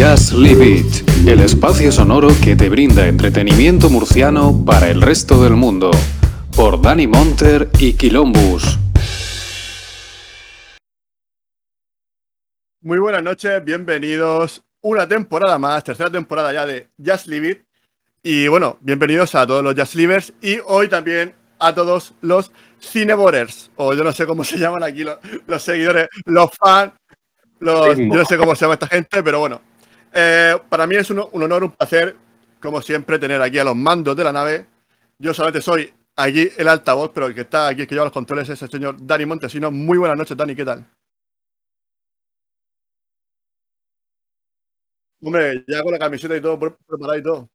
Just Live It, el espacio sonoro que te brinda entretenimiento murciano para el resto del mundo, por Dani Monter y Quilombus. Muy buenas noches, bienvenidos una temporada más, tercera temporada ya de Just Live It. Y bueno, bienvenidos a todos los Just Livers y hoy también a todos los Cineborers, o yo no sé cómo se llaman aquí los, los seguidores, los fans, los, yo no sé cómo se llama esta gente, pero bueno. Eh, para mí es un, honor, un placer, como siempre, tener aquí a los mandos de la nave. Yo solamente soy aquí el altavoz, pero el que está aquí, el que lleva los controles, es el señor Dani Montesino. Muy buenas noches, Dani, ¿qué tal? Hombre, ya con la camiseta y todo preparado y todo.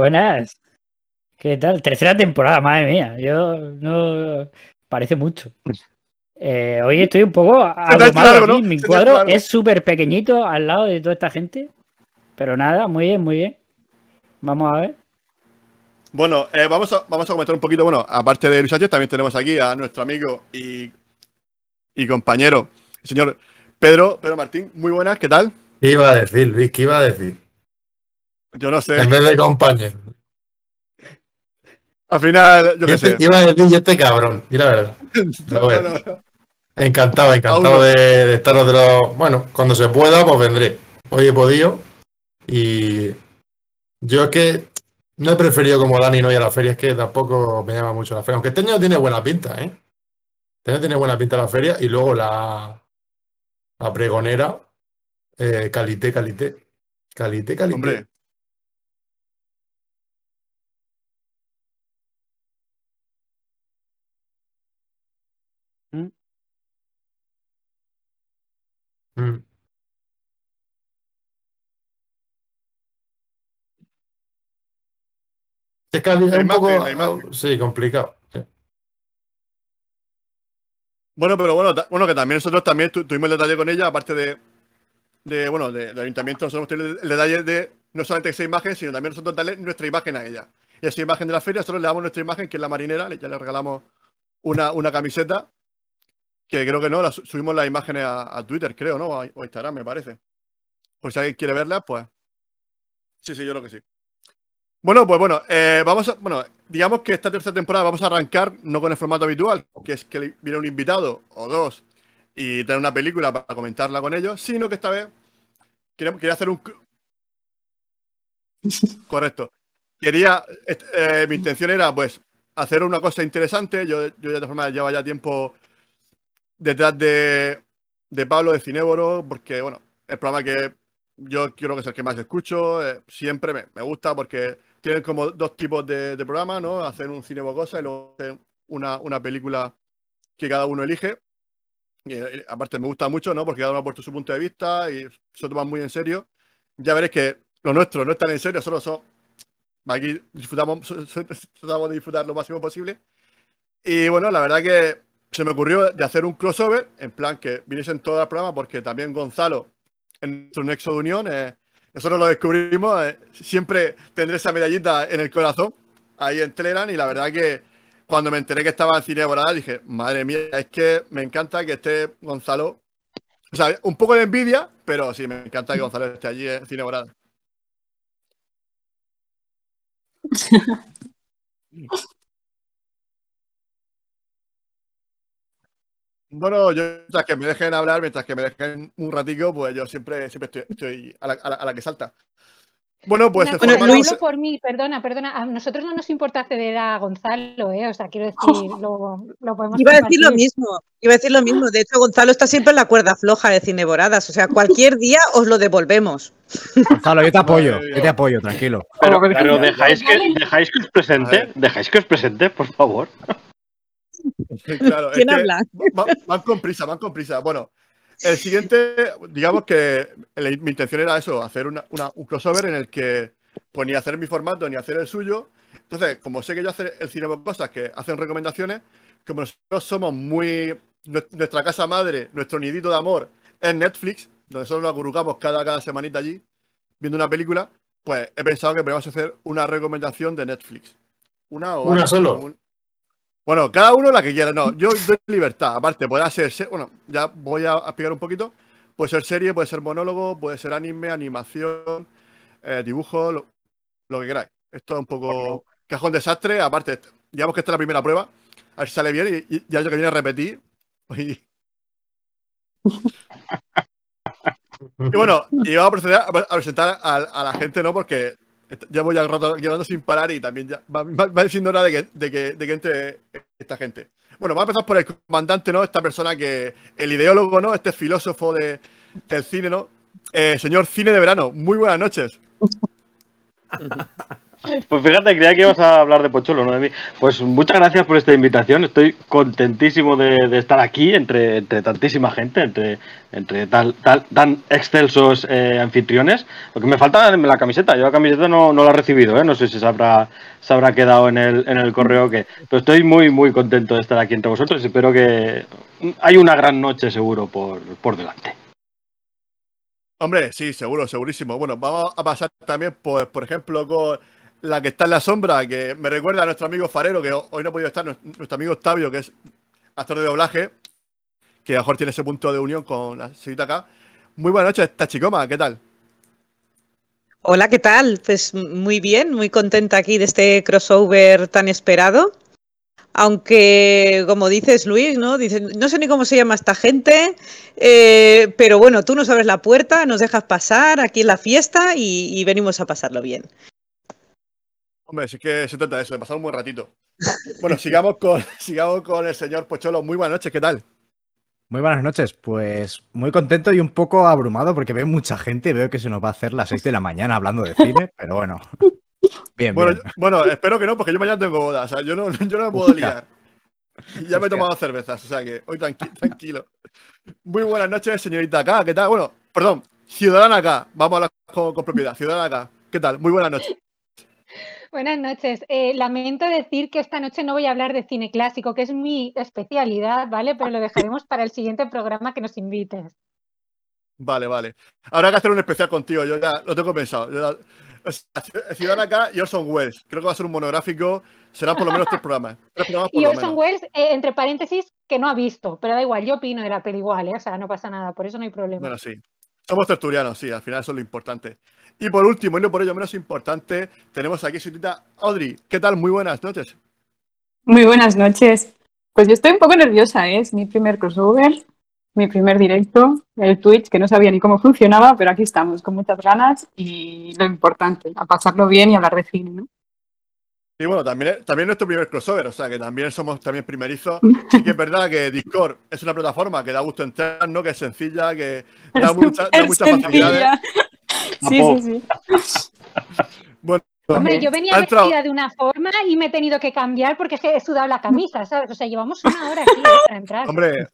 Buenas. ¿Qué tal? Tercera temporada, madre mía. Yo no. Parece mucho. Eh, hoy estoy un poco abrumado ¿no? Mi cuadro es súper pequeñito al lado de toda esta gente. Pero nada, muy bien, muy bien. Vamos a ver. Bueno, eh, vamos, a, vamos a comentar un poquito. Bueno, aparte de Luis Sánchez, también tenemos aquí a nuestro amigo y, y compañero, el señor Pedro, Pedro Martín. Muy buenas, ¿qué tal? ¿Qué iba a decir, Luis? ¿Qué iba a decir? Yo no sé. En vez de compañero. Al final, yo qué sé. Iba a decir este cabrón, y la verdad. Pero bueno. Encantado, encantado de, de estaros de los. Bueno, cuando se pueda, pues vendré. Hoy he podido. Y yo es que no he preferido como Dani no ir a la feria, es que tampoco me llama mucho la feria. Aunque este año tiene buena pinta, ¿eh? Este año tiene buena pinta la feria y luego la, la pregonera. Eh, calité, calité. Calité, calité. Hombre. Mm. Es que un poco. Sí, complicado. Sí. Bueno, pero bueno, bueno, que también nosotros también tu, tuvimos el detalle con ella, aparte de, de bueno, de, del ayuntamiento, nosotros tenemos el detalle de no solamente esa imagen, sino también nosotros darle nuestra imagen a ella. Y esa imagen de la feria, nosotros le damos nuestra imagen, que es la marinera, ya le regalamos una, una camiseta, que creo que no, la, subimos las imágenes a, a, Twitter, creo, ¿no? O Instagram, me parece. Por si alguien quiere verlas, pues. Sí, sí, yo creo que sí. Bueno, pues bueno, eh, vamos a, bueno, digamos que esta tercera temporada vamos a arrancar no con el formato habitual, que es que viene un invitado o dos y tener una película para comentarla con ellos, sino que esta vez quería, quería hacer un... Correcto. Quería, eh, mi intención era pues hacer una cosa interesante, yo, yo de todas formas llevo ya tiempo detrás de, de Pablo de Cinéboro, porque bueno, el programa que yo quiero que es el que más escucho, eh, siempre me, me gusta porque tienen como dos tipos de, de ¿no? Hacer un cine bocosa y luego hacer una, una película que cada uno elige. Y, y, aparte me gusta mucho, ¿no? Porque cada uno aporta su punto de vista y se toman muy en serio. Ya veréis que lo nuestro no es tan en serio, solo son... Aquí disfrutamos, tratamos de disfrutar lo máximo posible. Y bueno, la verdad que se me ocurrió de hacer un crossover, en plan que viniesen todos los programas, porque también Gonzalo, en nuestro nexo de unión, eh, nosotros lo descubrimos, eh, siempre tendré esa medallita en el corazón, ahí en Telegram, y la verdad que cuando me enteré que estaba en Cine Borada, dije, madre mía, es que me encanta que esté Gonzalo. O sea, un poco de envidia, pero sí, me encanta que Gonzalo esté allí en Cine Borada. Bueno, yo mientras que me dejen hablar, mientras que me dejen un ratico, pues yo siempre, siempre estoy, estoy a, la, a, la, a, la, que salta. Bueno, pues... No, bueno, Luis... por mí, perdona, perdona. A nosotros no nos importa acceder a Gonzalo, ¿eh? O sea, quiero decir, lo, lo podemos Iba a decir lo mismo, iba a decir lo mismo. De hecho, Gonzalo está siempre en la cuerda floja de Cineboradas. O sea, cualquier día os lo devolvemos. Gonzalo, yo te apoyo, yo te apoyo, tranquilo. Pero, pero dejáis, que, dejáis que os presente, dejáis que os presente, por favor. Claro, ¿Quién es habla? Van, van, con prisa, van con prisa. Bueno, el siguiente, digamos que la, mi intención era eso, hacer una, una, un crossover en el que pues ni hacer mi formato ni hacer el suyo. Entonces, como sé que yo hace el cine por cosas que hacen recomendaciones, como nosotros somos muy. Nuestra casa madre, nuestro nidito de amor es Netflix, donde solo nos acurrucamos cada, cada semanita allí viendo una película, pues he pensado que podríamos hacer una recomendación de Netflix. Una o Una solo. Bueno, cada uno la que quiera. No, yo doy libertad. Aparte, puede ser. Bueno, ya voy a explicar un poquito. Puede ser serie, puede ser monólogo, puede ser anime, animación, eh, dibujo, lo, que queráis. Esto es un poco cajón desastre. Aparte, digamos que esta es la primera prueba. A ver si sale bien y, ya yo que viene a repetir. Y, y bueno, y vamos a proceder a, presentar a, la gente, ¿no? Porque ya voy al rato llevando sin parar y también ya va, va, diciendo hora de que, de, que, de que entre esta gente. Bueno, vamos a empezar por el comandante, ¿no? Esta persona que, el ideólogo, ¿no? Este filósofo de, del cine, ¿no? Eh, señor Cine de Verano, muy buenas noches. Pues fíjate, creía que ibas a hablar de Pocholo, no de mí. Pues muchas gracias por esta invitación. Estoy contentísimo de, estar aquí entre, tantísima gente, entre, entre tal, tal, tan excelsos eh, anfitriones. Lo me falta la camiseta. Yo la camiseta no, no la he recibido, ¿eh? no sé si se habrá, se habrá quedado en el, en el correo que. Pero estoy muy, muy contento de estar aquí entre vosotros espero que hay una gran noche seguro por, por delante. Hombre, sí, seguro, segurísimo. Bueno, vamos a pasar también, pues, por ejemplo, con la que está en la sombra, que me recuerda a nuestro amigo Farero, que hoy no ha podido estar, nuestro amigo Octavio, que es actor de doblaje, que a lo mejor tiene ese punto de unión con la señorita acá. Muy buenas noches, Tachicoma, ¿qué tal? Hola, ¿qué tal? Pues muy bien, muy contenta aquí de este crossover tan esperado. Aunque, como dices Luis, ¿no? Dice, no sé ni cómo se llama esta gente, eh, pero bueno, tú nos abres la puerta, nos dejas pasar aquí en la fiesta y venimos a pasarlo bien. Hombre, sí que se trata de eso, de pasar un buen ratito. Bueno, sigamos con, sigamos con el señor Pocholo. Muy buenas noches, ¿qué tal? Muy buenas noches, pues muy contento y un poco abrumado porque veo mucha gente y veo que se nos va a hacer las 6 de la mañana hablando de cine, pero bueno. Bien, bueno, bien. bueno, espero que no, porque yo mañana tengo boda, o sea, yo no, yo no me puedo liar. ya me he tomado cervezas, o sea que hoy tranquilo. Muy buenas noches, señorita acá, ¿qué tal? Bueno, perdón, ciudadana acá, vamos a hablar con, con propiedad, ciudadana acá, ¿qué tal? Muy buenas noches. Buenas noches. Eh, lamento decir que esta noche no voy a hablar de cine clásico, que es mi especialidad, ¿vale? Pero lo dejaremos para el siguiente programa que nos invites. Vale, vale. Habrá que hacer un especial contigo, yo ya lo tengo pensado. Yo Ciudad acá y Orson Welles. Creo que va a ser un monográfico. Serán por lo menos tres programas. y Orson Welles, eh, entre paréntesis, que no ha visto. Pero da igual, yo opino de la peli igual, ¿eh? O sea, no pasa nada, por eso no hay problema. Bueno, sí. Somos tertulianos, sí, al final eso es lo importante. Y por último, y no por ello menos importante, tenemos aquí a su tita Audrey. ¿Qué tal? Muy buenas noches. Muy buenas noches. Pues yo estoy un poco nerviosa, ¿eh? es mi primer crossover, mi primer directo, el Twitch, que no sabía ni cómo funcionaba, pero aquí estamos, con muchas ganas y lo importante, a pasarlo bien y hablar de cine, ¿no? Y bueno, también, también nuestro primer crossover, o sea que también somos también primerizos. Sí que es verdad que Discord es una plataforma que da gusto entrar, ¿no? Que es sencilla, que da, mucha, da muchas facilidades. Sí, sí, sí. bueno, Hombre, yo venía vestida de una forma y me he tenido que cambiar porque he sudado la camisa, ¿sabes? O sea, llevamos una hora aquí para entrar. Hombre,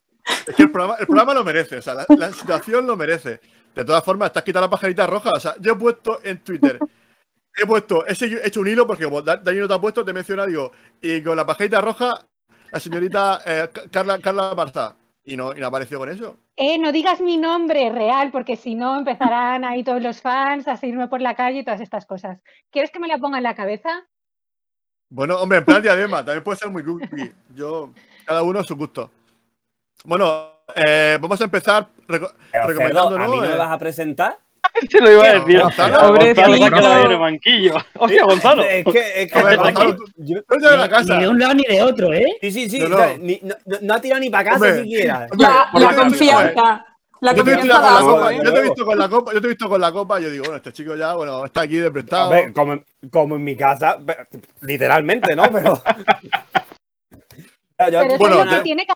es que el programa, el programa lo merece, o sea, la, situación lo merece. De todas formas, estás quitando la pajarita roja. O sea, yo he puesto en Twitter, he puesto, he hecho un hilo porque como te ha puesto, te menciona, digo, y con la pajarita roja, la señorita eh, Carla, Carla Barza. Y no, y no apareció con eso. Eh, no digas mi nombre real, porque si no empezarán ahí todos los fans a seguirme por la calle y todas estas cosas. ¿Quieres que me la ponga en la cabeza? Bueno, hombre, en plan diadema, también puede ser muy cookie. Yo, cada uno a su gusto. Bueno, eh, vamos a empezar recomendando. ¿A mí no me vas a presentar? Se lo iba a decir. Gonzalo, Gonzalo se ha quedado en el banquillo. Hostia, Gonzalo. Es que, es que Gonzalo, yo, de la casa. Ni de un lado ni de otro, ¿eh? Sí, sí, sí. No, no. ni, no, no ha tirado ni para casa Hombre, siquiera. La, la confianza. La yo, te he visto con la copa, yo te he visto con la copa, yo te he visto con la copa, yo digo, bueno, este chico ya, bueno, está aquí de prestado. Ver, como, como en mi casa, literalmente, ¿no? Pero pero bueno, no, tiene que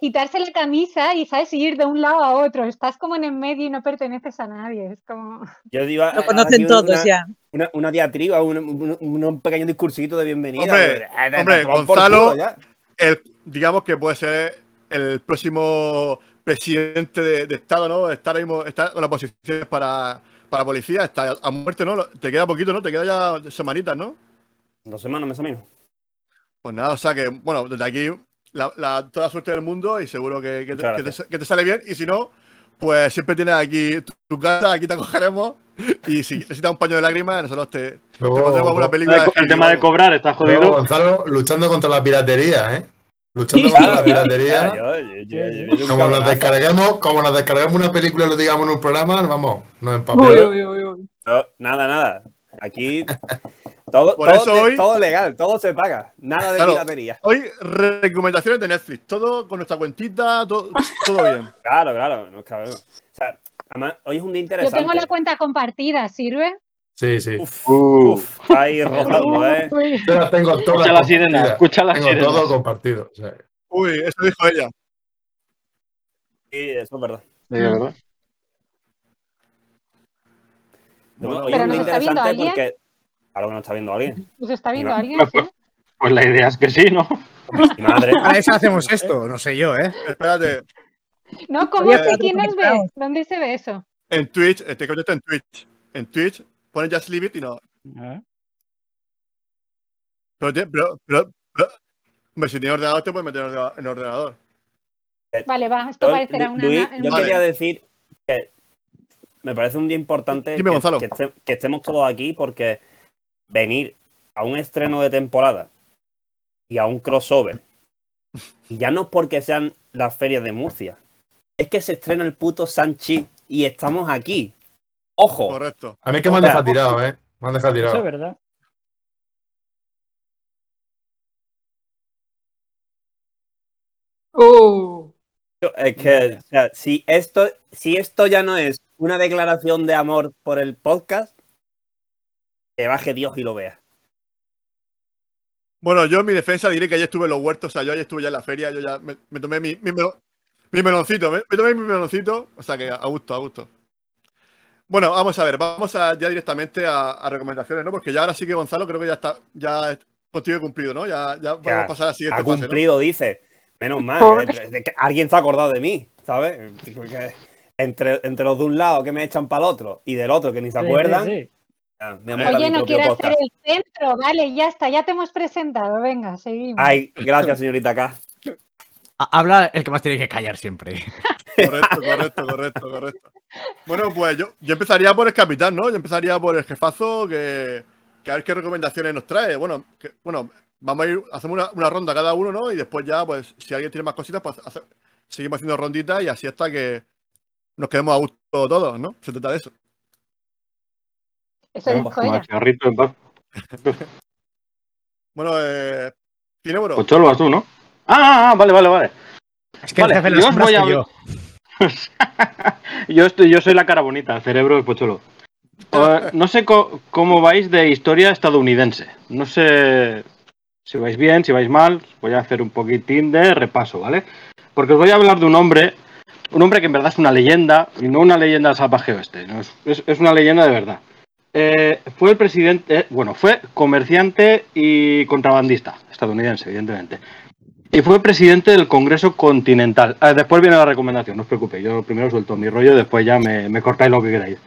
quitarse la camisa y sabes ir de un lado a otro. Estás como en el medio y no perteneces a nadie. Es como. Yo digo, Lo conocen todos ya. Una, una diatriba, un, un, un, pequeño discursito de bienvenida. Hombre, hombre Gonzalo, el, digamos que puede ser el próximo presidente de, de Estado, ¿no? Está ahora mismo, está con las posiciones para, para policía, está a muerte, ¿no? Te queda poquito, ¿no? Te queda ya semanitas, ¿no? Dos semanas, mes a menos. Pues nada, o sea que, bueno, desde aquí, la, la- toda la suerte del mundo y seguro que, que te, que te- que te sale bien. Y si no, pues siempre tienes aquí tu, tu casa, aquí te acogeremos. Y si necesitas un paño de lágrimas, nosotros te, te Luego- pondremos alguna película. El tema de cobrar está Luego, jodido. Gonzalo, luchando contra la piratería, ¿eh? Luchando contra la piratería. Como nos descarguemos, como nos descarguemos una película y lo digamos en un programa, vamos, nos uy. yo- Nada, nada. Aquí todo, Por todo, eso hoy- todo legal, todo se paga. Nada de Claro. piratería. Hoy, recomendaciones de Netflix. Todo con nuestra cuentita, todo, todo bien. Claro, claro. No, cabrón. O sea, además, hoy es un día Yo interesante. tengo la cuenta compartida, ¿sirve? Sí, sí. Uf, Uh, uf, ahí rozando, ¿eh? Yo las tengo todas Escucha la sirena, compartidas. escucha la Tengo sirena. todo compartido. o sea, Uy, eso dijo ella. Sí, eso es verdad. de verdad. No, Bueno, hoy es Pero un ¿nos día está viendo interesante alguien? porque. Ahora que nos está viendo alguien. ¿Nos está viendo No. alguien? Pues, sí? pues la idea es que sí, ¿no? Madre. Para eso hacemos esto, no sé yo, ¿eh? Espérate. No, ¿cómo sé quién nos ve? ¿Dónde se ve eso? En Twitch, este conecta en Twitch. En Twitch, pones Just Leave It y no. Ah, Pero, te- pero, pero, pero- si tienes ordenador, te puedes meter en ordenador- en ordenador. Vale, va, esto Yo, parecerá una. Luis, una- yo Vale. quería decir que me parece un día importante Dime, que, Gonzalo. que este- que estemos todos aquí porque venir a un estreno de temporada y a un crossover, y ya no es porque sean las ferias de Murcia, es que se estrena el puto Sanchi y estamos aquí. Ojo, Correcto. A mí es que me han dejado tirado, ¿eh? Me han dejado Eso es tirado. verdad. Uh, es que o sea, si esto, si esto ya no es una declaración de amor por el podcast, que baje Dios y lo vea. Bueno, yo en mi defensa diré que ayer estuve en los huertos, o sea, yo ayer estuve ya en la feria, yo ya me, me tomé mi, mi, melo- mi meloncito, me, me tomé mi meloncito, o sea que a gusto, a gusto. Bueno, vamos a ver, vamos a, ya directamente a, a recomendaciones, ¿no? Porque ya ahora sí que Gonzalo creo que ya está, ya es contigo he cumplido, ¿no? Ya, ya vamos Ya, a pasar a la siguiente ha fase, ¿no? cumplido, dice. Menos mal, eh, de que alguien se ha acordado de mí, ¿sabes? Porque entre, entre los de un lado que me echan para el otro y del otro que ni se Sí, acuerdan. sí, Oye, mi no podcast. ser el centro. Vale, ya está, ya te hemos presentado. Venga, seguimos. Ay, gracias, señorita K. Ha- Habla el que más tiene que callar siempre. Correcto, correcto, correcto, correcto. Bueno, pues yo, yo empezaría por el capitán, ¿no? Yo empezaría por el jefazo, que, que a ver qué recomendaciones nos trae. Bueno, que- bueno vamos a ir, hacemos una, una ronda cada uno, ¿no? Y después ya, pues, si alguien tiene más cositas, pues hace- seguimos haciendo ronditas y así hasta que nos quedemos a gusto todos, ¿no? Se trata de eso. Eso. Bueno, eh, Cinebro, Pues Cholo, vas tú, ¿no? Ah, ah, vale, vale, vale. Es que Vale, el jefe yo os voy a yo. yo, estoy, yo soy la cara bonita, el cerebro del Pocholo. No sé cómo vais de historia estadounidense. No sé si vais bien, si vais mal. Voy a hacer un poquitín de repaso, ¿vale? Porque os voy a hablar de un hombre, un hombre que en verdad es una leyenda, y no una leyenda salvaje oeste, ¿no? es, es- es una leyenda de verdad. Eh, fue el presidente, eh, bueno, fue comerciante y contrabandista estadounidense, evidentemente. Y fue presidente del Congreso Continental. Ah, después viene la recomendación, no os preocupéis. Yo primero suelto mi rollo, después ya me, me cortáis lo que queráis.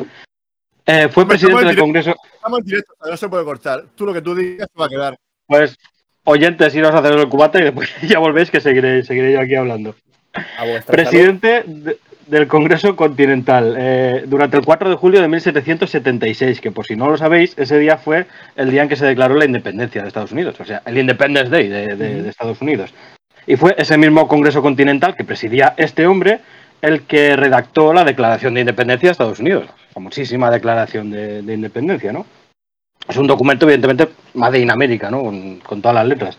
Eh, fue presidente del directo. Congreso. estamos en directo, no se puede cortar. Tú lo que tú digas te va a quedar. Pues, oyentes, iros a hacer el cubata y después ya volvéis que seguiré, seguiré yo aquí hablando. A. Presidente de- del Congreso Continental eh, durante el 4 de julio de 1776, que por si no lo sabéis, ese día fue el día en que se declaró la independencia de Estados Unidos, o sea, el Independence Day de, de- de Estados Unidos. Y fue ese mismo Congreso Continental que presidía este hombre el que redactó la Declaración de Independencia de Estados Unidos, famosísima Declaración de, de Independencia, ¿no? Es un documento, evidentemente, Made in America, ¿no? Con, con todas las letras.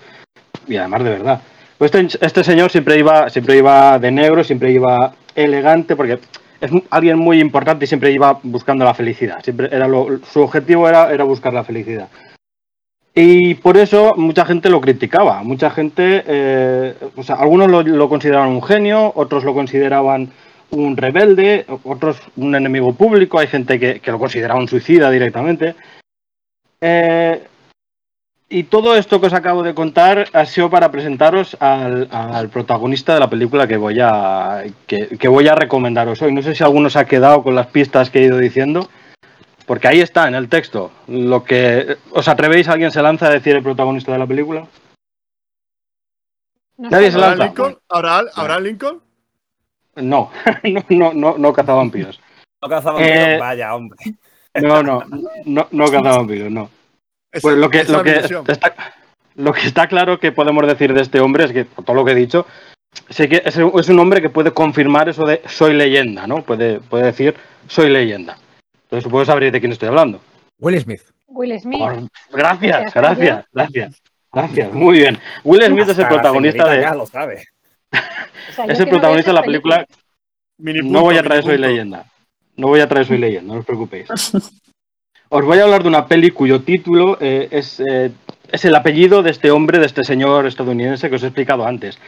Y además de verdad. Pues este, este señor siempre iba, siempre iba de negro, siempre iba elegante, porque es alguien muy importante y siempre iba buscando la felicidad. Su objetivo era, buscar la felicidad. Y por eso mucha gente lo criticaba. Mucha gente, eh, o sea, algunos lo, consideraban un genio, otros lo consideraban un rebelde, otros un enemigo público. Hay gente que, que lo consideraba un suicida directamente. Eh, y todo esto que os acabo de contar ha sido para presentaros al, al protagonista de la película que voy a que, que voy a recomendaros hoy. No sé si alguno se ha quedado con las pistas que he ido diciendo, Porque ahí está en el texto. Lo que. ¿Os atrevéis? ¿Alguien se lanza a decir el protagonista de la película? Nadie se lanza. Lincoln? ¿Habrá, Lincoln? No, no, no, no, no cazavampiros. No cazavampiros, eh, vaya, hombre. No, no, no, no cazavampiros, no. Pues lo que, lo, que está, lo que está claro que podemos decir de este hombre es que, por todo lo que he dicho, sé que es, un hombre que puede confirmar eso de soy leyenda, ¿no? Puede, puede decir soy leyenda. Entonces supongo sabréis de quién estoy hablando. Will Smith. Will Smith. gracias, gracias, gracias, gracias. Muy bien. Will Smith es el protagonista de. Ya lo sabe. es el protagonista de la película. no voy a traer Soy Leyenda. No voy a traer Soy Leyenda, no os preocupéis. Os voy a hablar de una peli cuyo título eh, es, eh, es el apellido de este hombre, de este señor estadounidense que os he explicado antes.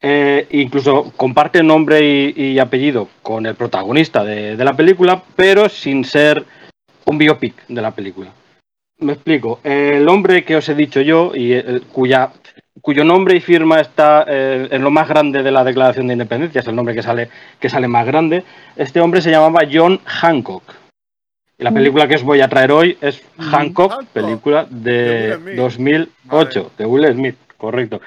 Eh, incluso comparte nombre y, apellido con el protagonista de, la película, pero sin ser un biopic de la película. Me explico. El hombre que os he dicho yo y cuya, cuyo nombre y firma está en lo más grande de la Declaración de Independencia, es el nombre que sale, que sale más grande, este hombre se llamaba John Hancock. Y la película que os voy a traer hoy es mm. Hancock, película de 2008, de Will Smith correcto.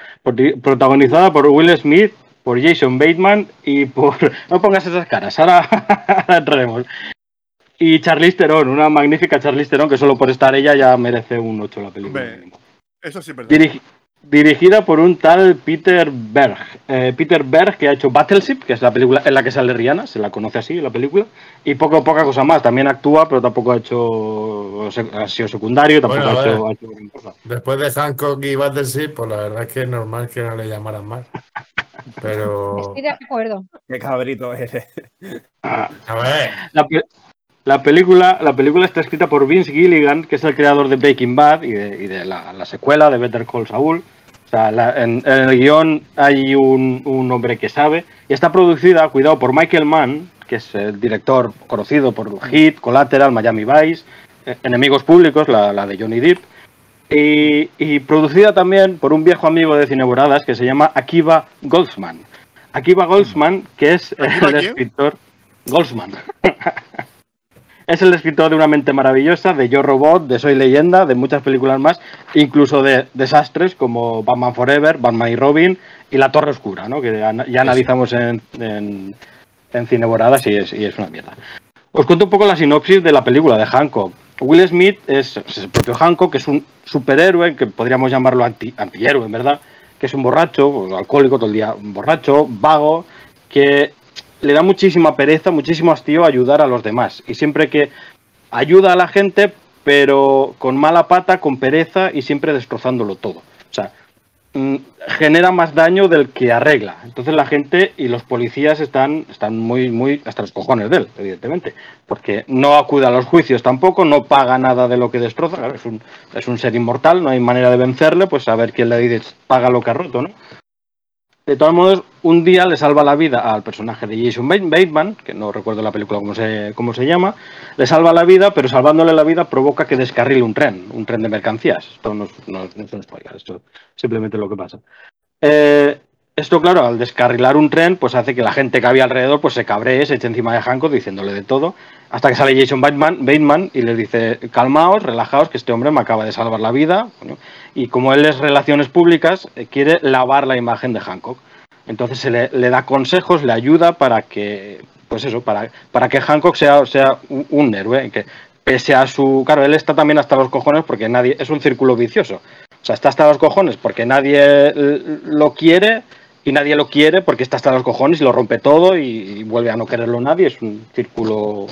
protagonizada por Will Smith, por Jason Bateman y por. No pongas esas caras, ahora, entraremos. Y Charlize Theron, una magnífica Charlize Theron que solo por estar ella ya merece un 8 la película. eso sí, perdón dirigida por un tal Peter Berg. Eh, Peter Berg, que ha hecho Battleship, que es la película en la que sale Rihanna, se la conoce así, la película, y poco poca cosa más. También actúa, pero tampoco ha hecho ha sido secundario, tampoco ha, hecho, Después de Hancock y Battleship, pues la verdad es que es normal que no le llamaran más. Pero. Estoy de acuerdo. Qué cabrito eres. a ver. La, película, la película está escrita por Vince Gilligan, que es el creador de Breaking Bad y de, la, la, secuela de Better Call Saul en, el guion hay un, hombre que sabe. Y está producida, cuidado, por Michael Mann, que es el director conocido por Hit, Collateral, Miami Vice, eh, Enemigos Públicos, la, de Johnny Depp. Y, producida también por un viejo amigo de Cineboradas que se llama Akiva Goldsman. Akiva Goldsman, que es el escritor. Goldsman. Es el escritor de Una mente maravillosa, de Yo Robot, de Soy leyenda, de muchas películas más, incluso de desastres como Batman Forever, Batman y Robin y La Torre Oscura, ¿no? que ya, analizamos en, en, en Cineboradas y es, y es una mierda. Os cuento un poco la sinopsis de la película de Hancock. Will Smith es, el propio Hancock, que es un superhéroe, que podríamos llamarlo anti, antihéroe, en verdad, que es un borracho, alcohólico todo el día, un borracho, vago, que le da muchísima pereza, muchísimo hastío ayudar a los demás. Y siempre que ayuda a la gente, pero con mala pata, con pereza y siempre destrozándolo todo. O sea, mm, genera más daño del que arregla. Entonces la gente y los policías están, están muy, muy hasta los cojones de él, evidentemente. Porque no acude a los juicios tampoco, no paga nada de lo que destroza. es, un, es un ser inmortal, no hay manera de vencerle, pues a ver quién le dice paga lo que ha roto, ¿no? De todos modos, un día le salva la vida al personaje de Jason Bateman, que no recuerdo la película cómo se, cómo se llama, le salva la vida, pero salvándole la vida provoca que descarrile un tren, un tren de mercancías. Esto no, no, no es esto es simplemente lo que pasa. Eh, esto, claro, al descarrilar un tren, pues hace que la gente que había alrededor pues se cabree, se eche encima de Hancock diciéndole de todo, hasta que sale Jason Bateman, Bateman y le dice, calmaos, relajaos, que este hombre me acaba de salvar la vida. y como él es relaciones públicas, eh, quiere lavar la imagen de Hancock. Entonces se le, da consejos, le ayuda para que, pues eso, para, para que Hancock sea, sea un, héroe, que pese a su... Claro, él está también hasta los cojones porque nadie... Es un círculo vicioso. O sea, está hasta los cojones porque nadie lo quiere y nadie lo quiere porque está hasta los cojones y lo rompe todo y, vuelve a no quererlo nadie. Es un círculo,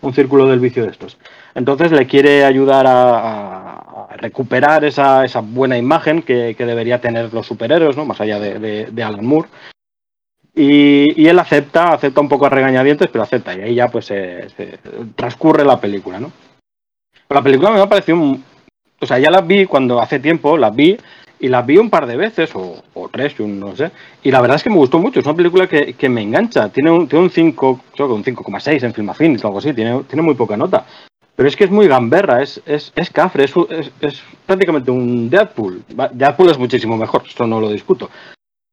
un, círculo del vicio de estos. Entonces le quiere ayudar a, recuperar esa, esa, buena imagen que, debería tener los superhéroes, ¿no? más allá de, Alan Moore. Y, él acepta, acepta un poco a regañadientes, pero acepta. Y ahí ya pues se, transcurre la película, ¿no? La película me ha parecido... O sea, ya la vi cuando hace tiempo, la vi y la vi un par de veces, o, tres, no sé, y la verdad es que me gustó mucho, es una película que, me engancha, tiene un, tiene un 5, creo que un 5,6 en Film o algo así, tiene, tiene muy poca nota, pero es que es muy gamberra, es, es, es cafre, es, es, prácticamente un Deadpool, Deadpool es muchísimo mejor, esto no lo discuto,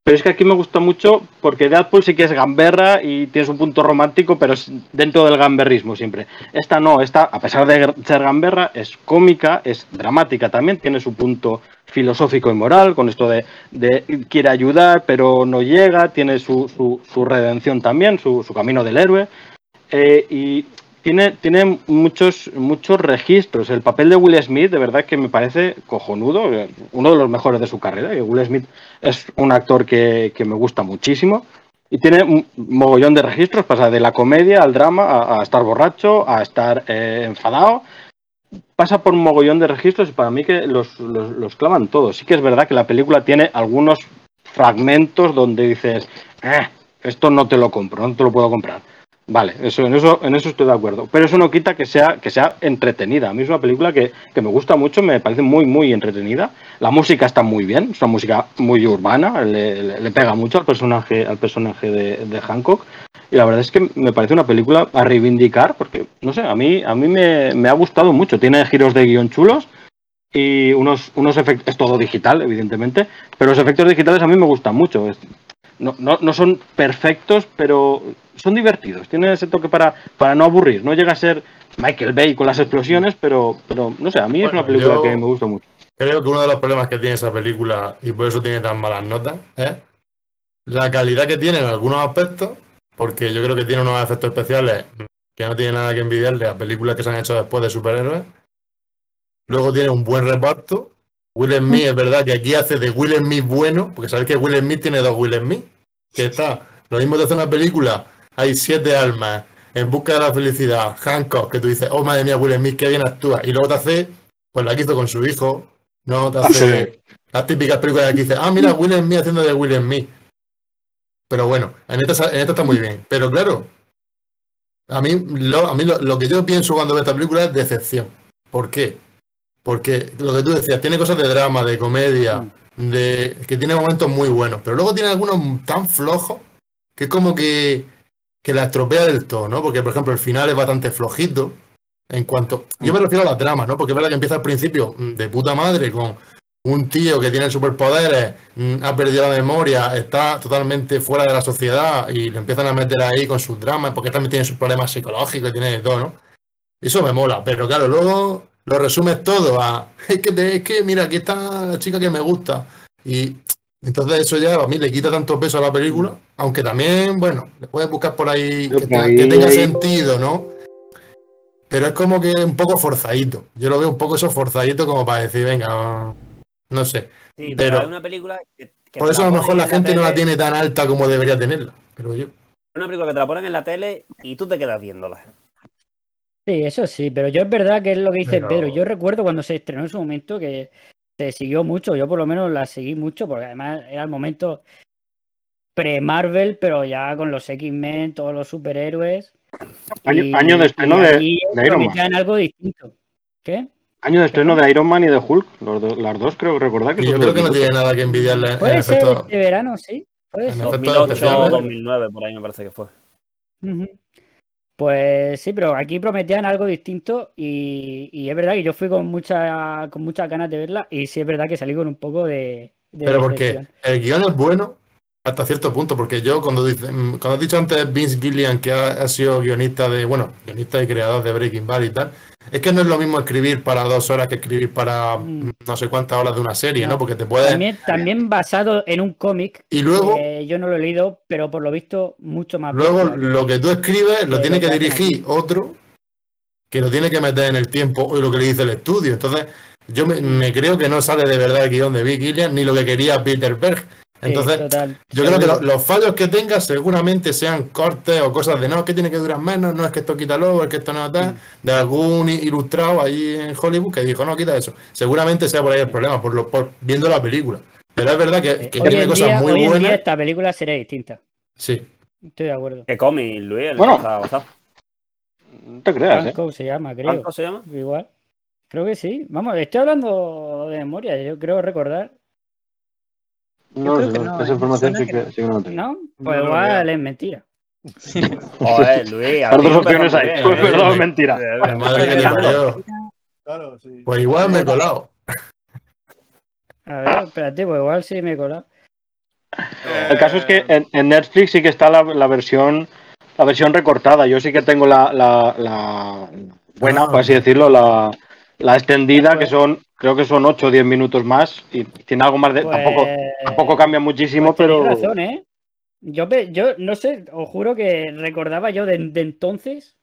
Pero es que aquí me gusta mucho porque Deadpool sí que es gamberra y tienes un punto romántico, pero es dentro del gamberrismo siempre. Esta no, esta, a pesar de ser gamberra, es cómica, es dramática también, tiene su punto filosófico y moral, con esto de, quiere ayudar, pero no llega, tiene su, su, redención también, su, su, camino del héroe. Eh, y tiene, tiene muchos, muchos registros. El papel de Will Smith, de verdad que me parece cojonudo, uno de los mejores de su carrera. Will Smith es un actor que, me gusta muchísimo y tiene un mogollón de registros, pasa de la comedia al drama, a, estar borracho, a estar eh, enfadado. Pasa por un mogollón de registros y para mí que los, los, los, clavan todos. Sí que es verdad que la película tiene algunos fragmentos donde dices, eh, esto no te lo compro, no te lo puedo comprar Vale, eso, en, eso, en eso estoy de acuerdo. Pero eso no quita que sea, que sea entretenida. A mí es una película que, me gusta mucho, me parece muy, muy entretenida. La música está muy bien, es una música muy urbana, le, pega mucho al personaje, al personaje de, Hancock. Y la verdad es que me parece una película a reivindicar, porque, no sé, a mí, a mí me, ha gustado mucho. Tiene giros de guion chulos y unos, unos efectos, es todo digital, evidentemente, pero los efectos digitales a mí me gustan mucho. No, no, no son perfectos, pero son divertidos, tienen ese toque para, para no aburrir. No llega a ser Michael Bay con las explosiones, pero, pero no sé, a mí es una película que me gusta mucho. Creo que uno de los problemas que tiene esa película, y por eso tiene tan malas notas, es la calidad que tiene en algunos aspectos, porque yo creo que tiene unos efectos especiales que no tiene nada que envidiarle a películas que se han hecho después de superhéroes. Luego tiene un buen reparto. Will Smith es verdad que aquí hace de Will Smith bueno, porque sabéis que Will Smith tiene dos Will Smith, que está lo mismo de hacer una película hay siete almas en busca de la felicidad, Hancock, que tú dices, oh madre mía, Will Smith, qué bien actúa. Y luego te hace, pues la que hizo con su hijo, no te hace las típicas películas que dices, ah, mira, Will Smith haciendo de Will Smith. Pero bueno, en esta, en esta está muy bien. Pero claro, a mí, lo, a mí lo, que yo pienso cuando veo esta película es decepción. ¿Por qué? Porque lo que tú decías, tiene cosas de drama, de comedia, de que tiene momentos muy buenos, pero luego tiene algunos tan flojos que es como que que la estropea del todo, ¿no? Porque, por ejemplo, el final es bastante flojito. En cuanto. Yo me refiero a la trama, ¿no? Porque es verdad que empieza al principio mm, de puta madre con un tío que tiene superpoderes, mm, ha perdido la memoria, está totalmente fuera de la sociedad y le empiezan a meter ahí con sus dramas, porque también tiene sus problemas psicológicos y tiene todo, ¿no? Eso me mola, pero claro, luego lo resumes todo a. Es que, es que mira, aquí está la chica que me gusta. Y entonces eso ya a mí le quita tanto peso a la película, aunque también, bueno, le puedes buscar por ahí que, tenga sentido, ¿no? Pero es como que un poco forzadito. Yo lo veo un poco eso forzadito como para decir, venga, no sé. Sí, pero, una película que, Por eso a lo mejor la gente no la tiene tan alta como debería tenerla, pero yo. Una película que te la ponen en la tele y tú te quedas viéndola. Sí, eso sí, pero yo es verdad que es lo que dice Pedro. Yo recuerdo cuando se estrenó en su momento que se siguió mucho, yo por lo menos la seguí mucho, porque además era el momento pre-Marvel, pero ya con los X-Men, todos los superhéroes. Año, de estreno de, Iron Man. algo distinto. ¿Qué? Año de estreno de Iron Man y de Hulk, los las dos creo recordar que Yo creo que no tiene nada que envidiarle. Puede ser este verano, sí. Puede ser. 2008 o 2009, por ahí me parece que fue. Pues sí, pero aquí prometían algo distinto y, es verdad que yo fui con mucha, con muchas ganas de verla y sí es verdad que salí con un poco de... pero porque el guion es bueno hasta cierto punto, porque yo cuando, cuando has dicho antes Vince Gillian que ha, sido guionista de, bueno, guionista y creador de Breaking Bad y tal, es que no es lo mismo escribir para dos horas que escribir para mm. no sé cuántas horas de una serie, ¿no? Porque te puede... También, también basado en un cómic. Y luego... yo no lo he leído, pero por lo visto mucho más... Luego lo que tú escribes lo tiene que dirigir otro que lo tiene que meter en el tiempo o lo que le dice el estudio. Entonces, yo me, creo que no sale de verdad el guion de Vic Gillian ni lo que quería Peter Berg. Entonces, yo creo que los fallos que tenga seguramente sean cortes o cosas de no, que tiene que durar menos, no es que esto quítalo, es que esto no está, de algún ilustrado ahí en Hollywood que dijo, no, quita eso. Seguramente sea por ahí el problema, por, lo, por viendo la película. Pero es verdad que, tiene cosas muy buenas. esta película sería distinta. Sí. Estoy de acuerdo. Que come Luis, bueno, no te creas, ¿eh? se llama, creo. se llama? Igual. Creo que sí. Vamos, estoy hablando de memoria, yo creo recordar no, no, esa información sí que, sí no tengo. No, pues igual es mentira. Joder, Luis. Las dos opciones hay. Pues perdón, mentira. madre que Claro, sí. Pues igual me he colado. A ver, espérate, pues igual sí me he colado. El caso es que en, Netflix sí que está la, versión la versión recortada. Yo sí que tengo la, la, buena, por así decirlo, la, extendida, que son, creo que son 8 o 10 minutos más. Y tiene algo más de. tampoco, pues, tampoco cambia muchísimo, pues pero. razón, ¿eh? Yo, yo no sé, os juro que recordaba yo de, entonces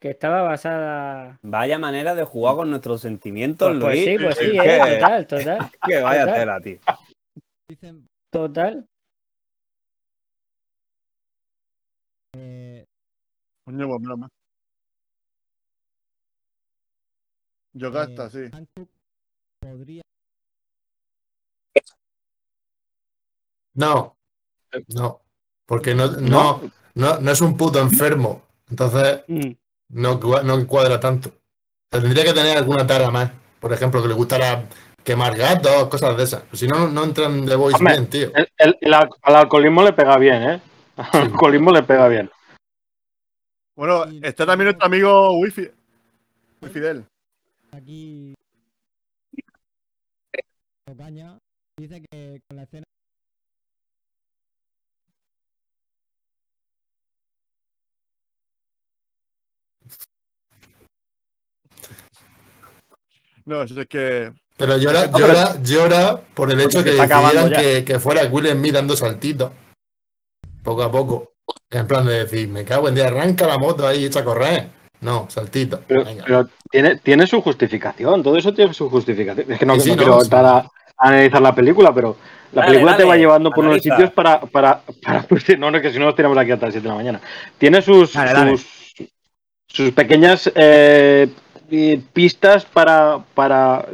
que estaba basada. Vaya manera de jugar con nuestros sentimientos, pues, pues sí, pues sí, eh, total, total. Que vaya a hacer a ti. Total. Eh... Coño, pues menos más. Yo gasta, sí. Podría... No, no, porque no, no, no, no es un puto enfermo. Entonces, mm. no, no cuadra tanto. tendría que tener alguna tara más. Por ejemplo, que le gustara quemar gatos, cosas de esas. Si no, no entran de voice bien, tío. El, al alcoholismo le pega bien, ¿eh? Al alcoholismo le pega bien. Bueno, está también nuestro amigo Wifi. Fidel. Aquí. Dice que con la escena No, es que. Pero llora, llora, llora por el hecho de que decidieran que, que, fuera Will Smith dando saltitos. Poco a poco. En plan de decir, me cago en día, arranca la moto ahí y echa a correr. No, saltito. Pero, tiene, tiene su justificación, todo eso tiene su justificación. Es que no, quiero entrar a, analizar la película, pero la película te va llevando por unos sitios para. para, para pues, no, no, que si no nos tiramos aquí hasta las 7 de la mañana. Tiene sus, sus, sus, pequeñas. Eh, pistas para, para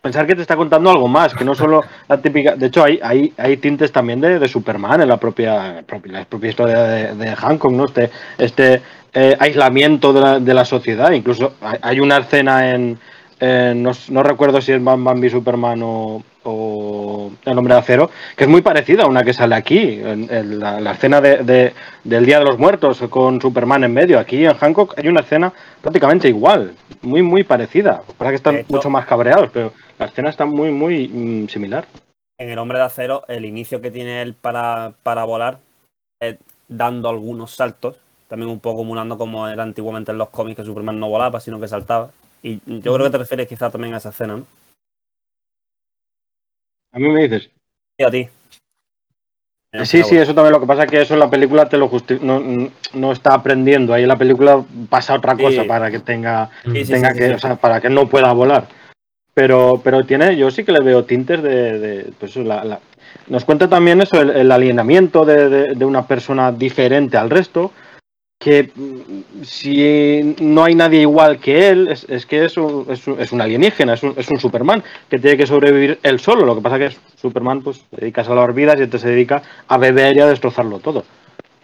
pensar que te está contando algo más, que no solo la típica. De hecho, hay, hay, hay tintes también de, Superman en la propia, la propia historia de, Hancock, ¿no? Este, este eh, aislamiento de la, de la, sociedad. Incluso hay, una escena en. no, recuerdo si es Bambi Superman o, o El Hombre de Acero, que es muy parecida a una que sale aquí, en, la, escena de, del Día de los Muertos con Superman en medio. Aquí en Hancock hay una escena prácticamente igual, muy, muy parecida. Para que están mucho más cabreados, pero la escena está muy, muy mm, similar. En El Hombre de Acero, el inicio que tiene él para, para volar es dando algunos saltos, también un poco emulando como era antiguamente en los cómics, que Superman no volaba, sino que saltaba. Y yo creo que te refieres quizá también a esa escena, ¿no? A mí me dices. Y a ti. Sí, sí, eso también lo que pasa es que eso en la película te lo no, no, está aprendiendo. Ahí en la película pasa otra cosa para que tenga, tenga que, o sea, para que no pueda volar. Pero, pero tiene, yo sí que le veo tintes de, pues la, nos cuenta también eso, el, alienamiento de, de, una persona diferente al resto, que mm, si no hay nadie igual que él, es, que es un, es, un, alienígena, es un, es un, Superman que tiene que sobrevivir él solo. Lo que pasa que es Superman pues se dedica a salvar vidas y entonces se dedica a beber y a destrozarlo todo.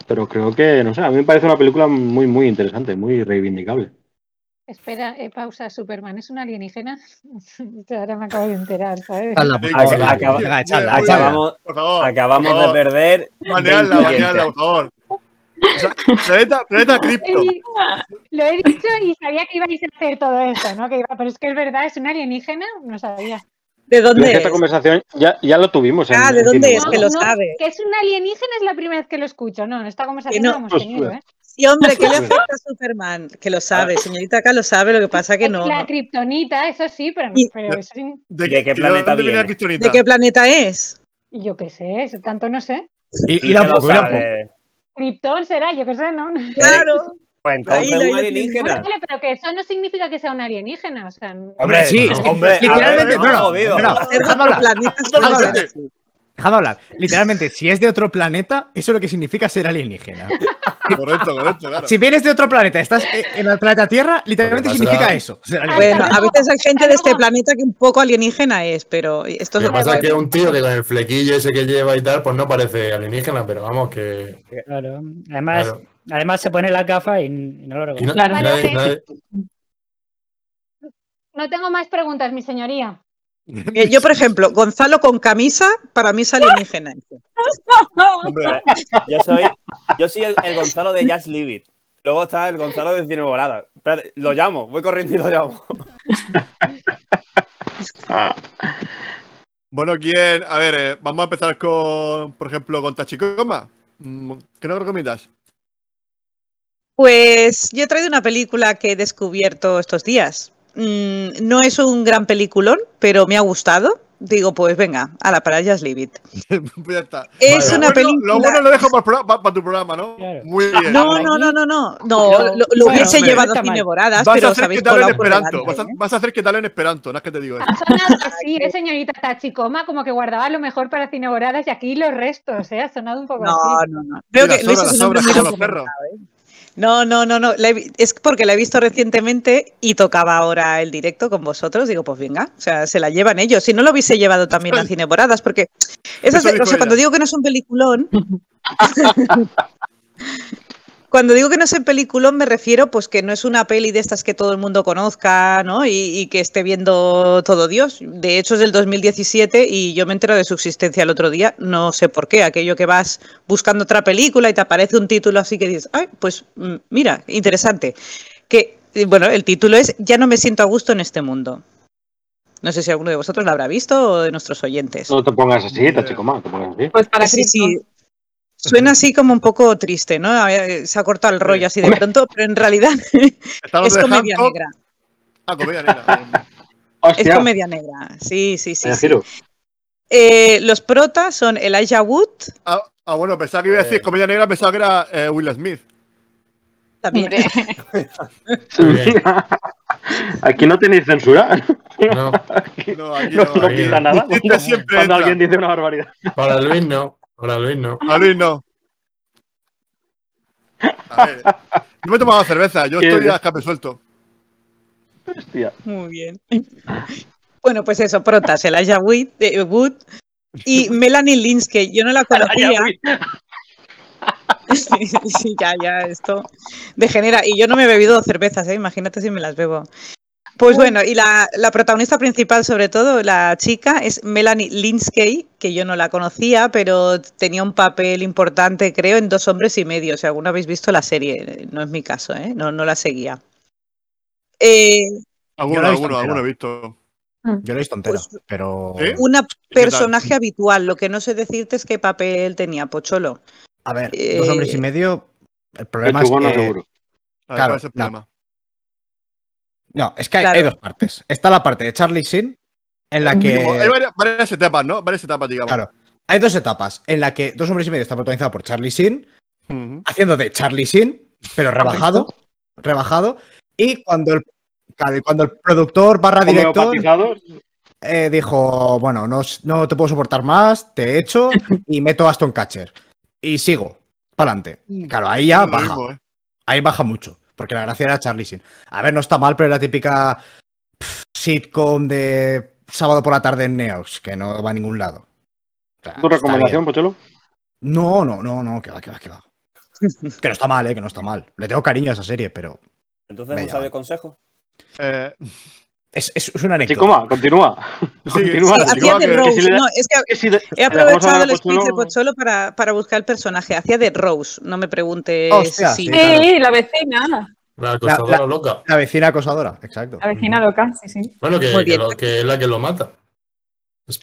Pero creo que, no sé, a mí me parece una película muy, muy interesante, muy reivindicable. Espera, eh, pausa, Superman es un alienígena. Ahora me acabo de enterar, ¿sabes? acabamos, acabamos de perder. Banearla, banearla, por favor planeta, planeta cripto. Lo he dicho y sabía que ibais a hacer todo esto, ¿no? Que pero es que es verdad, es un alienígena, no sabía. ¿De dónde es? Esta conversación ya, ya lo tuvimos. Ah, ¿de dónde es? que lo sabe. Que es un alienígena es la primera vez que lo escucho. No, esta conversación no, la hemos tenido, ¿eh? Sí, hombre, ¿qué le afecta a Superman? Que lo sabe, señorita acá lo sabe, lo que pasa que no. La kriptonita, eso sí, pero, pero eso sí. ¿De, qué, planeta viene? ¿De qué planeta es? Yo qué sé, tanto no sé. Y, y la, Krypton será, yo qué sé, ¿no? Claro. Pues entonces un alienígena. Pero que eso no significa que sea un alienígena. O sea, hombre, sí, hombre, literalmente, no, no, déjame hablar. Déjame hablar. Literalmente, si es de otro planeta, eso es lo que significa ser alienígena. Correcto, correcto, claro. Si vienes de otro planeta, estás en el planeta Tierra, literalmente significa eso. Bueno, a veces hay gente de este planeta que un poco alienígena es, pero esto Lo que pasa es que un tío que con el flequillo ese que lleva y tal, pues no parece alienígena, pero vamos que. Claro. Además, además se pone la gafa y no lo reconoce. No, no tengo más preguntas, mi señoría. Eh, yo, por ejemplo, Gonzalo con camisa, para mí es alienígena. yo soy, yo soy el, Gonzalo de Just Leave It. Luego está el Gonzalo de Cine Volada. lo llamo, voy corriendo y lo llamo. Bueno, ¿quién? A ver, eh, vamos a empezar con, por ejemplo, con Tachikoma. Mm, ¿Qué nos recomiendas? Pues yo he traído una película que he descubierto estos días. Mm, no es un gran peliculón, pero me ha gustado digo, pues venga, a la para Just Leave It. pues ya está. Es una película. Lo bueno lo dejo para, tu programa, ¿no? Muy bien. No, no, no, no, no. no lo, lo hubiese llevado a Cineboradas, pero sabéis que en Esperanto. Vas, a, vas a hacer que tal en Esperanto, no es que te digo eso. Ha sonado así, ¿eh, señorita Tachicoma? Como que guardaba lo mejor para Cineboradas y aquí los restos, ¿eh? Ha sonado un poco no, así. No, no, no. Creo que Luis es un hombre muy documentado, ¿eh? No, no, no, no. Es porque la he visto recientemente y tocaba ahora el directo con vosotros. Digo, pues venga, o sea, se la llevan ellos. Si no lo hubiese llevado también a Cineboradas, porque esas, o sea, cuando digo que no es un peliculón, Cuando digo que no es el peliculón me refiero pues que no es una peli de estas que todo el mundo conozca, ¿no? Y, que esté viendo todo Dios. De hecho es del 2017 y yo me entero de su existencia el otro día, no sé por qué, aquello que vas buscando otra película y te aparece un título así que dices, ay, pues mm, mira, interesante. Que, bueno, el título es Ya no me siento a gusto en este mundo. No sé si alguno de vosotros lo habrá visto o de nuestros oyentes. No te pongas así, chico más, te pongas así. Pues para sí, sí, Suena así como un poco triste, ¿no? Se ha cortado el rollo así de pronto, pero en realidad es comedia negra. Ah, comedia negra. es comedia negra, sí, sí, sí. Eh, los protas son Elijah Wood. Ah, ah, bueno, pensaba que iba a decir eh. comedia negra, pensaba que era eh, Will Smith. También. Aquí no tenéis censura. No. Aquí no, aquí no, no, pisa nada. Cuando, alguien dice una barbaridad. Para Luis no. Hola Luis, no. A Luis no. A ver, yo me he tomado cerveza, yo estoy a escape suelto. Hostia. Muy bien. Bueno, pues eso, protas, el Wood, eh, Wood y Melanie Linsky. Yo no la conocía. sí, sí, ya, ya, esto degenera. Y yo no me he bebido cervezas, ¿eh? imagínate si me las bebo. Pues bueno, y la, protagonista principal, sobre todo, la chica, es Melanie Linsky, que yo no la conocía, pero tenía un papel importante, creo, en Dos Hombres y Medio. Si alguno habéis visto la serie, no es mi caso, ¿eh? no, no la seguía. Eh, alguno, alguno, alguno he visto. Mm. Yo lo he visto entera, pues, pero. Una personaje habitual. Lo que no sé decirte es qué papel tenía Pocholo. A ver, dos hombres y eh, medio. El problema es que. Seguro. Claro, es el problema. No, es que hay, dos partes. Está la parte de Charlie Sin, en la que. Hay varias, etapas, ¿no? Varias etapas, digamos. Claro. Hay dos etapas en la que Dos Hombres y Medio está protagonizado por Charlie Sin, haciendo de Charlie Sin, pero rebajado. rebajado. Y cuando el, cuando el productor barra director eh, dijo: Bueno, no, no te puedo soportar más, te echo y meto a Aston Catcher. Y sigo, para adelante. Claro, ahí ya baja. ¿eh? Ahí baja mucho. Porque la gracia era Charlie Sin. A ver, no está mal, pero es la típica sitcom de sábado por la tarde en Neox, que no va a ningún lado. ¿Tu recomendación, Pocholo? No, no, no, no, que va, que va, que va. que no está mal, eh, que no está mal. Le tengo cariño a esa serie, pero. Entonces, ¿no sabe consejo? Eh. Es, es, una anécdota. Chico, continúa. continúa. hacía de Rose. no, es que he aprovechado el speech de Pocholo para, para, buscar el personaje. Hacía de Rose. No me preguntes si. Sí, la vecina. La acosadora loca. La vecina acosadora, exacto. La vecina loca, sí, sí. Bueno, que, que, es la que lo mata.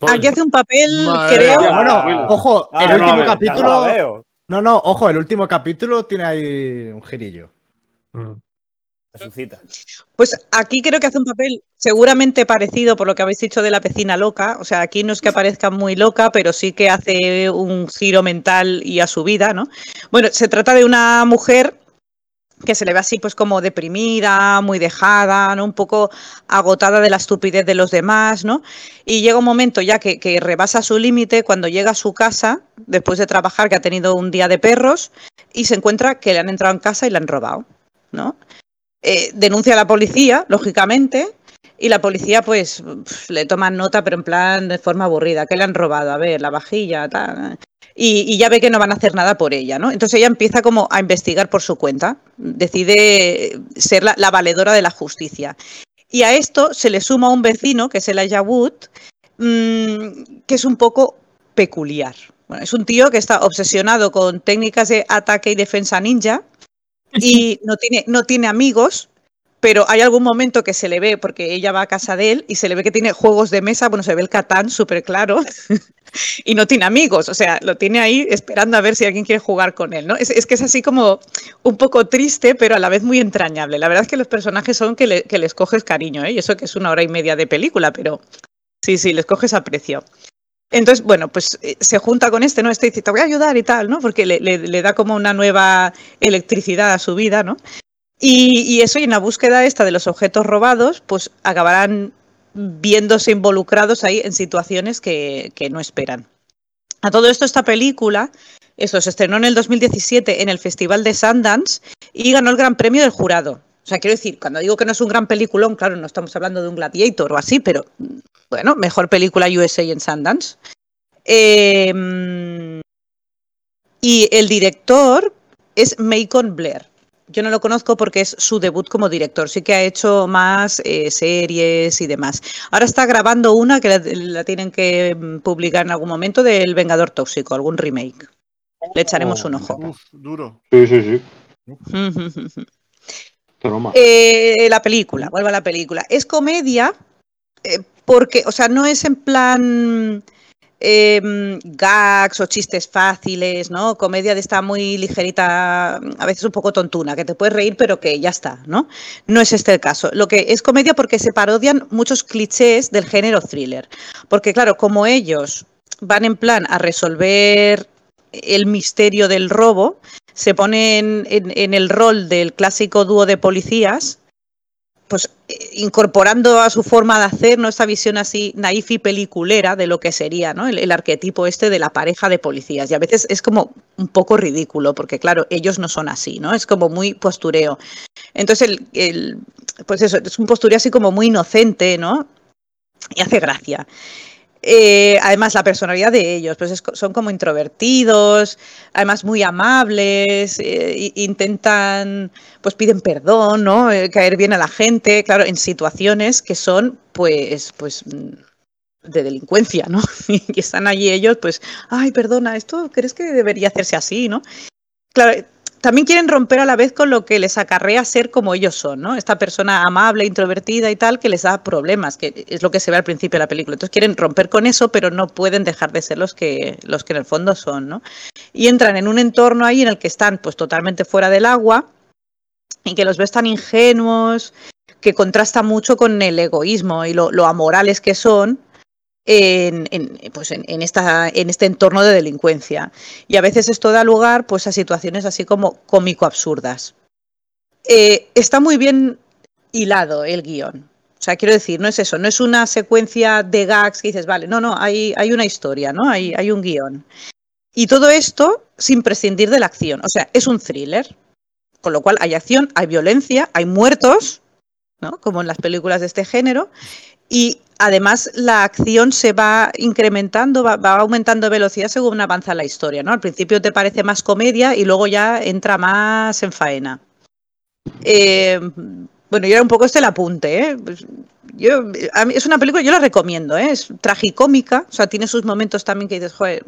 Aquí hace un papel, creo. bueno, ojo, ah, el último capítulo. No, no, ojo, el último capítulo tiene ahí un girillo. Mm. Pues aquí creo que hace un papel seguramente parecido por lo que habéis dicho de la vecina loca. O sea, aquí no es que aparezca muy loca, pero sí que hace un giro mental y a su vida, ¿no? Bueno, se trata de una mujer que se le ve así pues como deprimida, muy dejada, ¿no? Un poco agotada de la estupidez de los demás, ¿no? Y llega un momento ya que, que rebasa su límite cuando llega a su casa, después de trabajar, que ha tenido un día de perros, y se encuentra que le han entrado en casa y le han robado, ¿no? Eh, denuncia a la policía, lógicamente, y la policía pues le toma nota, pero en plan de forma aburrida, que le han robado, a ver, la vajilla, tal. Y, ya ve que no van a hacer nada por ella, ¿no? Entonces ella empieza como a investigar por su cuenta, decide ser la, valedora de la justicia. Y a esto se le suma un vecino, que es el Wood, mm, que es un poco peculiar. Es un tío que está obsesionado con técnicas de ataque y defensa ninja, y no tiene, no tiene amigos, pero hay algún momento que se le ve, porque ella va a casa de él y se le ve que tiene juegos de mesa, bueno, se ve el Catán súper claro, y no tiene amigos, o sea, lo tiene ahí esperando a ver si alguien quiere jugar con él, ¿no? Es, que es así como un poco triste, pero a la vez muy entrañable. La verdad es que los personajes son que, les coges cariño, ¿eh? Y eso que es una hora y media de película, pero sí, sí, les coges aprecio. Entonces, bueno, pues eh, se junta con este, ¿no? Este dice, te voy a ayudar y tal, ¿no? Porque le, da como una nueva electricidad a su vida, ¿no? Y, eso, y en la búsqueda esta de los objetos robados, pues acabarán viéndose involucrados ahí en situaciones que, no esperan. A todo esto, esta película, eso se estrenó en el 2017 en el Festival de Sundance y ganó el Gran Premio del Jurado. O sea, quiero decir, cuando digo que no es un gran peliculón, claro, no estamos hablando de un Gladiator o así, pero bueno, mejor película USA en Sundance. Em, y el director es Macon Blair. Yo no lo conozco porque es su debut como director. Sí que ha hecho más eh, series y demás. Ahora está grabando una que la, tienen que mm, publicar en algún momento del Vengador Tóxico, algún remake. Le echaremos un ojo. duro. Sí, sí, sí. Eh, la película, vuelvo a la película. Es comedia eh, porque, o sea, no es en plan eh, gags o chistes fáciles, ¿no? Comedia de esta muy ligerita, a veces un poco tontuna, que te puedes reír, pero que ya está, ¿no? No es este el caso. Lo que es comedia porque se parodian muchos clichés del género thriller. Porque, claro, como ellos van en plan a resolver el misterio del robo, se ponen en el rol del clásico dúo de policías pues eh, incorporando a su forma de hacer ¿no? esta visión así naif y peliculera de lo que sería ¿no? el, arquetipo este de la pareja de policías. Y a veces es como un poco ridículo, porque claro, ellos no son así, ¿no? Es como muy postureo. Entonces, el, el pues eso, es un postureo así como muy inocente, ¿no? Y hace gracia. Eh, además, la personalidad de ellos, pues son como introvertidos, además muy amables, eh, intentan, pues piden perdón, ¿no? Eh, caer bien a la gente, claro, en situaciones que son, pues, pues de delincuencia, ¿no? y están allí ellos, pues, ay, perdona, esto crees que debería hacerse así, ¿no? Claro, también quieren romper a la vez con lo que les acarrea ser como ellos son, ¿no? Esta persona amable, introvertida y tal, que les da problemas, que es lo que se ve al principio de la película. Entonces quieren romper con eso, pero no pueden dejar de ser los que, los que en el fondo son, ¿no? Y entran en un entorno ahí en el que están pues totalmente fuera del agua y que los ves tan ingenuos, que contrasta mucho con el egoísmo y lo, lo amorales que son, en, pues en, este entorno de delincuencia. Y a veces esto da lugar pues, a situaciones así como cómico-absurdas. Eh, está muy bien hilado el guion. O sea, quiero decir, no es eso, no es una secuencia de gags que dices, vale, no, no, hay, hay una historia, ¿no? Hay, hay un guion. Y todo esto sin prescindir de la acción. O sea, es un thriller. Con lo cual hay acción, hay violencia, hay muertos, ¿no? Como en las películas de este género. Y además la acción se va incrementando, va, aumentando velocidad según avanza la historia, ¿no? Al principio te parece más comedia y luego ya entra más en faena. Eh, bueno, yo era un poco este el apunte, ¿eh? Pues, yo, es una película, yo la recomiendo, ¿eh? Es tragicómica, o sea, tiene sus momentos también que dices, joder,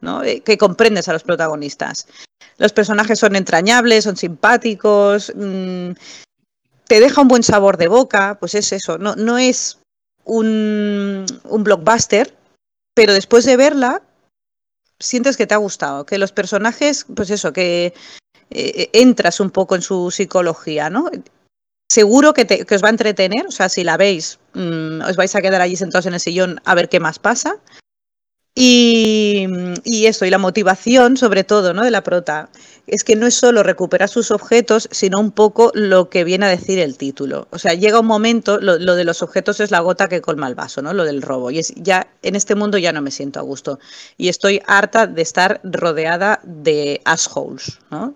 ¿no? Eh, que comprendes a los protagonistas. Los personajes son entrañables, son simpáticos, mm, te deja un buen sabor de boca, pues es eso, no, no es un, blockbuster, pero después de verla sientes que te ha gustado, que los personajes, pues eso, que eh, entras un poco en su psicología, ¿no? Seguro que, te, os va a entretener, o sea, si la veis, mm, os vais a quedar allí sentados en el sillón a ver qué más pasa. Y, y, eso, y la motivación, sobre todo, ¿no? De la prota, es que no es solo recuperar sus objetos, sino un poco lo que viene a decir el título. O sea, llega un momento, lo, de los objetos es la gota que colma el vaso, ¿no? Lo del robo. Y es ya, en este mundo ya no me siento a gusto. Y estoy harta de estar rodeada de assholes, ¿no?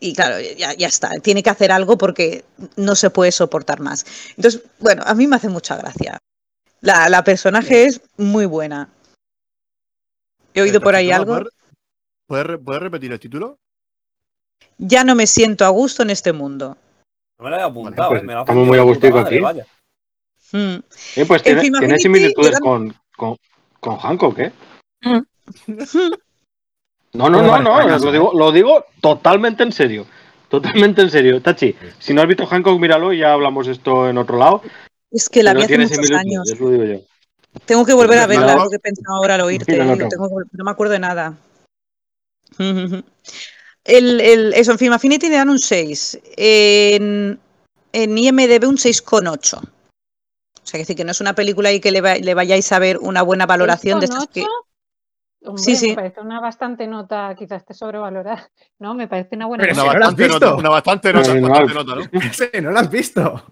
Y claro, ya, ya está, tiene que hacer algo porque no se puede soportar más. Entonces, bueno, a mí me hace mucha gracia. La, la personaje es muy buena. He oído por ahí algo. ¿Puedes, repetir el título? Ya no me siento a gusto en este mundo. No me lo he apuntado, pues me lo estamos muy a gusto aquí. Mm. Eh, pues tiene, tiene similitudes con, con, con, Hancock, ¿eh? Mm. No, no, no, no, lo digo, lo digo totalmente en serio. totalmente en serio. Tachi, si no has visto Hancock, míralo y ya hablamos esto en otro lado. Es que la vi hace muchos años. Eso lo digo yo. Tengo que volver a verla, lo que he pensado ahora al oírte. no, me acuerdo de nada. El, el, eso, en Film Affinity le dan un 6. En, en IMDB un 6,8. O sea, que decir que no es una película y que le, le vayáis a ver una buena valoración de estas que. sí, sí. Me parece una bastante nota, quizás esté sobrevalorada. No, me parece una buena nota. Una bastante nota, una bastante nota, no, bastante nota, ¿no? Sí, no la has visto.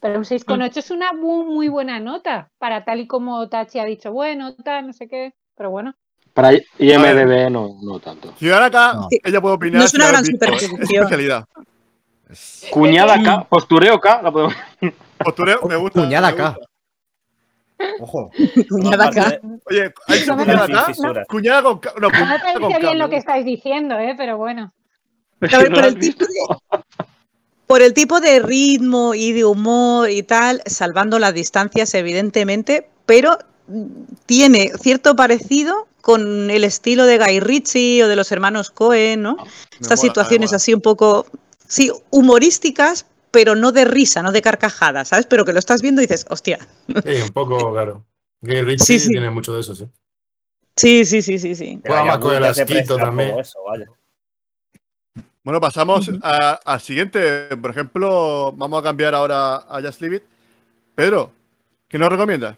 Pero un 6,8 es una muy, muy buena nota para tal y como Tachi ha dicho, bueno, tal, no sé qué, pero bueno. Para IMDB no, no tanto. Ciudad acá, ella puede opinar. No es una gran especialidad. Cuñada K, postureo K, la podemos. Postureo, me gusta. Cuñada K. Ojo. Cuñada K. Oye, ¿hay cuñada K? Cuñada con K. No, no me parece bien lo que estáis diciendo, ¿eh? pero bueno. A ver, por el de, por el tipo de ritmo y de humor y tal, salvando las distancias, evidentemente, pero tiene cierto parecido con el estilo de Guy Ritchie o de los hermanos Cohen, ¿no? Estas situaciones así un poco, sí, humorísticas, pero no de risa, no de carcajada, ¿sabes? Pero que lo estás viendo y dices, hostia. Sí, un poco, claro. Guy Ritchie tiene mucho de eso, sí. Sí, sí, sí, sí, sí. más con el asquito también. Bueno, pasamos al siguiente. Por ejemplo, vamos a cambiar ahora a Just Leave It. Pedro, ¿qué nos recomiendas?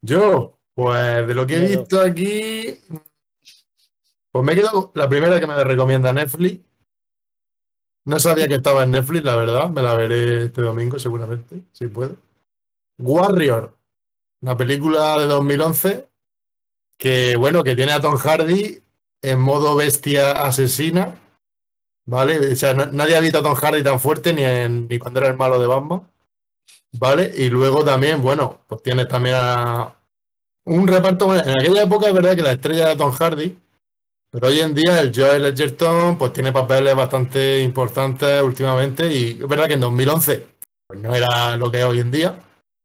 Yo, pues de lo que he visto aquí, pues me he quedado la primera que me recomienda Netflix. No sabía que estaba en Netflix, la verdad. Me la veré este domingo seguramente, si puedo. Warrior, una película de 2011 que, bueno, que tiene a Tom Hardy en modo bestia asesina ¿vale? O sea, nadie ha visto a Tom Hardy tan fuerte ni, en, ni cuando era el malo de Batman, ¿vale? Y luego también, bueno, pues tienes también a un reparto. En aquella época es verdad que la estrella era Tom Hardy, pero hoy en día el Joel Edgerton pues tiene papeles bastante importantes últimamente y es verdad que en 2011 pues no era lo que es hoy en día,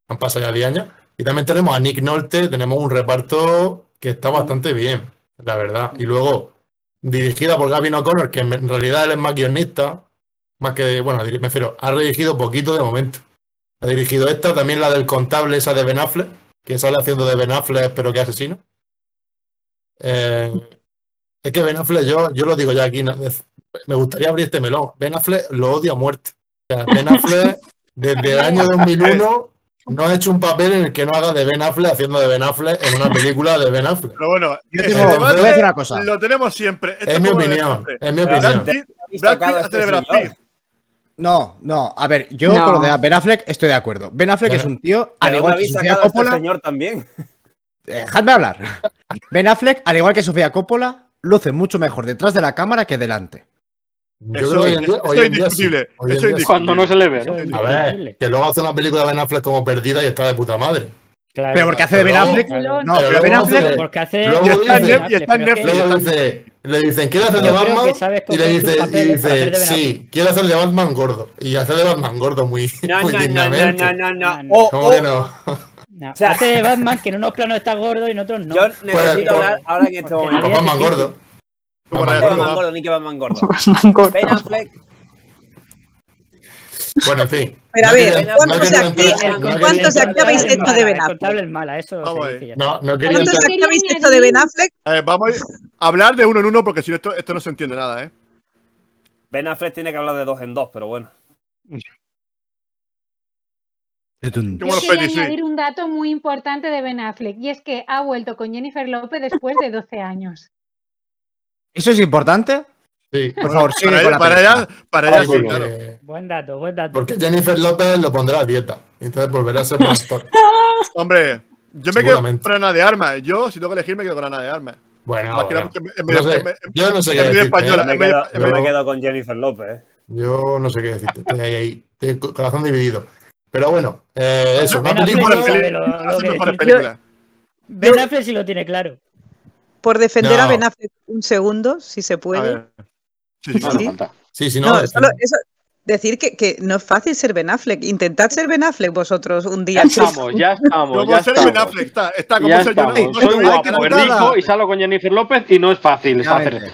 han pasado ya 10 años. Y también tenemos a Nick Nolte, tenemos un reparto que está bastante bien, la verdad. Y luego dirigida por Gavin O'Connor, que en realidad él es más guionista, más que, bueno, me refiero, ha dirigido poquito de momento. Ha dirigido esta, también la del contable, esa de Ben Affleck, que sale haciendo de Ben Affleck, pero que asesino. Eh, es que Ben Affleck, yo, yo lo digo ya aquí, me gustaría abrir este melón. Ben Affleck lo odio a muerte. O Ben Affleck, desde el año 2001, no ha hecho un papel en el que no haga de Ben Affleck haciendo de Ben Affleck en una película de Ben Affleck. Pero bueno, yo te voy a decir una cosa. Lo tenemos siempre. es mi opinión. Es mi opinión. No, no, a ver, yo con lo de Ben Affleck estoy de acuerdo. Ben Affleck es un tío, al igual que Sofía este Coppola. señor también. Dejadme hablar. Ben Affleck, al igual que Sofía Coppola, luce mucho mejor detrás de la cámara que delante. Eso, es indiscutible. Cuando no se le ve. A ver, que luego hace una película de Ben Affleck como perdida y está de puta madre. Claro, pero porque hace de Ben Affleck. No, pero Ben Affleck. Porque hace. y está en Netflix. Le dicen, ¿quiere hacer de Batman? Y le dice, y dice sí, quiere hacer de Batman gordo. Y hace de Batman gordo muy, no, muy no, dignamente. No, no, no, no. ¿Cómo que no? O sea, hace de Batman que en unos planos está gordo y en otros no. Yo necesito pues, hablar ahora que esto. Batman gordo. Batman gordo, ni que Batman gordo. Ben Affleck. Bueno, en fin. Pero a ver, ¿cuántos aquí, ¿cuántos de aquí habéis hecho de Ben Affleck? ¿Cuántos habéis hecho de Ben Affleck? vamos a hablar de uno en uno porque si no esto, esto no se entiende nada, ¿eh? Ben Affleck tiene que hablar de dos en dos, pero bueno. Yo quería añadir un dato muy importante de Ben Affleck y es que ha vuelto con Jennifer López después de 12 años. ¿Eso es importante? Sí. Por favor, sigue para, con la para allá, para allá, sí, claro. Buen dato, buen dato. Porque Jennifer López lo pondrá a dieta. Entonces volverá a ser pastor. Hombre, yo me quedo con Ana de Armas. Yo, si tengo que elegir, me quedo con Ana de Armas. Bueno, bueno. no sé, yo no sé qué decirte. Española, me, quedo, yo, me quedo con Jennifer López. ¿eh? Yo no sé qué decirte. Estoy ahí, ahí. Estoy corazón dividido. Pero bueno, eh, eso. Una película. Ben Affleck sí lo tiene claro por defender a Ben Affleck un segundo, si se puede. Sí, sí, sí. sí, no, solo, eso, decir que, que, no es fácil ser Ben Affleck. Intentad ser Ben Affleck vosotros un día. Ya estamos, ya estamos. ya ser Ben Affleck, está, está como ya estamos. Soy guapo, rico y salgo con Jennifer López y no es fácil. Es hacer.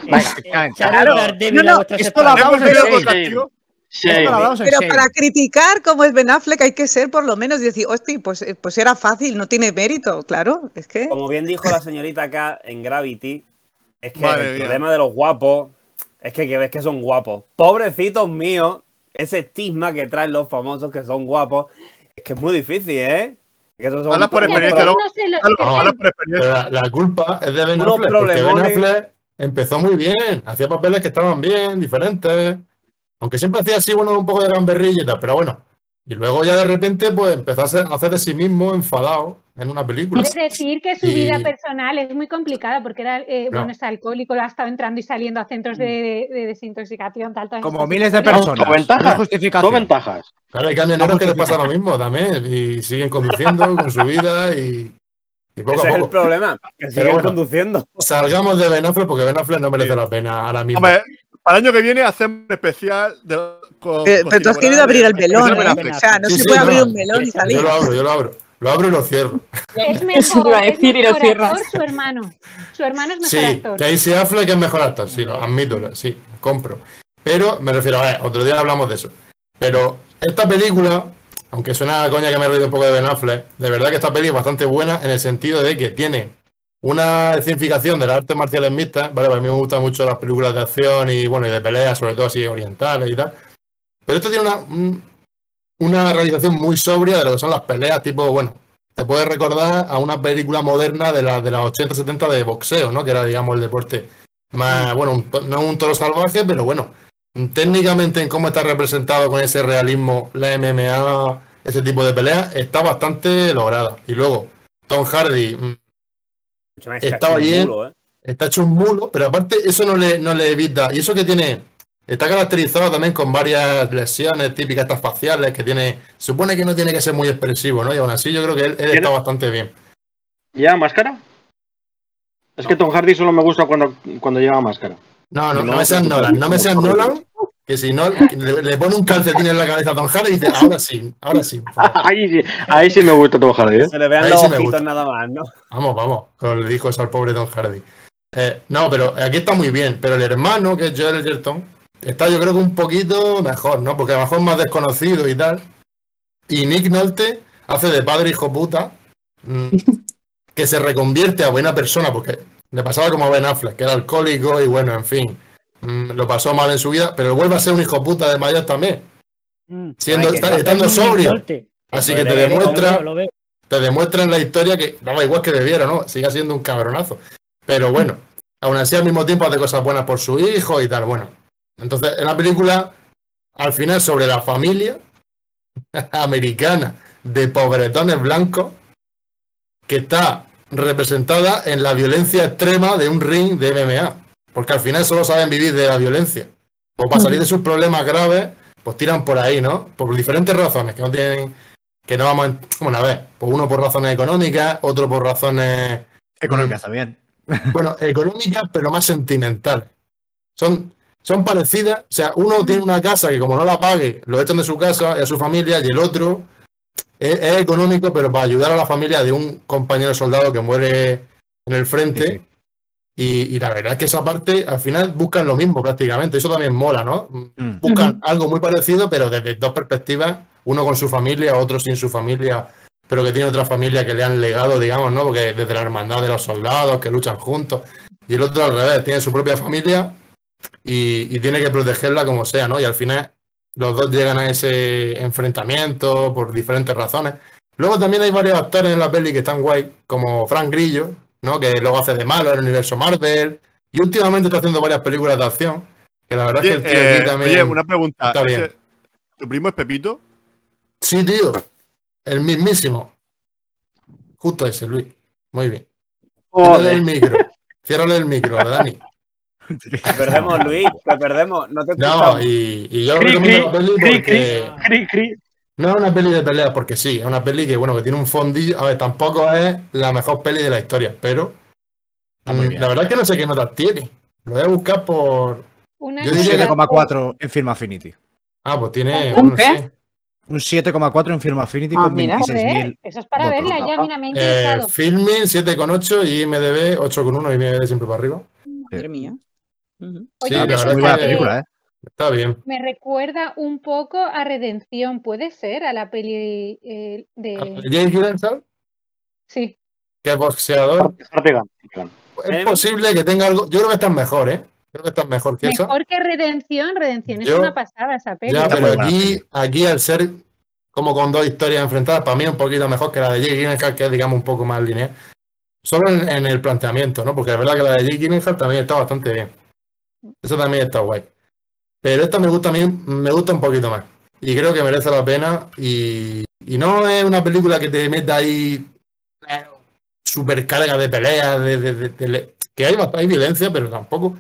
Claro, no, no, esto lo hablamos en Sí. Pero para criticar cómo es Ben Affleck hay que ser por lo menos decir, hostia, pues, pues era fácil, no tiene mérito, claro. Es que. Como bien dijo la señorita acá en Gravity, es que el problema de los guapos es que, que ves que son guapos. Pobrecitos míos, ese estigma que traen los famosos que son guapos, es que es muy difícil, ¿eh? Son por experiencia, ¿no? La, la, culpa es de Ben Affleck, porque Ben Affleck empezó muy bien, hacía papeles que estaban bien, diferentes. Aunque siempre hacía así, bueno, un poco de gamberrilla pero bueno. Y luego ya de repente, pues empezó a hacer de sí mismo enfadado en una película. Es decir, que su vida personal es muy complicada porque era, eh, bueno, es alcohólico, ha estado entrando y saliendo a centros de, desintoxicación. Tal, Como miles de personas. Con ventajas. Con ventajas. Claro, hay camioneros que les pasa lo mismo también y siguen conduciendo con su vida y. Ese es el problema, que siguen conduciendo. Salgamos de Ben Affleck porque Ben Affleck no merece la pena ahora mismo. Para el año que viene hacemos un especial de, con, eh, Pero tú has querido abrir el melón, ¿eh? O sea, no se puede abrir un melón y salir. Yo lo abro, yo lo abro. Lo abro y lo cierro. Es mejor, a decir y lo cierro. su hermano. Su hermano es mejor sí, actor. Casey Affleck es mejor actor, sí, lo admito, sí, compro. Pero me refiero, a ver, otro día hablamos de eso. Pero esta película, aunque suena a coña que me he reído un poco de Ben Affleck, de verdad que esta película es bastante buena en el sentido de que tiene una escenificación de las artes marciales mixtas, ¿vale? A mí me gustan mucho las películas de acción y bueno, y de peleas, sobre todo así orientales y tal. Pero esto tiene una, una realización muy sobria de lo que son las peleas, tipo, bueno, te puede recordar a una película moderna de, la, de las 80-70 de boxeo, ¿no? Que era, digamos, el deporte más, bueno, no un toro salvaje, pero bueno, técnicamente en cómo está representado con ese realismo la MMA, ese tipo de peleas, está bastante lograda. Y luego, Tom Hardy mm, estaba bien, ¿eh? está hecho un mulo, pero aparte eso no le, no le evita. Y eso que tiene, está caracterizado también con varias lesiones típicas estas faciales que tiene. Supone que no tiene que ser muy expresivo, ¿no? Y aún así yo creo que él, está bastante bien. ¿Lleva máscara? Es que Tom Hardy solo me gusta cuando, cuando lleva máscara. No, no, no, me seas Nolan, no me seas Nolan, que si no, le, pone un calcetín en la cabeza a Tom Hardy y dice, ahora sí, ahora sí. ahí, sí ahí sí me gusta Tom Hardy. ¿eh? Se le vean los ojitos nada más, ¿no? Vamos, vamos, como le dijo eso al pobre Tom Hardy. Eh, no, pero aquí está muy bien, pero el hermano, que es Joel Edgerton, está yo creo que un poquito mejor, ¿no? Porque a lo mejor es más desconocido y tal. Y Nick Nolte hace de padre hijo puta, mm, que se reconvierte a buena persona, porque le pasaba como a Ben Affleck, que era alcohólico y bueno, en fin Mm, lo pasó mal en su vida, pero vuelve a ser un hijo puta de mayor también. Mm. Siendo, estando sobrio. Así que te demuestra, te demuestra en la historia que daba igual que bebiera, ¿no? Siga siendo un cabronazo. Pero bueno, aún así al mismo tiempo hace cosas buenas por su hijo y tal. Bueno, entonces en la película, al final sobre la familia americana de pobretones blancos, que está representada en la violencia extrema de un ring de MMA porque al final solo saben vivir de la violencia. O para salir de sus problemas graves, pues tiran por ahí, ¿no? Por diferentes razones, que no tienen, que no vamos a, bueno, a ver, pues uno por razones económicas, otro por razones... Económicas también. Bueno, económicas, pero más sentimentales. Son, son parecidas, o sea, uno tiene una casa que como no la pague, lo echan de su casa y a su familia, y el otro es, económico, pero para ayudar a la familia de un compañero soldado que muere en el frente. Y, la verdad es que esa parte al final buscan lo mismo prácticamente. Eso también mola, ¿no? Mm. Buscan algo muy parecido, pero desde dos perspectivas. Uno con su familia, otro sin su familia, pero que tiene otra familia que le han legado, digamos, ¿no? Porque desde la hermandad de los soldados que luchan juntos. Y el otro al revés, tiene su propia familia y, tiene que protegerla como sea, ¿no? Y al final los dos llegan a ese enfrentamiento por diferentes razones. Luego también hay varios actores en la peli que están guay, como Frank Grillo, ¿no? Que luego hace de malo en el universo Marvel. Y últimamente está haciendo varias películas de acción. Que la verdad es que el tío aquí eh, también. Oye, una pregunta. ¿Tu primo es Pepito? Sí, tío. El mismísimo. Justo ese, Luis. Muy bien. Ciérrale el micro. Ciérrale el micro, Dani. Te perdemos, Luis, te perdemos. No, te no y, y, yo recomiendo la peli porque. No es una peli de pelea porque sí, es una peli que, bueno, que tiene un fondillo. A ver, tampoco es la mejor peli de la historia, pero mm, la verdad es que no sé qué notas tiene. Lo voy a buscar por. Yo diría 7,4 en Film Affinity. Ah, pues tiene. ¿Un qué? Un 7,4 en Film Affinity ah, con 26.000. Eso es para verla, ya mira, me eh, Filming 7,8 y IMDB 8,1 y IMDB siempre para arriba. Madre mía. sí, la verdad es que película, ¿eh? Está bien. Me recuerda un poco a Redención, ¿puede ser? A la peli eh, de. ¿James Gyllenhaal? Sí. Que es boxeador. Es posible que tenga algo. Yo creo que está mejor, ¿eh? Creo que está mejor que eso. Mejor que Redención. Redención es una pasada esa peli. Ya, pero aquí, aquí al ser como con dos historias enfrentadas, para mí es un poquito mejor que la de Jake Gyllenhaal, que es, digamos, un poco más lineal. Solo en, el planteamiento, ¿no? Porque es verdad que la de Jake Gyllenhaal también está bastante bien. Eso también está guay. Pero esta me gusta a mí, me gusta un poquito más. Y creo que merece la pena. Y, y no es una película que te meta ahí eh, super carga de peleas, de, que hay, hay violencia, pero tampoco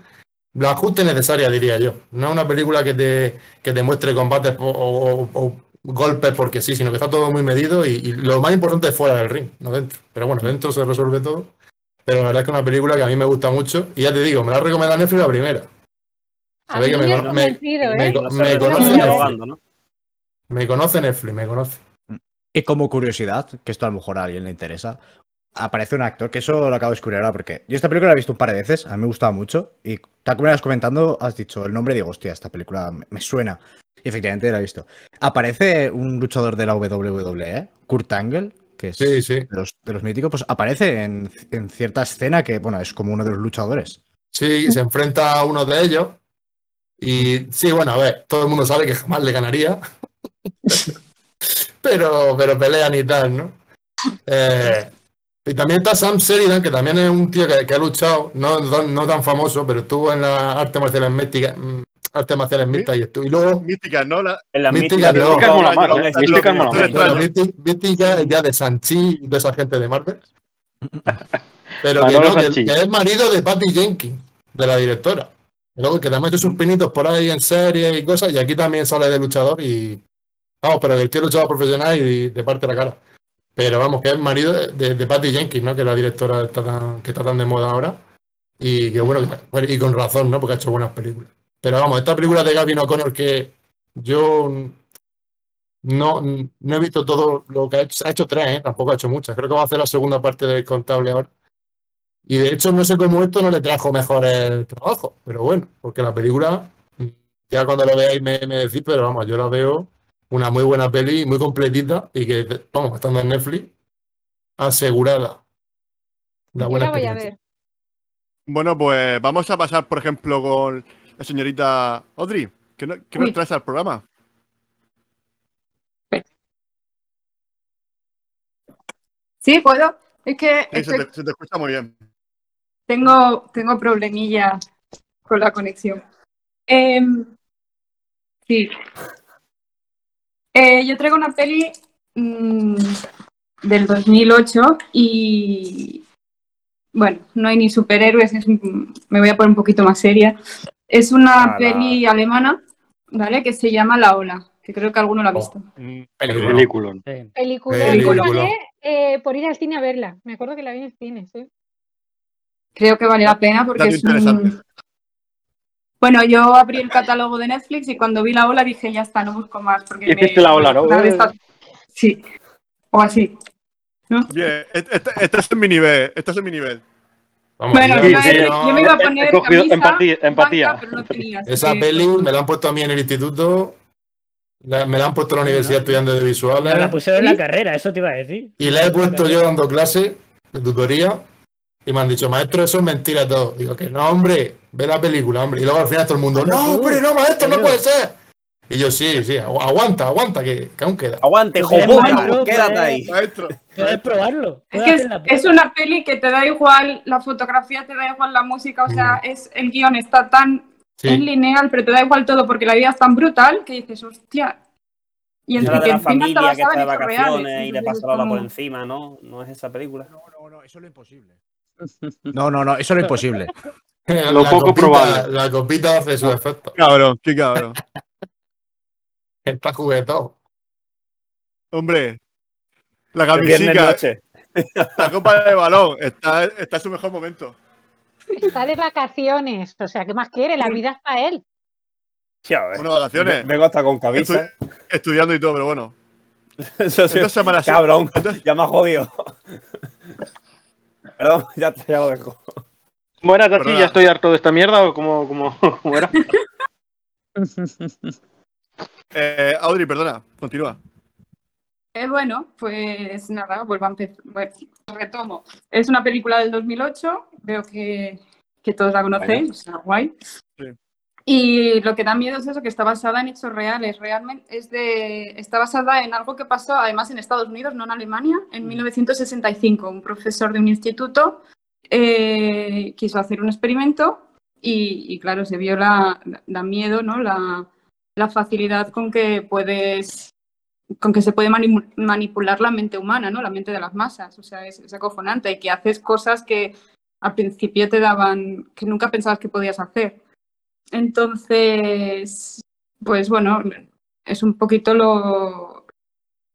la ajuste necesaria, diría yo. No es una película que te, que te muestre combates o, golpes porque sí, sino que está todo muy medido y, lo más importante es fuera del ring, no dentro. Pero bueno, dentro se resuelve todo. Pero la verdad es que es una película que a mí me gusta mucho y ya te digo, me la recomendado Netflix la primera. A mí me, me, me, conoce Netflix. Me conoce Netflix, me conoce. Y como curiosidad, que esto a lo mejor a alguien le interesa, aparece un actor, que eso lo acabo de descubrir ahora, porque yo esta película la he visto un par de veces, a mí me gustaba mucho, y tal como me ibas comentando, has dicho el nombre y digo, hostia, esta película me, suena. Y efectivamente la he visto. Aparece un luchador de la WWE, Kurt Angle, que es De, los, de, los, míticos, pues aparece en, en, cierta escena que, bueno, es como uno de los luchadores. Sí, se enfrenta a uno de ellos. Y sí, bueno, a ver, todo el mundo sabe que jamás le ganaría. pero, pero pelean y tal, ¿no? Eh, y también está Sam Sheridan, que también es un tío que, ha luchado, no, no, tan famoso, pero estuvo en las artes marciales místicas, mm, artes marciales mixtas y estuvo. Y luego. Mística, ¿no? La... En la mística, no. Mística es Mística ya de Sanchi y de esa gente de Marvel. Pero que, no, que, es marido de Patty Jenkins, de la directora. Luego que también sus pinitos por ahí en serie y cosas, y aquí también sale de luchador y. Vamos, pero el tío luchador profesional y de parte de la cara. Pero vamos, que es marido de, Patty Jenkins, ¿no? Que es la directora que está tan de moda ahora. Y que bueno, y con razón, ¿no? Porque ha hecho buenas películas. Pero vamos, esta película de Gavin O'Connor que yo no, no he visto todo lo que ha hecho. Ha hecho tres, ¿eh? Tampoco ha hecho muchas. Creo que va a hacer la segunda parte del contable ahora. Y de hecho, no sé cómo esto no le trajo mejor el trabajo. Pero bueno, porque la película, ya cuando la veáis me, me decís, pero vamos, yo la veo una muy buena peli, muy completita y que, vamos, estando en Netflix, asegurada. La buena voy a ver. Bueno, pues vamos a pasar, por ejemplo, con la señorita Audrey. ¿Qué, nos traes al programa? Sí, puedo. Es que. se, te, escucha muy bien. Tengo, tengo problemilla con la conexión. Em, sí, eh, yo traigo una peli mm, del 2008 y bueno, no hay ni superhéroes, me voy a poner un poquito más seria. Es una peli alemana, ¿vale? Que se llama La Ola, que creo que alguno la ha oh, visto. Mm, película. Película. Eh, por ir al cine a verla. Me acuerdo que la vi en el cine, sí. Creo que vale la pena porque es un, bueno, yo abrí el catálogo de Netflix y cuando vi la ola dije, ya está, no busco más. Porque Hiciste la ola, ¿no? Sí, o así. Bien, este, este, este, es mi nivel, este es mi nivel. bueno, yo me iba a poner empatía. empatía. Esa peli me la han puesto a mí en el instituto, me la han puesto en la universidad estudiando de visuales. Me la pusieron en la carrera, eso te iba a decir. Y la he puesto yo dando clase de tutoría y me han dicho, maestro, eso es mentira todo. Digo que no, hombre, ve la película, hombre. Y luego al final todo el mundo, no, hombre, no, maestro, no puede ser. Y yo, sí, sí, aguanta, aguanta, que, que aún queda. Aguante, joder, quédate ahí. Maestro. Puedes probarlo. Es que es, una peli que te da igual, la fotografía te da igual la música, o sea, mm. es el guion está tan lineal, pero te da igual todo porque la vida es tan brutal que dices, hostia. Y entre que la familia que está de vacaciones y le pasa la por encima, ¿no? No es esa película. No, no, no, eso es lo imposible. No, no, no, eso es imposible. Lo poco probable. La copita hace su efecto. Cabrón, qué cabrón. Está juguetón. Hombre, la camisita, la copa de balón, está, está en su mejor momento. Está de vacaciones, o sea, ¿qué más quiere? La vida es para él. Bueno, vacaciones. Vengo hasta con cabeza. estudiando y todo, pero bueno. Eso sí. Cabrón, ya me ha jodido. Perdón, ya, ya lo dejo. ¿Cómo así? ¿Ya estoy harto de esta mierda o cómo, cómo, cómo era? eh, Audrey, perdona, continúa. Eh, bueno, pues nada, vuelvo a empezar. Bueno, retomo. Es una película del 2008, veo que, que todos la conocéis, o sea, guay. Y lo que da miedo es eso, que está basada en hechos reales. Realmente es de, está basada en algo que pasó además en Estados Unidos, no en Alemania, en 1965. Un profesor de un instituto eh, quiso hacer un experimento y, claro, se vio la, da miedo, ¿no? La, la, facilidad con que puedes con que se puede manipular la mente humana, ¿no? La mente de las masas. O sea, es, es acojonante y que haces cosas que al principio te daban, que nunca pensabas que podías hacer. Entonces, pues bueno, es un poquito lo,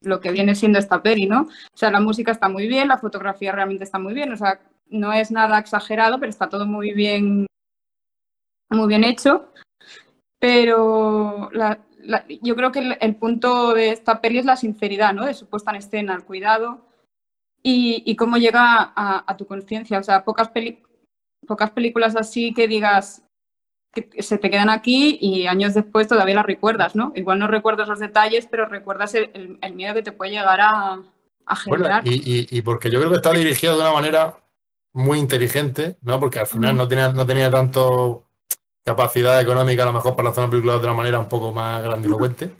lo que viene siendo esta peli, ¿no? O sea, la música está muy bien, la fotografía realmente está muy bien, o sea, no es nada exagerado, pero está todo muy bien, muy bien hecho. Pero yo creo que el, punto de esta peli es la sinceridad, ¿no? De su puesta en escena, el cuidado y, cómo llega a, tu conciencia. O sea, pocas, pocas películas así que digas, que se te quedan aquí y años después todavía las recuerdas, ¿no? Igual no recuerdas los detalles, pero recuerdas el, miedo que te puede llegar a, generar. y, porque yo creo que está dirigido de una manera muy inteligente, ¿no? Porque al final no tenía, no tenía tanto capacidad económica a lo mejor para hacer una película de otra manera un poco más grandilocuente.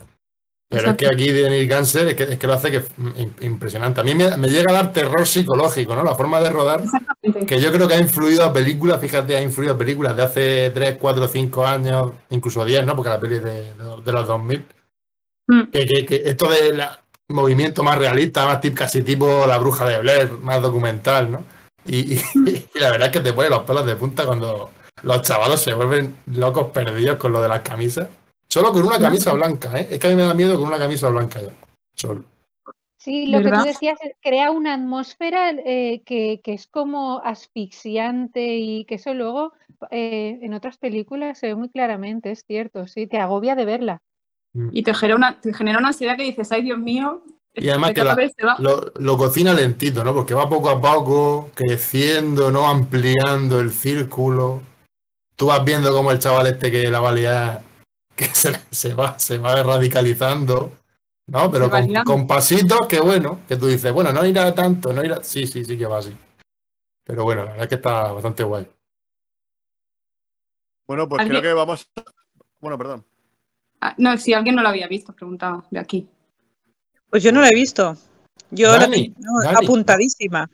Pero es que aquí Denis Ganser es que, es que lo hace que es impresionante. A mí me, llega a dar terror psicológico, ¿no? La forma de rodar, que yo creo que ha influido a películas, fíjate, ha influido a películas de hace 3, 4, 5 años, incluso 10, ¿no? Porque la peli de, de, los 2000. Mm. Que, que, esto de movimiento más realista, más tip, casi tipo La Bruja de Blair, más documental, ¿no? Y, y, la verdad es que te pone los pelos de punta cuando los chavalos se vuelven locos perdidos con lo de las camisas. Solo con una camisa blanca, ¿eh? Es que a mí me da miedo con una camisa blanca ya. Solo. Sí, lo que tú decías crea una atmósfera eh, que, es como asfixiante y que eso luego eh, en otras películas se ve muy claramente, es cierto, sí, te agobia de verla. Mm. Y te genera una, te genera una ansiedad que dices, ay Dios mío. Y además que lo, lo, cocina lentito, ¿no? Porque va poco a poco, creciendo, ¿no? Ampliando el círculo. Tú vas viendo cómo el chaval este que la valía que se, va, se va radicalizando, ¿no? Pero con, pasitos que bueno, que tú dices, bueno, no irá tanto, no irá. Sí, sí, sí que va así. Pero bueno, la verdad es que está bastante guay. Bueno, pues creo que vamos. Bueno, perdón. Ah, no, si alguien no lo había visto, preguntaba de aquí. Pues yo no lo he visto. Yo la tengo apuntadísima.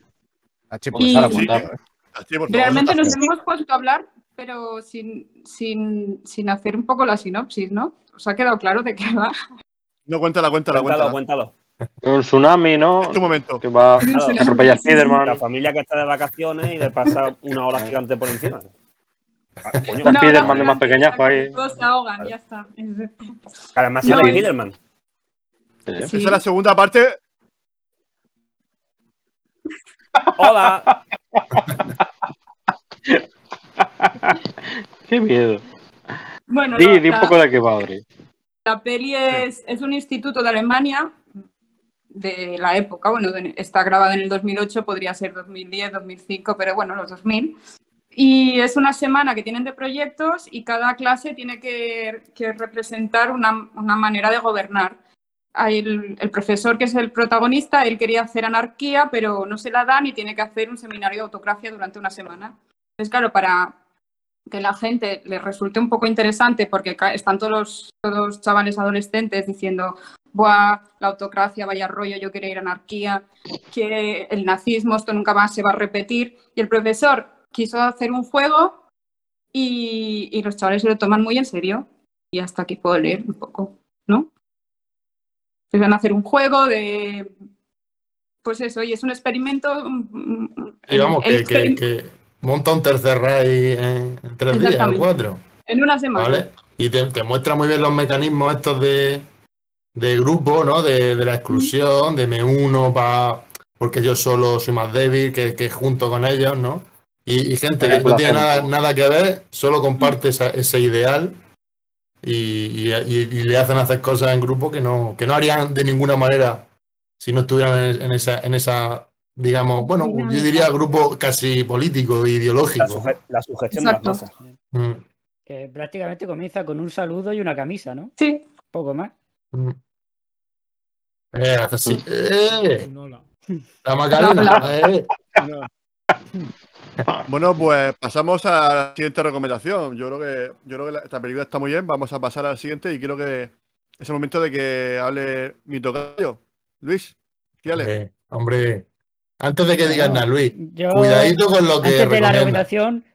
Realmente nos hemos puesto a hablar pero sin, sin, sin hacer un poco la sinopsis, ¿no? ¿Os ha quedado claro de qué va? No, cuéntala, cuéntala, cuéntala. cuéntalo. Un tsunami, ¿no? Es tu momento. Que va a atropellar a Spiderman. La familia que está de vacaciones y le pasa una hora gigante por encima. Ah, coño, no, Spiderman de más pequeñazo ahí. Todos se ahogan, ya está. Además, no, es Spiderman. Esa es la segunda parte. Hola. Qué miedo. Bueno, di, un poco de qué va, La peli es, un instituto de Alemania de la época, bueno, está grabada en el 2008, podría ser 2010, 2005, pero bueno, los 2000. Y es una semana que tienen de proyectos y cada clase tiene que, representar una, manera de gobernar. El, el, profesor, que es el protagonista, él quería hacer anarquía, pero no se la dan y tiene que hacer un seminario de autocracia durante una semana. Entonces, claro, para que la gente le resulte un poco interesante, porque están todos los, chavales adolescentes diciendo, Buah, la autocracia, vaya rollo, yo quiero ir a anarquía, que el nazismo, esto nunca más se va a repetir. Y el profesor quiso hacer un juego y, los chavales se lo toman muy en serio. Y hasta aquí puedo leer un poco, ¿no? Se van a hacer un juego de. Pues eso, y es un experimento. Digamos que monta un tercer rey en, tres días, o cuatro. En una semana. Y te, muestra muy bien los mecanismos estos de, de grupo, ¿no? De, la exclusión, de me uno para porque yo solo soy más débil que, junto con ellos, ¿no? Y, gente que no tiene nada, nada, que ver, solo comparte ese ideal y, le hacen hacer cosas en grupo que no, que no harían de ninguna manera si no estuvieran en, esa, en esa, digamos, bueno, yo diría grupo casi político, ideológico. La, sugestión de las masas. Mm. Que prácticamente comienza con un saludo y una camisa, ¿no? Sí. Poco más. Mm. Eh, así. Eh. La Macarena. Eh. Bueno, pues pasamos a la siguiente recomendación. Yo creo que, yo creo que esta película está muy bien. Vamos a pasar a la siguiente y quiero que es el momento de que hable mi tocayo. Luis, ¿qué hombre, antes de que digas nada, Luis, cuidadito con lo que. Antes de la recomendación,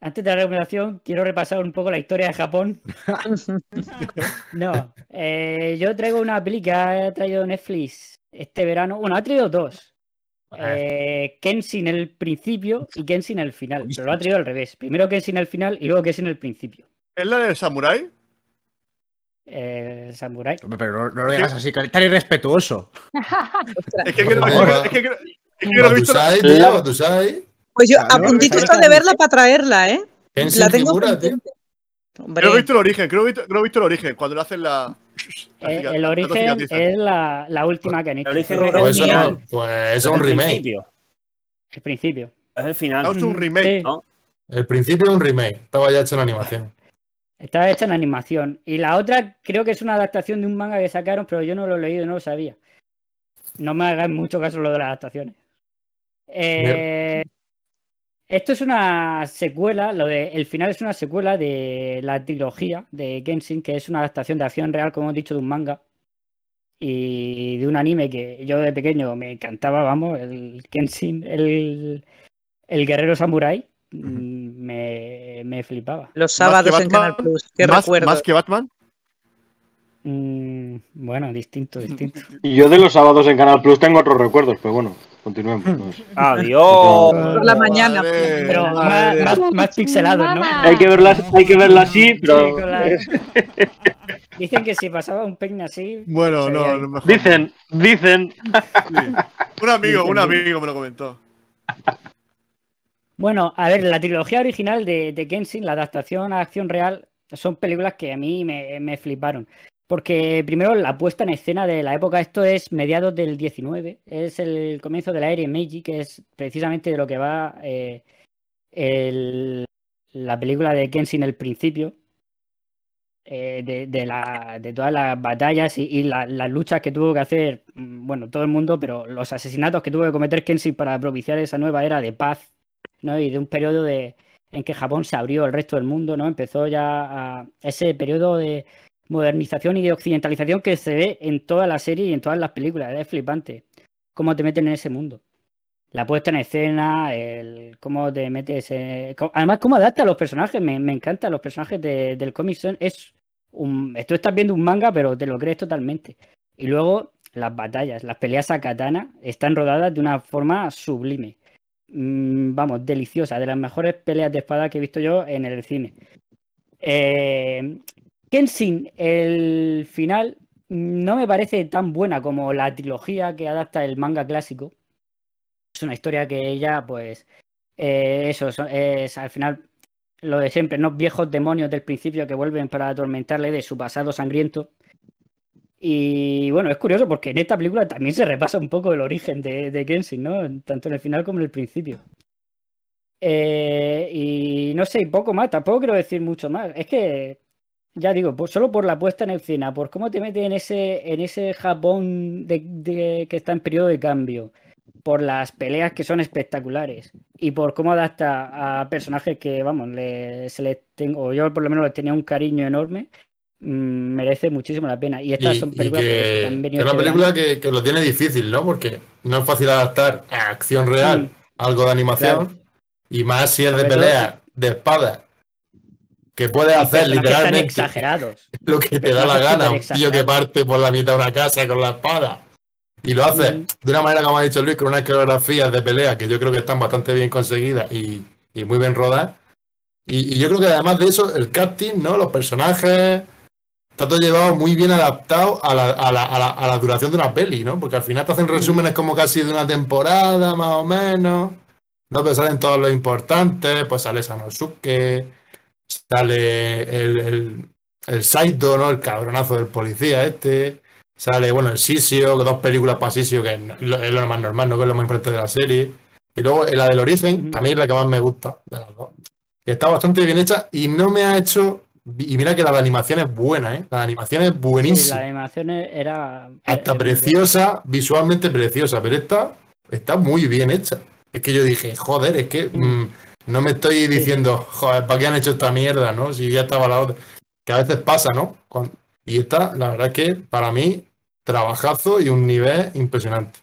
antes de la recomendación, quiero repasar un poco la historia de Japón. no, eh, yo traigo una peli que ha traído Netflix este verano. Bueno, ha traído dos. Eh, Kenshin el principio y Kenshin el final. Pero lo ha traído al revés. Primero Kenshin el final y luego Kenshin el principio. ¿Es la del Samurai? Eh, samurai. Pero no, lo digas así, tan irrespetuoso. es que creo que he visto. ¿Tú sabes? Pues yo a puntito de verla para traerla, ¿eh? La tengo figura, Creo que he visto el origen, creo que he visto, el origen, cuando le hacen la. Eh, el origen es la, la, última que han hecho. El origen pues, eso, pues es un remake. El principio. Es el final. Es un remake. El principio es un remake. Estaba ya hecho en animación. Estaba hecha en animación. Y la otra creo que es una adaptación de un manga que sacaron, pero yo no lo he leído, no lo sabía. No me hagan mucho caso lo de las adaptaciones. Eh, esto es una secuela, lo de el final es una secuela de la trilogía de Genshin, que es una adaptación de acción real, como he dicho, de un manga y de un anime que yo de pequeño me encantaba, vamos, el Genshin, el, el guerrero samurai, mm, me, me, flipaba. Los sábados en Canal Plus, qué ¿Más, recuerdo. ¿Más que Batman? Mm, bueno, distinto, distinto. Y yo de los sábados en Canal Plus tengo otros recuerdos, pero bueno. Continuemos. Adiós. Por la mañana. pero más, pixelado, ¿no? Hay que verla, hay que verla así, pero. Dicen que si pasaba un peine así. Bueno, no, mejor. Dicen, dicen. Un amigo, un amigo me lo comentó. Bueno, a ver, la trilogía original de, de la adaptación a acción real, son películas que a mí me, fliparon. Porque primero la puesta en escena de la época, esto es mediados del 19, es el comienzo de la era Meiji, que es precisamente de lo que va eh, la película de Kenshin el principio, eh, de, todas las batallas y, las luchas que tuvo que hacer, mm, bueno, todo el mundo, pero los asesinatos que tuvo que cometer Kenshin para propiciar esa nueva era de paz, ¿no? Y de un periodo de, en que Japón se abrió al resto del mundo, ¿no? Empezó ya a, ese periodo de modernización y de occidentalización que se ve en toda la serie y en todas las películas. Es flipante cómo te meten en ese mundo. La puesta en escena, el cómo te metes. además, cómo adapta a los personajes. Me, me encanta los personajes del cómic. Es un. Tú estás viendo un manga, pero te lo crees totalmente. Y luego, las batallas, las peleas a katana están rodadas de una forma sublime. Mm, vamos, deliciosa. De las mejores peleas de espada que he visto yo en el cine. Eh, Kenshin, el final no me parece tan buena como la trilogía que adapta el manga clásico. Es una historia que ella, pues, eh, eso es al final lo de siempre, ¿no? Viejos demonios del principio que vuelven para atormentarle de su pasado sangriento. Y bueno, es curioso porque en esta película también se repasa un poco el origen de, de Kenshin, ¿no? Tanto en el final como en el principio. Eh, y no sé, poco más, tampoco quiero decir mucho más. Es que ya digo, solo por la puesta en escena, por cómo te mete en ese, en ese Japón de, que está en periodo de cambio, por las peleas que son espectaculares y por cómo adapta a personajes que, vamos, se les tengo, yo por lo menos les tenía un cariño enorme, merece muchísimo la pena. Y estas son películas que, han venido. Es una película que, lo tiene difícil, ¿no? Porque no es fácil adaptar a acción real algo de animación y más si es de pelea, de espada que puede hacer literalmente exagerados. lo que te da la gana. Un tío que parte por la mitad de una casa con la espada. Y lo hace de una manera, como ha dicho Luis, con unas coreografías de pelea que yo creo que están bastante bien conseguidas y, muy bien rodadas. Y, yo creo que además de eso, el casting, ¿no? Los personajes, está todo llevado muy bien adaptado a la, a la, a la, duración de una peli, ¿no? Porque al final te hacen resúmenes como casi de una temporada, más o menos. No, pero salen todos los importantes, pues sale Sanosuke, sale el, el Saito, ¿no? El cabronazo del policía este. Sale, bueno, el Sisio, dos películas para Sisio, que es lo más normal, no que es lo más importante de la serie. Y luego la del origen, también es la que más me gusta de las dos. Está bastante bien hecha y no me ha hecho. Y mira que la de animación es buena, ¿eh? La animación es buenísima. la animación era. Está preciosa, visualmente preciosa, pero esta está muy bien hecha. Es que yo dije, joder, es que mm, no me estoy diciendo, joder, ¿para qué han hecho esta mierda, no? Si ya estaba la otra. Que a veces pasa, ¿no? Y esta, la verdad es que para mí, trabajazo y un nivel impresionante.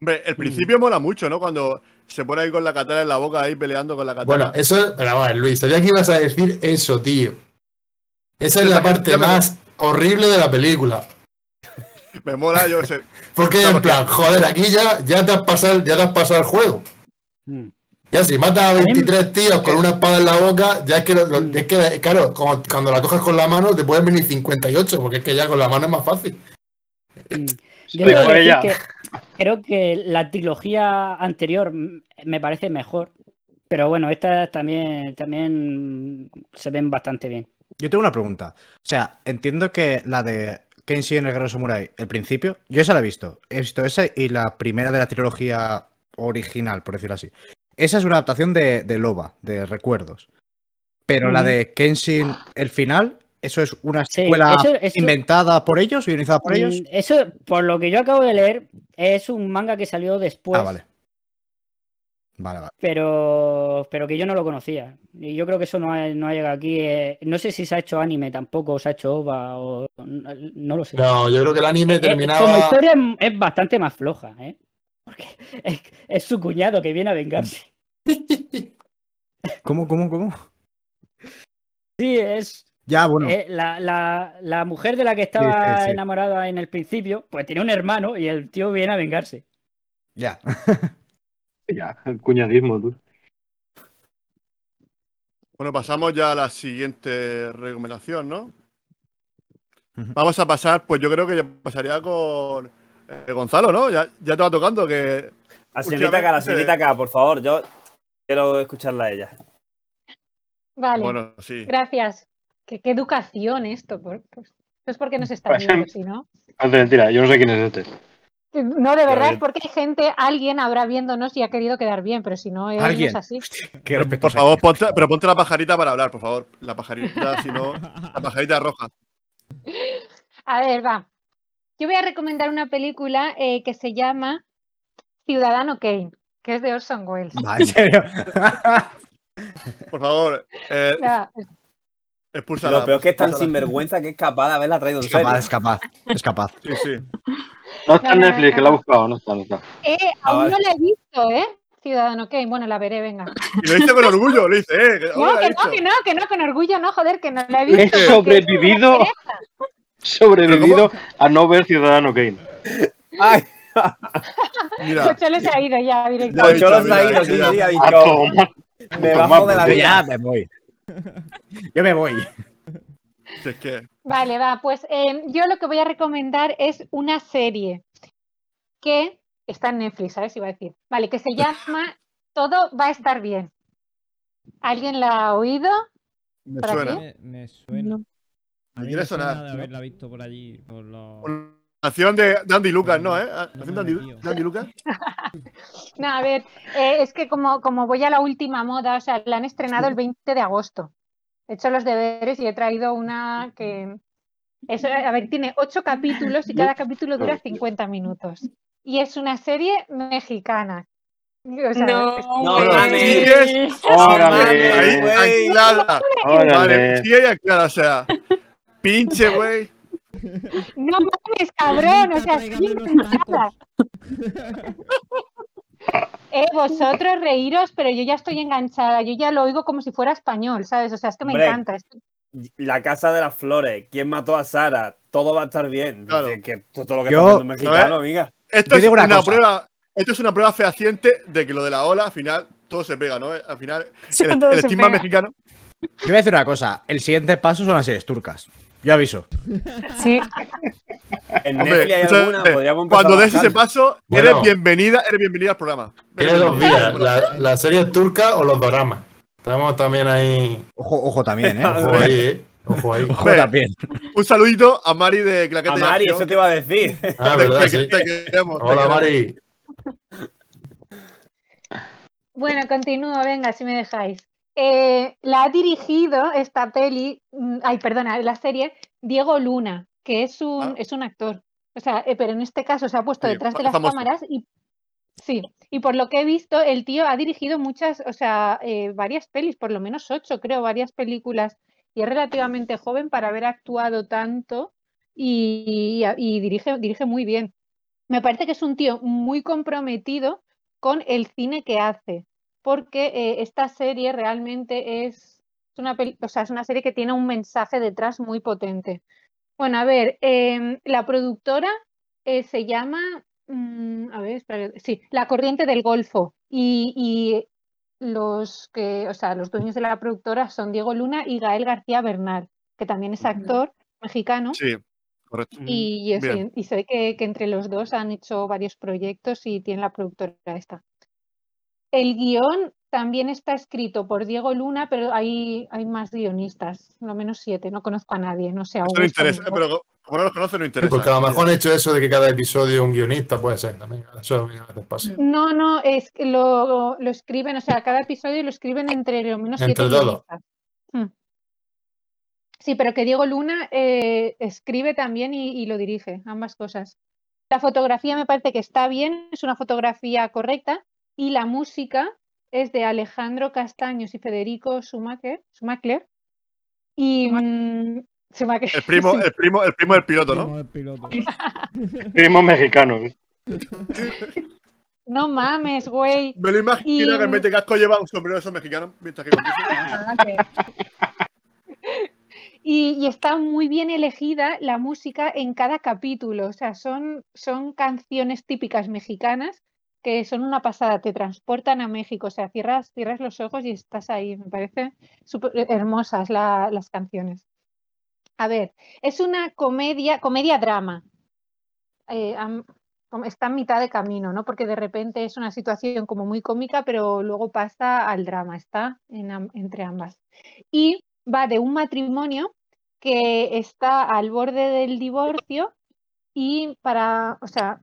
Hombre, el principio mola mucho, ¿no? Cuando se pone ahí con la katana en la boca ahí peleando con la katana. Bueno, eso, pero vamos, Luis, sabía que ibas a decir eso, tío. Esa es la parte más horrible de la película. Me mola, yo sé. Porque en plan, joder, aquí ya, ya te has pasado, ya te has pasado el juego. Hmm. Ya si matas a 23 tíos con una espada en la boca, ya es que, es que claro, cuando la coges con la mano te pueden venir 58, porque es que ya con la mano es más fácil. Hmm. Yo que creo que la trilogía anterior me parece mejor, pero bueno, estas también, también se ven bastante bien. Yo tengo una pregunta. O sea, entiendo que la de Kenshi en el Guerrero Samurai, el principio, yo esa la he visto. He visto esa y la primera de la trilogía original, por decirlo así. Esa es una adaptación de, Loba, de recuerdos. Pero la de Kenshin, el final, ¿Eso es una escuela inventada por ellos, organizada por ellos? Mm, eso, por lo que yo acabo de leer, es un manga que salió después. Ah, vale. Vale, vale. Pero, pero que yo no lo conocía. Y yo creo que eso no ha, no ha llegado aquí. Eh, no sé si se ha hecho anime tampoco, o se ha hecho OVA, o no, lo sé. No, yo creo que el anime eh, eh, terminaba. Como historia es bastante más floja, ¿eh? Porque es, su cuñado que viene a vengarse. ¿Cómo, cómo, cómo? Sí, es. Ya, bueno. la, la, la, mujer de la que estaba enamorada en el principio, pues tiene un hermano y el tío viene a vengarse. Ya. ya, el cuñadismo, tú. Bueno, pasamos ya a la siguiente recomendación, ¿no? Vamos a pasar, pues yo creo que pasaría con eh, Gonzalo, ¿no? Ya, ya te va tocando que. La señorita acá, la señorita acá, por favor, yo quiero escucharla a ella. Vale. Bueno, sí. Gracias. Qué, educación esto. Pues, es porque nos está pues, viendo, si no. mentira, yo no sé quién es este. No, de verdad, es porque hay gente, alguien habrá viéndonos y ha querido quedar bien, pero si no, no es así. por favor, ponte, pero ponte la pajarita para hablar, por favor. La pajarita, si no, la pajarita roja. A ver, va. Yo voy a recomendar una película eh, que se llama Ciudadano Kane, que es de Orson Welles. ¿En serio? por favor. Eh, lo peor que es tan sinvergüenza que es capaz de haberla traído es capaz, Es capaz, es capaz. Sí, sí. No está en Netflix, que la he buscado, no está, no está. Eh, ah, aún no la he visto, ¿eh? Ciudadano Kane, bueno, la veré, venga. Y lo dice con orgullo, lo dice, ¿eh? no, que no, que no, que no, con orgullo no, joder, que no la he visto. He sobrevivido, sobrevivido a no ver Ciudadano Kane. Ay. Mira. Pocholo se ha ido ya directamente. Pocholo se ha ido, sí, sí, ha dicho. Me bajo de la vida. Ya me voy. Yo me voy. Vale, va, pues eh, yo lo que voy a recomendar es una serie que está en Netflix, ¿sabes? Iba a decir. Vale, que se llama Todo va a estar bien. ¿Alguien la ha oído? Me suena. Me, suena. A mí me suena de haberla visto por allí. Por los... Nación de, Andy Lucas, ¿no? ¿Eh? ¿Nación de Andy, Lucas? no, a ver, eh, es que como, como voy a la última moda, o sea, la han estrenado el 20 de agosto. He hecho los deberes y he traído una que. Eso, a ver, tiene ocho capítulos y cada capítulo dura 50 minutos. Y es una serie mexicana. O sea, no, es... no, Órale, ahí, clara. Vale, sí, ahí clara, o sea, pinche, güey. No mames, cabrón, o sea, sí, Eh, vosotros reíros, pero yo ya estoy enganchada, yo ya lo oigo como si fuera español, ¿sabes? O sea, es que me encanta. La Casa de las Flores, ¿quién mató a Sara? Todo va a estar bien. Claro. Que, todo lo que yo, está mexicano, amiga. Esto es, una, prueba, esto es una prueba fehaciente de que lo de la ola, al final, todo se pega, ¿no? Al final, el, el estigma mexicano. Yo voy a decir una cosa, el siguiente paso son las series turcas. Yo aviso. Sí. En Netflix hay alguna, podríamos Cuando des ese paso, eres bienvenida, eres bienvenida al programa. Tienes dos vías, la, serie turca o los doramas. Estamos también ahí. Ojo, ojo también, ¿eh? Ojo ahí, ¿eh? Ojo ahí. Hombre, también. Un saludito a Mari de Claquete A de Mari, Acción. eso te iba a decir. Ah, Te- verdad, te- sí. te queremos, te Hola, queremos. Mari. Bueno, continúo, venga, si me dejáis. Eh, la ha dirigido esta peli, mm, ay, perdona, la serie, Diego Luna, que es un, Ah. es un actor. O sea, eh, pero en este caso se ha puesto detrás de las famoso. cámaras y sí, y por lo que he visto, el tío ha dirigido muchas, o sea, eh, varias pelis, por lo menos ocho, creo, varias películas, y es relativamente joven para haber actuado tanto y, y dirige, dirige muy bien. Me parece que es un tío muy comprometido con el cine que hace, porque eh, esta serie realmente es, una o sea, es una serie que tiene un mensaje detrás muy potente. Bueno, a ver, em, la productora eh, se llama, mm, a ver, espera, sí, La Corriente del Golfo y, y los que, o sea, los dueños de la productora son Diego Luna y Gael García Bernal, que también es actor mexicano. Sí, correcto. Y, Bien. y que, que entre los dos han hecho varios proyectos y tiene la productora esta. El guion también está escrito por Diego Luna, pero hay, hay más guionistas, no menos siete, no conozco a nadie, no sé, Eso no interesa, pero como no los conoce, no Sí, interesa. porque a lo mejor han hecho eso de que cada episodio un guionista puede ser también. Eso pasa. No, no, es que lo, lo escriben, o sea, cada episodio lo escriben entre lo menos siete Entre todos. guionistas. Hmm. Sí, pero que Diego Luna eh, escribe también y, y lo dirige, ambas cosas. La fotografía me parece que está bien, es una fotografía correcta y la música es de Alejandro Castaños y Federico Schumacher, Schumacher. Y mm, Schumacher, El primo, el primo, el primo del piloto, ¿no? Primo del piloto. Primo mexicano. No mames, güey. Me lo imagino Y- que en vez de casco lleva un sombrero de esos mexicanos mientras que Y, y está muy bien elegida la música en cada capítulo. O sea, son, son canciones típicas mexicanas que son una pasada, te transportan a México. O sea, cierras, cierras los ojos y estás ahí. Me parece súper hermosas la- las canciones. A ver, es una comedia, comedia-drama. Eh, está en mitad de camino, ¿no? Porque de repente es una situación como muy cómica, pero luego pasa al drama, está entre ambas. Y va de un matrimonio que está al borde del divorcio y para, o sea,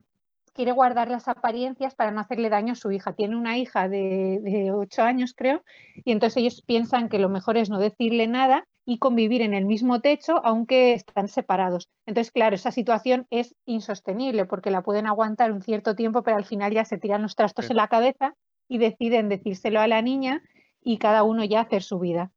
quiere guardar las apariencias para no hacerle daño a su hija. Tiene una hija de, de 8 años, creo, y entonces ellos piensan que lo mejor es no decirle nada y convivir en el mismo techo, aunque están separados. Entonces, claro, esa situación es insostenible porque la pueden aguantar un cierto tiempo, pero al final ya se tiran los trastos Sí. en la cabeza y deciden decírselo a la niña y cada uno ya hacer su vida.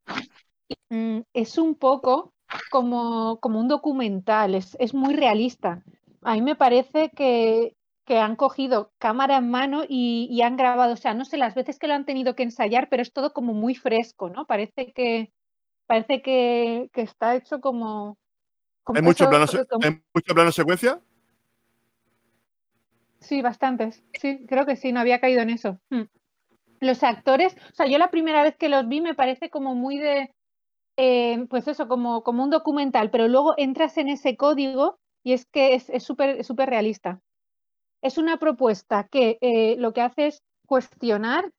Mm, es un poco como, como un documental, es, es muy realista. A mí me parece que, que han cogido cámara en mano y, y han grabado, o sea, no sé las veces que lo han tenido que ensayar, pero es todo como muy fresco, ¿no? Parece que, parece que, que está hecho como... como ¿Hay mucho eso- plano, se- como- ¿Hay mucho plano secuencia? Sí, bastantes. Sí, creo que sí, no había caído en eso. Mm. Los actores, o sea, yo la primera vez que los vi me parece como muy de, eh, pues eso, como, como un documental, pero luego entras en ese código y es que es es súper es súper realista. Es una propuesta que eh, lo que hace es cuestionar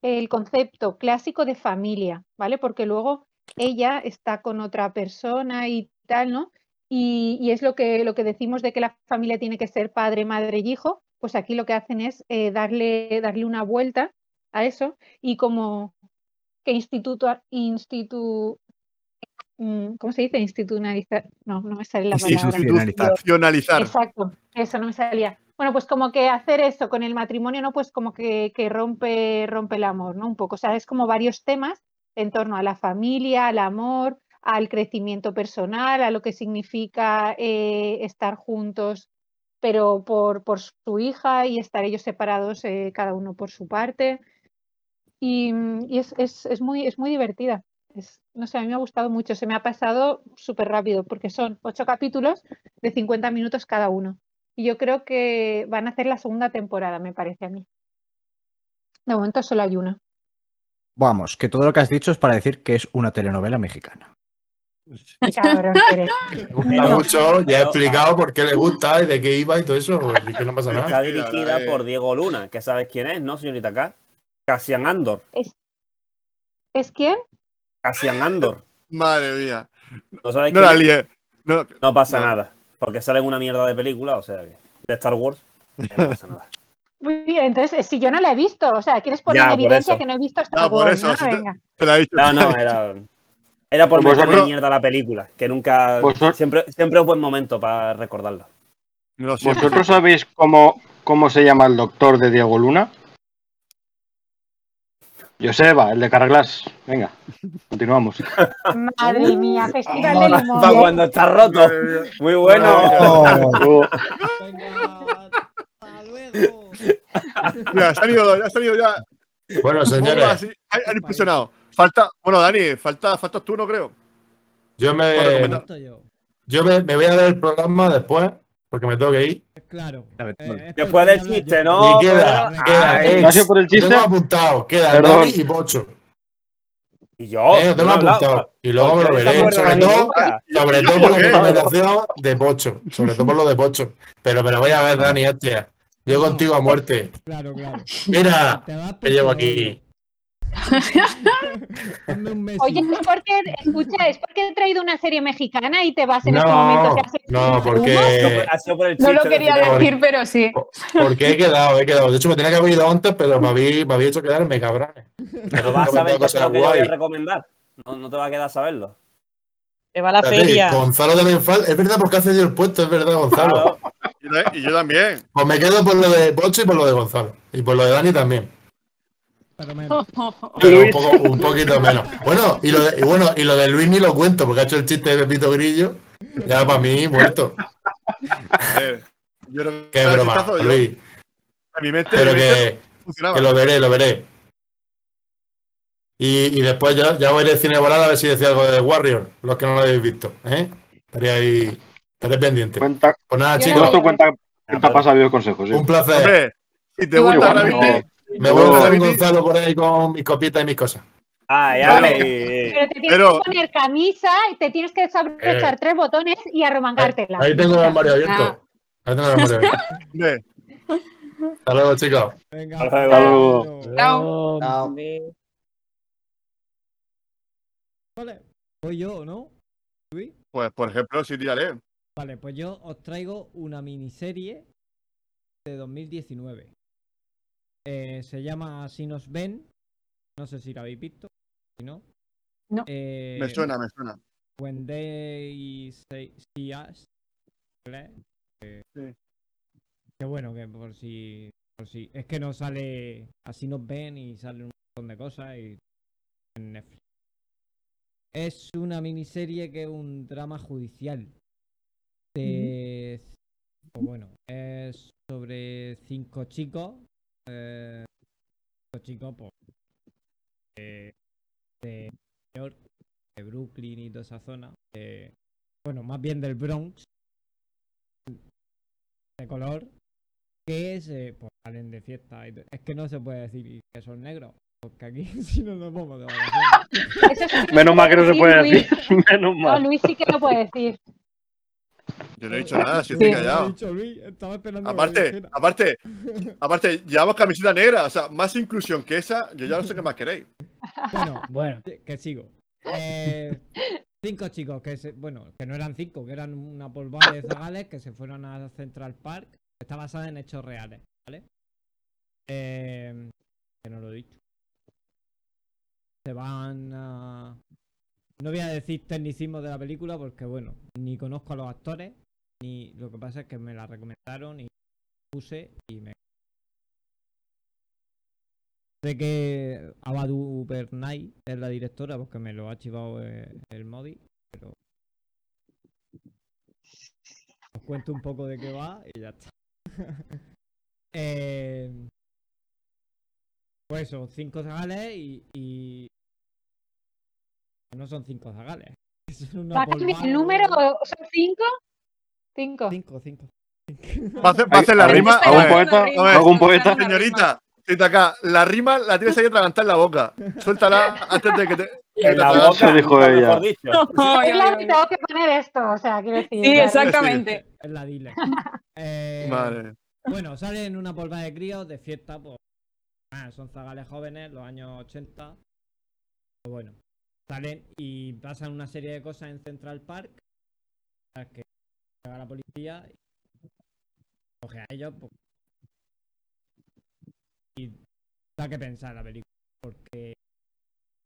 el concepto clásico de familia, ¿vale? Porque luego ella está con otra persona y tal, ¿no? Y, es lo que, lo que decimos de que la familia tiene que ser padre, madre y hijo, pues aquí lo que hacen es eh, darle, darle una vuelta a eso y como que institu, mm, ¿cómo se dice? Institucionalizar, no, no me sale la palabra. Institucionalizar. Institucionalizar. Exacto, eso no me salía. Bueno, pues como que hacer eso con el matrimonio, ¿no? Pues como que, que rompe, rompe el amor, ¿no? Un poco. O sea, es como varios temas en torno a la familia, al amor, al crecimiento personal, a lo que significa eh, estar juntos, pero por, por su hija y estar ellos separados, eh, cada uno por su parte. Y, mm, y es, es, es muy, es muy divertida. Es, no sé, a mí me ha gustado mucho. Se me ha pasado súper rápido porque son ocho capítulos de 50 minutos cada uno. Y yo creo que van a hacer la segunda temporada, me parece a mí. De momento solo hay una. Vamos, que todo lo que has dicho es para decir que es una telenovela mexicana. Cabrón. Me gusta mucho, ya he explicado por qué le gusta y de qué iba y todo eso, pues, y que no pasa Está dirigida por Diego Luna, que sabes quién es, ¿no, señorita K? Cassian Andor. ¿Es quién? Cassian Andor. Madre mía. ¿No, la lié. No, No pasa No. nada. Porque sale en una mierda de película, o sea, de Star Wars. No pasa nada. Muy bien, entonces, eh, si yo no la he visto, o sea, quieres poner Ya, en evidencia que no he visto Star No, por Wars, eso, ¿no? si te- Venga. te la he dicho. No, no, era. Era por meterle mierda a la película, que nunca. Vosotros- Siempre, siempre es buen momento para siempre. ¿Vosotros sabéis cómo, cómo se llama el doctor de Diego Luna? Joseba, el de Carglass. Venga, continuamos. Madre mía, festival del humor. Para cuando está roto. Muy bueno. Uh, Venga, hasta luego. Mira, se han ido, ya se han ido ya. Bueno, señores, han, impresionado. Falta, bueno, Dani, falta, faltas tú, no creo. yo me, yo me, me voy a ver el programa después, porque me tengo que ir. Claro. Eh, Después del chiste. ¿no? y queda, pero- queda ¿No ha sido por el Lo chiste? tengo apuntado, queda Perdón. Dani y Pocho. Y yo. Eh, tengo apuntado. Y luego me lo ¿Por qué no se veré. Sobre todo, sobre ¿Yo todo por la qué? recomendación de Pocho. Sobre todo por lo de Pocho. Pero me lo voy a ver, Dani, hostia. Yo contigo a muerte. Claro, claro. Mira, Te que llevo aquí. Oye, es porque, escucha, es porque he traído una serie mexicana y te vas en No, este momento. que haces no, porque- sido por No lo de quería decir, pero sí. Porque he quedado, he quedado. De hecho, me tenía que haber ido antes, pero me había, me había hecho quedarme, cabrones. Pero vas a lo que yo voy a recomendar. No, no te va a quedar saberlo. Te va a la Espérate, feria. Gonzalo también falta. Es verdad, porque ha cedido el puesto, es verdad, Gonzalo. Claro. Y yo- Y yo también. Pues me quedo por lo de Pocho y por lo de Gonzalo. Y por lo de Dani también. Pero menos. Pero un, poco, un poquito menos. Bueno, y lo de, y bueno, y lo de Luis ni lo cuento, porque ha hecho el chiste de Pepito Grillo. Ya para mí, muerto. A ver, yo creo Qué broma, yo- Luis. a mi mente, Pero mi mente que, que lo veré, lo veré. Y, y después ya, ya voy a ir al cine volada a ver si decía algo de Warrior, los que no lo habéis visto. ¿eh? Estaré ahí, estaré pendiente. Cuenta, Pues nada, Yo chicos, cuenta, cuenta para sabios consejos. sí. un placer. Hombre, si te gusta Gravity, no. Me voy a ver Gravity- Gonzalo por ahí con mis copitas y mis cosas. Ay, Bueno. ay. Pero te tienes Pero- que poner camisa y te tienes que saber Eh. tres botones y arremangártela. Ahí tengo el armario abierto. Ahí tengo el armario abierto. Hasta luego, chicos. Venga. Hasta Hasta luego. Chao. Chao. Vale. Voy yo, ¿no? Luis. pues por ejemplo, sí, tírale. Vale, pues yo os traigo una miniserie de 2019. Eh, se llama Si nos ven. No sé si la habéis visto. Si no. No. Eh, Me suena, me suena. When they say, see us. Eh, Sí. Que bueno, que por si, por si. Es que no sale. Así nos ven y sale un montón de cosas y. En Netflix. Es una miniserie que es un drama judicial. De. pues bueno, es sobre cinco chicos. Eh, cinco chicos, pues. eh, de New York, de Brooklyn y toda esa zona. eh, bueno, más bien del Bronx. De color. Que es. eh, pues salen de fiesta. y es que no se puede decir que son negros. Porque aquí si no nos vamos de vacaciones. Sí Menos mal que no se puede Luis. decir. Menos No, mal. Luis sí que lo puede decir. Yo no he dicho nada, si estoy callado. dicho Luis, estaba esperando que lo Aparte, aparte, aparte, llevamos camiseta negra, o sea, más inclusión que esa, yo ya no sé qué más queréis. Bueno, Bueno, que que sigo. Eh, cinco chicos que se, bueno, que no eran cinco, que eran una polvada de zagales que se fueron a Central Park. Está basada en hechos reales, ¿vale? Eh, que no lo he dicho. Se van a. No voy a decir tecnicismo de la película porque, bueno, ni conozco a los actores, ni lo que pasa es que me la recomendaron y puse y me. Sé que Abadu Bernay es la directora porque me lo ha chivado eh, el Modi, pero os cuento un poco de qué va y ya está. Eh, pues eso, cinco zagales y, y- no son cinco zagales. Son una ¿Va a cambiar polvada el número? ¿Son cinco? Cinco. Cinco, cinco. A hacer la ¿Algún- rima. ¿Algún a ver, poeta? a ver, ¿Algún poeta? Señorita, acá, la rima la tienes ahí atragantada en la boca. Suéltala antes de que te. En la boca, dijo ella. Ay, Es la que tengo que poner esto, o sea, quiero decir. Sí, exactamente. Es la dile. Eh, Vale. Bueno, salen una polvada de críos de fiesta, pues. ah, son zagales jóvenes, los años 80. Pues bueno. Salen y pasan una serie de cosas en Central Park. Que llega la policía y coge a ellos. Pues, y da que pensar la película. Porque,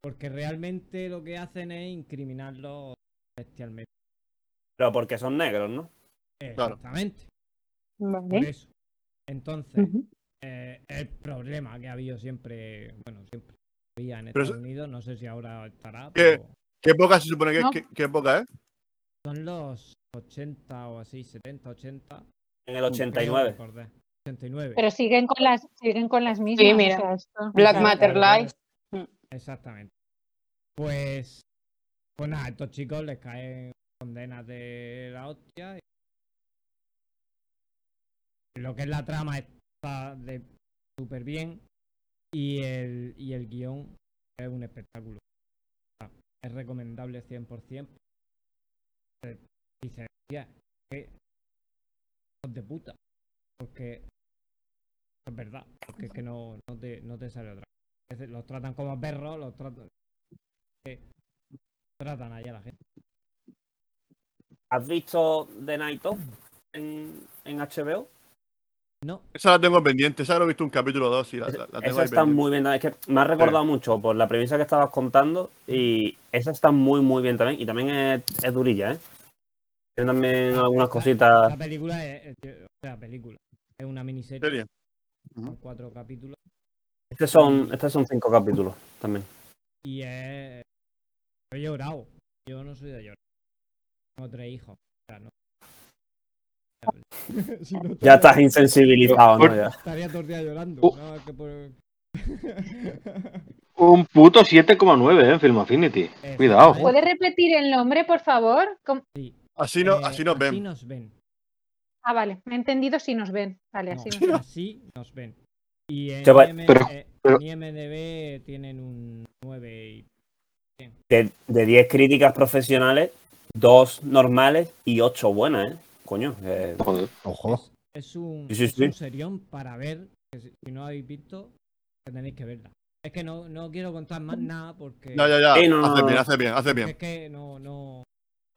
porque realmente lo que hacen es incriminarlos bestialmente. Pero porque son negros, ¿no? Exactamente. Por eso. Entonces, eh, el problema que ha habido siempre, bueno, siempre había en Estados Unidos, no sé si ahora estará. ¿Qué, época se supone que es? ¿Qué, época es? Son los 80 o así, 70, 80. En el 89. 89. Pero siguen con las, siguen con las mismas. Sí, mira. Black Matter Life. Exactamente. Pues, pues nada, a estos chicos les caen condenas de la hostia. Lo que es la trama está de súper bien y el, y el guion es un espectáculo. Es recomendable 100%. Dice, tía, que de puta. Porque es verdad, porque es que no, no, te, no te sale otra. Los tratan como perros, los tratan. tratan allá la gente. ¿Has visto The Night Of en, en HBO? No. Esa la tengo pendiente, esa lo he visto un capítulo o dos y la, la, Esa está muy bien, es que me ha recordado mucho por la premisa que estabas contando y esa está muy muy bien también y también es, es durilla, ¿eh? Tiene también algunas cositas. La película es, o película, es una miniserie. Son cuatro capítulos. Estos son, estos son cinco capítulos también. Y es... He llorado. Yo no soy de llorar. Tengo tres hijos. ya estás insensibilizado, ¿no? Ya. Estaría todo el día llorando. Uh. Un puto 7,9 ¿eh? en Film Affinity. Cuidado. ¿Puedes repetir el nombre, por favor? Así, no, eh, así nos ven. Así nos ven. Ah, vale. Me he entendido si nos ven. Vale, así, nos ven. así nos ven. Y en, IMDB tienen un 9 y... De, de 10 críticas profesionales, dos normales y ocho buenas, ¿eh? Coño. Eh, Ojo. Es un, Sí, sí, es sí. un serión para ver. Que si, si no habéis visto, que tenéis que verla. Es que no, no quiero contar más nada porque. Ya, ya, ya. No, hace no. bien, hace bien, hace bien. Es que no, no.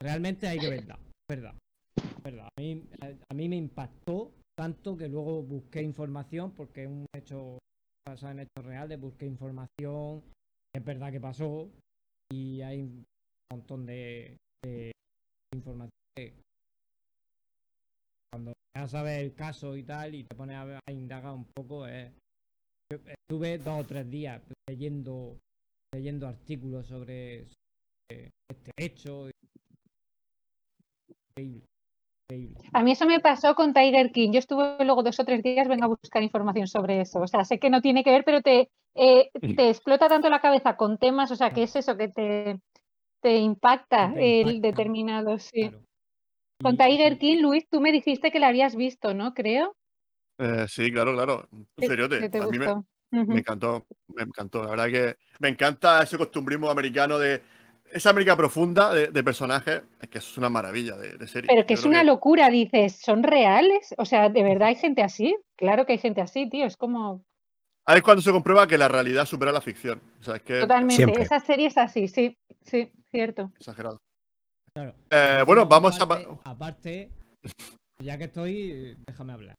Realmente hay que verla. Verdad. Verdad. A mí, a mí me impactó tanto que luego busqué información porque es un hecho basado en hechos reales. Busqué información. Es verdad que pasó. Y hay un montón de, de información que cuando ya sabes el caso y tal y te pones a, indagar un poco eh, yo estuve dos o tres días leyendo leyendo artículos sobre, sobre este hecho increíble, increíble. A mí eso me pasó con Tiger King. Yo estuve luego dos o tres días, vengo a buscar información sobre eso. O sea, sé que no tiene que ver, pero te, eh, te explota tanto la cabeza con temas, o sea, que es eso, que te, te impacta Te el determinado, sí. claro. Con Tiger King, Luis, tú me dijiste que la habías visto, ¿no? Creo. Eh, sí, claro, claro. Un seriote. te A mí me, me encantó, me encantó. La verdad que me encanta ese costumbrismo americano de esa América profunda de, de personajes. Es que eso es una maravilla de, de serie. Pero que Yo es una locura, dices, ¿son reales? O sea, ¿de verdad hay gente así? Claro que hay gente así, tío. Es como Ahí es cuando se comprueba que la realidad supera la ficción. O sea, es que totalmente. siempre. Esa serie es así, sí, sí, cierto. exagerado. Claro. Eh, bueno, vamos a. aparte, ya que estoy déjame hablar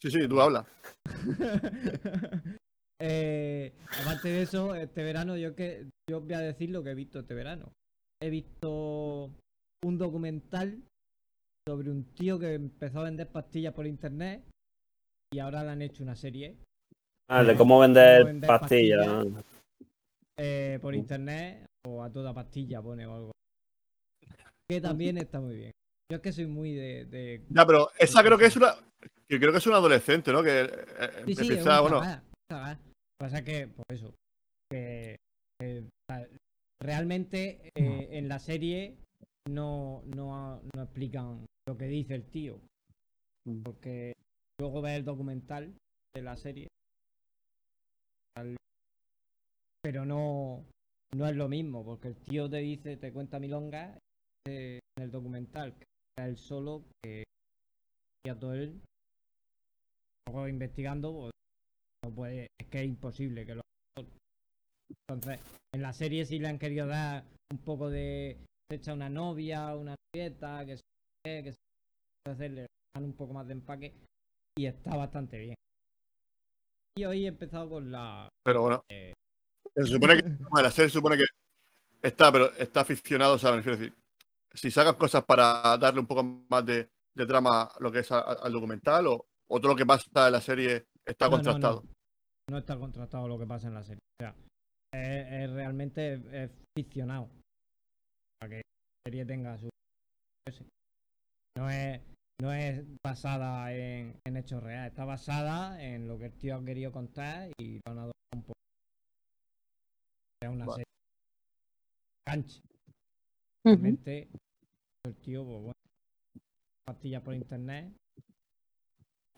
Sí, sí, tú habla. Eh, aparte de eso, este verano yo que yo voy a decir lo que he visto este verano. He visto un documental sobre un tío que empezó a vender pastillas por internet y ahora le han hecho una serie Ah, de cómo vender, Cómo vender pastillas. pastillas. eh, por internet o a toda pastilla pone o algo. Que también está muy bien. Yo es que soy muy de. de- Ya, pero esa creo que es una. Creo que es un adolescente, ¿no? Que eh, Sí, sí, es empieza, una bueno. pasa que, por eso, que, realmente eh, en la serie no, no, no explican lo que dice el tío. Mm. Porque luego ves el documental de la serie. Pero no, no es lo mismo, porque el tío te dice, te cuenta milonga en el documental, que era él solo, que hacía todo él. Luego investigando, pues, no puede, es que es imposible que lo haga solo. Entonces, en la serie sí le han querido dar un poco de. Se echa una novia, una nieta, que se. que se. le dan un poco más de empaque. Y está bastante bien. Y hoy he empezado con la. Pero bueno. Eh, se supone que. la serie se supone que está, pero está aficionado, o sea, me refiero a decir. Si sacas cosas para darle un poco más de, de trama lo que es al documental, o, todo lo que pasa en la serie está contrastado. No, está contrastado lo que pasa en la serie. O sea, es, realmente ficcionado. Para que la serie tenga su. No es, no es basada en, hechos reales, está basada en lo que el tío ha querido contar y lo han adoptado un poco. Es una serie. Canche. Realmente, el tío, pues bueno, pastillas por internet,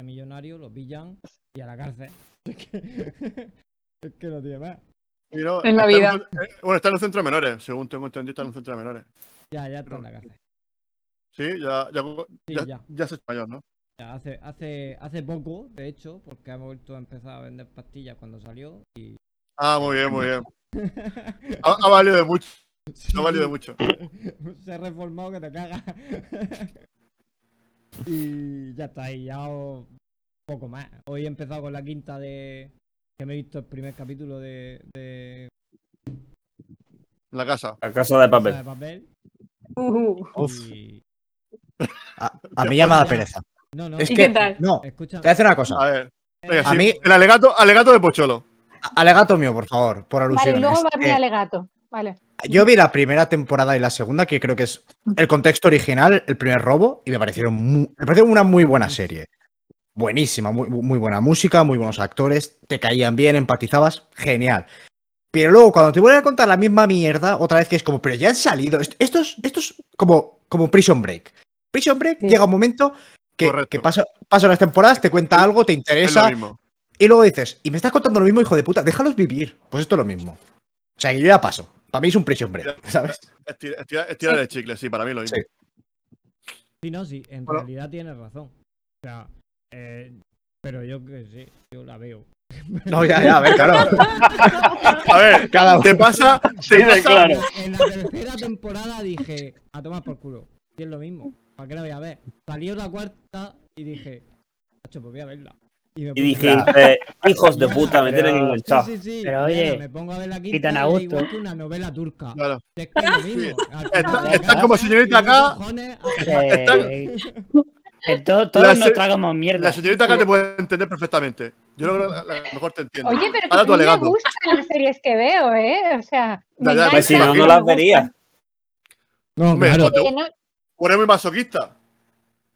millonario, lo pillan y a la cárcel. Es que, no tiene más. en la vida. Eh, bueno, está en los centros menores, según tengo entendido, está en los centros menores. Ya, ya está en la cárcel. Sí, ya, ya, ya, ya. es español, ¿no? Ya, hace, hace, hace poco, de hecho, porque ha vuelto a empezar a vender pastillas cuando salió y... Ah, muy bien, muy bien. ha, valido de mucho. Ha valido mucho. Se ha reformado que te caga. y ya está, y ya poco más. Hoy he empezado con la quinta de... Que me he visto el primer capítulo de... de... La casa. La casa de papel. de papel. A, mí ya me da pereza. No, no. Es ¿Y que, qué tal? No, Escucha. te voy a decir una cosa. A ver. a mí... El alegato, alegato de Pocholo. Alegato mío, por favor, por alusión. Vale, luego va mi alegato. Vale. Yo vi la primera temporada y la segunda, que creo que es el contexto original, el primer robo, y me parecieron muy, me pareció una muy buena serie. Buenísima, muy, muy buena música, muy buenos actores, te caían bien, empatizabas, genial. Pero luego, cuando te vuelven a contar la misma mierda, otra vez que es como, pero ya han salido. Esto es, esto es como, como Prison Break. Prison Break llega un momento que, que pasa, las temporadas, te cuenta algo, te interesa. Y luego dices, y me estás contando lo mismo, hijo de puta, déjalos vivir. Pues esto es lo mismo. O sea, que yo ya paso. Para mí es un Prison Break, ¿sabes? Estirar el chicle, sí, para mí lo mismo. Sí, no, sí, en realidad tienes razón. O sea, eh, pero yo que sí, yo la veo. No, ya, ya, a ver, claro. a ver, cada te pasa, te pasa claro. En la tercera temporada dije, a tomar por culo. Y es lo mismo. ¿Para qué la voy a ver? Salió la cuarta y dije, pues voy a verla. Y, dije, hijos de puta, me tienen enganchado. Sí, sí, sí. Pero oye, me pongo a ver la quinta y a gusto. igual que una novela turca. Claro. Es que es lo mismo. Está, como señorita acá. Todos todos nos tragamos mierda. La señorita acá te puede entender perfectamente. Yo creo que la, mejor te entiendo. Oye, pero que a mí me gustan las series que veo, ¿eh? O sea, pues si no, no las vería. No, claro. Por muy masoquista.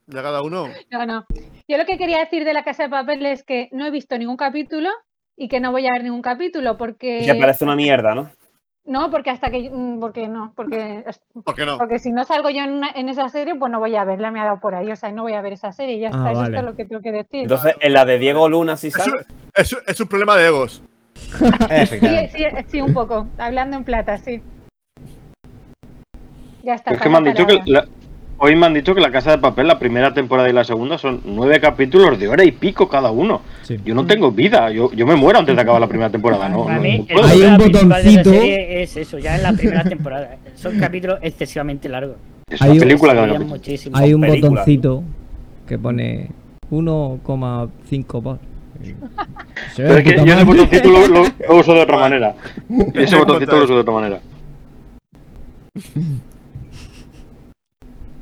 Ya cada uno. No, no. Yo lo que quería decir de la Casa de Papel es que no he visto ningún capítulo y que no voy a ver ningún capítulo porque. Ya parece una mierda, ¿no? No, porque hasta que. Mm, porque no. Porque, ¿Por qué no? Porque si no salgo yo en, esa serie, pues no voy a verla, me ha dado por ahí. O sea, no voy a ver esa serie. Ya ah, está. Eso es lo que tengo que decir. Entonces, en la de Diego Luna sí sale. Es, es, un problema de egos. sí, sí, sí, un poco. Hablando en plata, sí. Ya está. Es que me han dicho que Hoy me han dicho que La Casa de Papel, la primera temporada y la segunda, son nueve capítulos de hora y pico cada uno. Yo no tengo vida, yo, yo me muero antes de acabar la primera temporada. No, hay un botoncito. es eso, ya en la primera temporada. Son capítulos excesivamente largos. Es una película que Hay un botoncito que pone 1,5 por. Pero es que yo ese botoncito lo, lo, uso de otra manera. Ese botoncito lo uso de otra manera.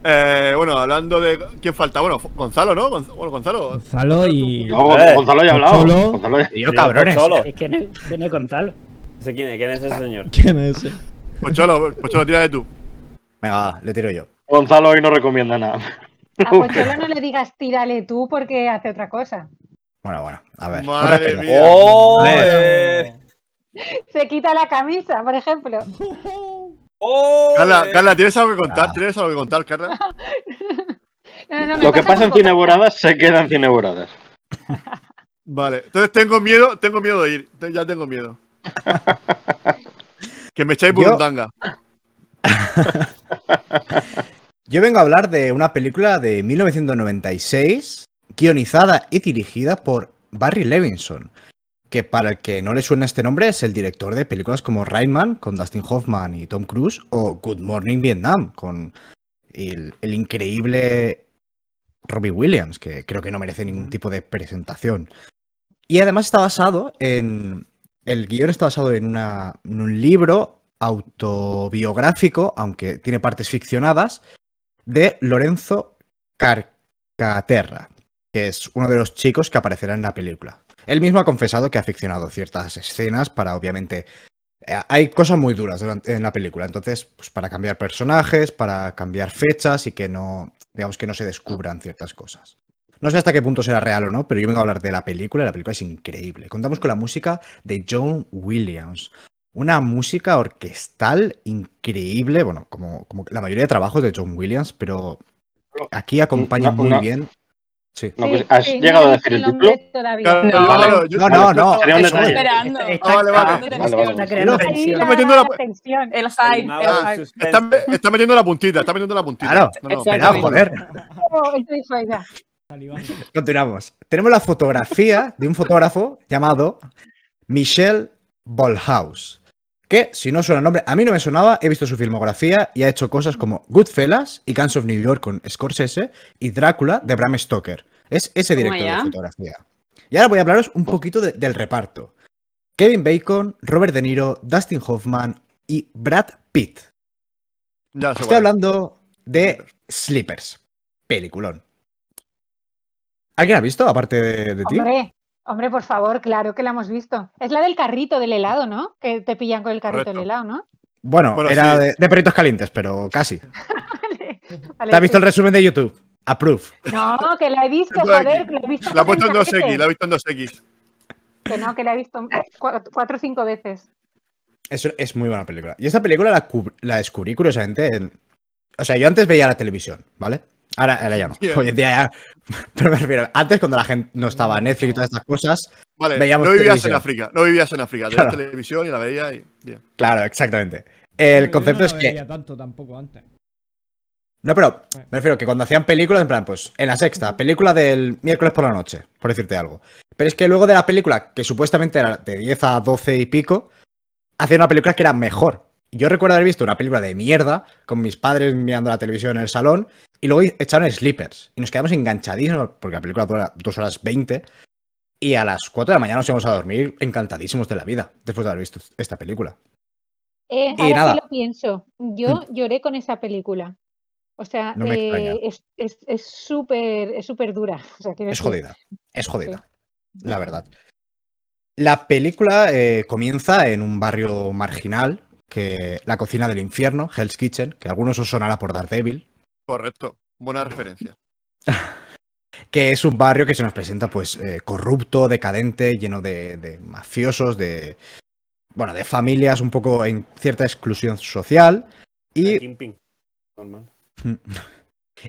Eh, bueno, hablando de. ¿Quién falta? Bueno, Gonzalo, ¿no? Bueno, Gonzalo. Gonzalo y. No, eh, Gonzalo ya ha hablado. Gonzalo y yo, cabrones. Es que no, ¿Quién es Gonzalo? quién es? ¿Quién es ese señor? ¿Quién es ese? Pocholo, Pocholo, tira de tú. Venga, le tiro yo. Gonzalo hoy no recomienda nada. A Pocholo no le digas tírale tú porque hace otra cosa. Bueno, bueno, a ver. Madre mía. ¡Oh! Se quita la camisa, por ejemplo. ¡Oh! Carla, Carla, ¿tienes algo que contar? Ah. ¿Tienes algo que contar, Carla? Lo que pasa en Cineboradas se queda en Cineboradas. Vale, entonces tengo miedo, tengo miedo de ir. Ya tengo miedo. que me echáis por un tanga. Yo vengo a hablar de una película de 1996, guionizada y dirigida por Barry Levinson. Que para el que no le suena este nombre es el director de películas como Rainman con Dustin Hoffman y Tom Cruise o Good Morning Vietnam con el, el increíble Robbie Williams, que creo que no merece ningún tipo de presentación. Y además está basado en... El guion está basado en, una, en un libro autobiográfico, aunque tiene partes ficcionadas, de Lorenzo Carcaterra, que es uno de los chicos que aparecerá en la película. Él mismo ha confesado que ha ficcionado ciertas escenas para, obviamente, eh, hay cosas muy duras en la película, entonces, pues para cambiar personajes, para cambiar fechas y que no, digamos que no se descubran ciertas cosas. No sé hasta qué punto será real o no, pero yo vengo a hablar de la película la película es increíble. Contamos con la música de John Williams. Una música orquestal increíble, bueno, como, como la mayoría de trabajos de John Williams, pero aquí acompaña muy bien Sí. No, pues, ¿Has llegado a decir el título? No, no, no. Está esperando. Está creando Está metiendo la tensión. El hype. Está metiendo la puntita. Está metiendo la puntita. Claro. Espera, joder. Continuamos. Tenemos la fotografía de un fotógrafo llamado Michel Bolhaus. Que, si no suena el nombre, a mí no me sonaba, he visto su filmografía y ha hecho cosas como Goodfellas y Guns of New York con Scorsese y Drácula de Bram Stoker. Es ese director de fotografía. Y ahora voy a hablaros un poquito del reparto. Kevin Bacon, Robert De Niro, Dustin Hoffman y Brad Pitt. Estoy hablando de Sleepers, peliculón. ¿Alguien ha visto, aparte de, ti? Hombre, por favor, claro que la hemos visto. Es la del carrito del helado, ¿no? Que te pillan con el carrito del helado, ¿no? Bueno, era de, perritos calientes, pero casi. ¿Te has visto el resumen de YouTube? Approve. No, que la he visto, joder, que la he visto. La he puesto en 2X, la he visto en 2X. Que no, que la he visto cuatro o cinco veces. Es, es muy buena película. Y esta película la, la descubrí curiosamente en... O sea, yo antes veía la televisión, ¿vale? Ahora, ya no. Hoy en día ya. Pero me refiero, antes cuando la gente no estaba en Netflix y todas estas cosas. Vale, no vivías en África. No vivías en África. Claro. televisión y la veía y. Claro, exactamente. El concepto es que. tanto tampoco antes. No, pero me refiero que cuando hacían películas, en plan, pues en la sexta, película del miércoles por la noche, por decirte algo. Pero es que luego de la película, que supuestamente era de 10 a 12 y pico, hacían una película que era mejor. Yo recuerdo haber visto una película de mierda con mis padres mirando la televisión en el salón y luego echaron Sleepers y nos quedamos enganchadísimos porque la película dura dos horas 20 y a las 4 de la mañana nos íbamos a dormir encantadísimos de la vida después de haber visto esta película. Eh, y ahora lo pienso. Yo mm. lloré con esa película. O sea, eh, es súper es, súper dura. es jodida. Es jodida. La verdad. La película eh, comienza en un barrio marginal que la cocina del infierno, Hell's Kitchen, que a algunos os sonará por Daredevil. Correcto, buena referencia. que es un barrio que se nos presenta pues eh, corrupto, decadente, lleno de, mafiosos, de bueno, de familias un poco en cierta exclusión social y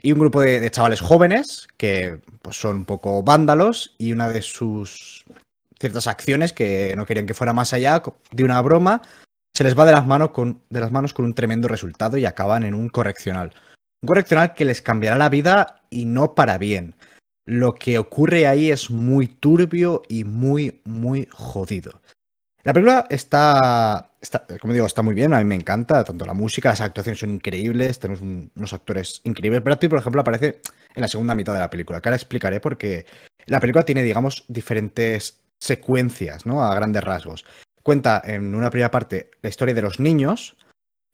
y un grupo de, de, chavales jóvenes que pues, son un poco vándalos y una de sus ciertas acciones que no querían que fuera más allá de una broma se les va de las, manos con, de las manos con un tremendo resultado y acaban en un correccional. Un correccional que les cambiará la vida y no para bien. Lo que ocurre ahí es muy turbio y muy, muy jodido. La película está, como digo, está muy bien, a mí me encanta, tanto la música, las actuaciones son increíbles, tenemos unos actores increíbles. Brad Pitt, por ejemplo, aparece en la segunda mitad de la película, que ahora explicaré porque la película tiene, digamos, diferentes secuencias, ¿no? A grandes rasgos cuenta en una primera parte la historia de los niños,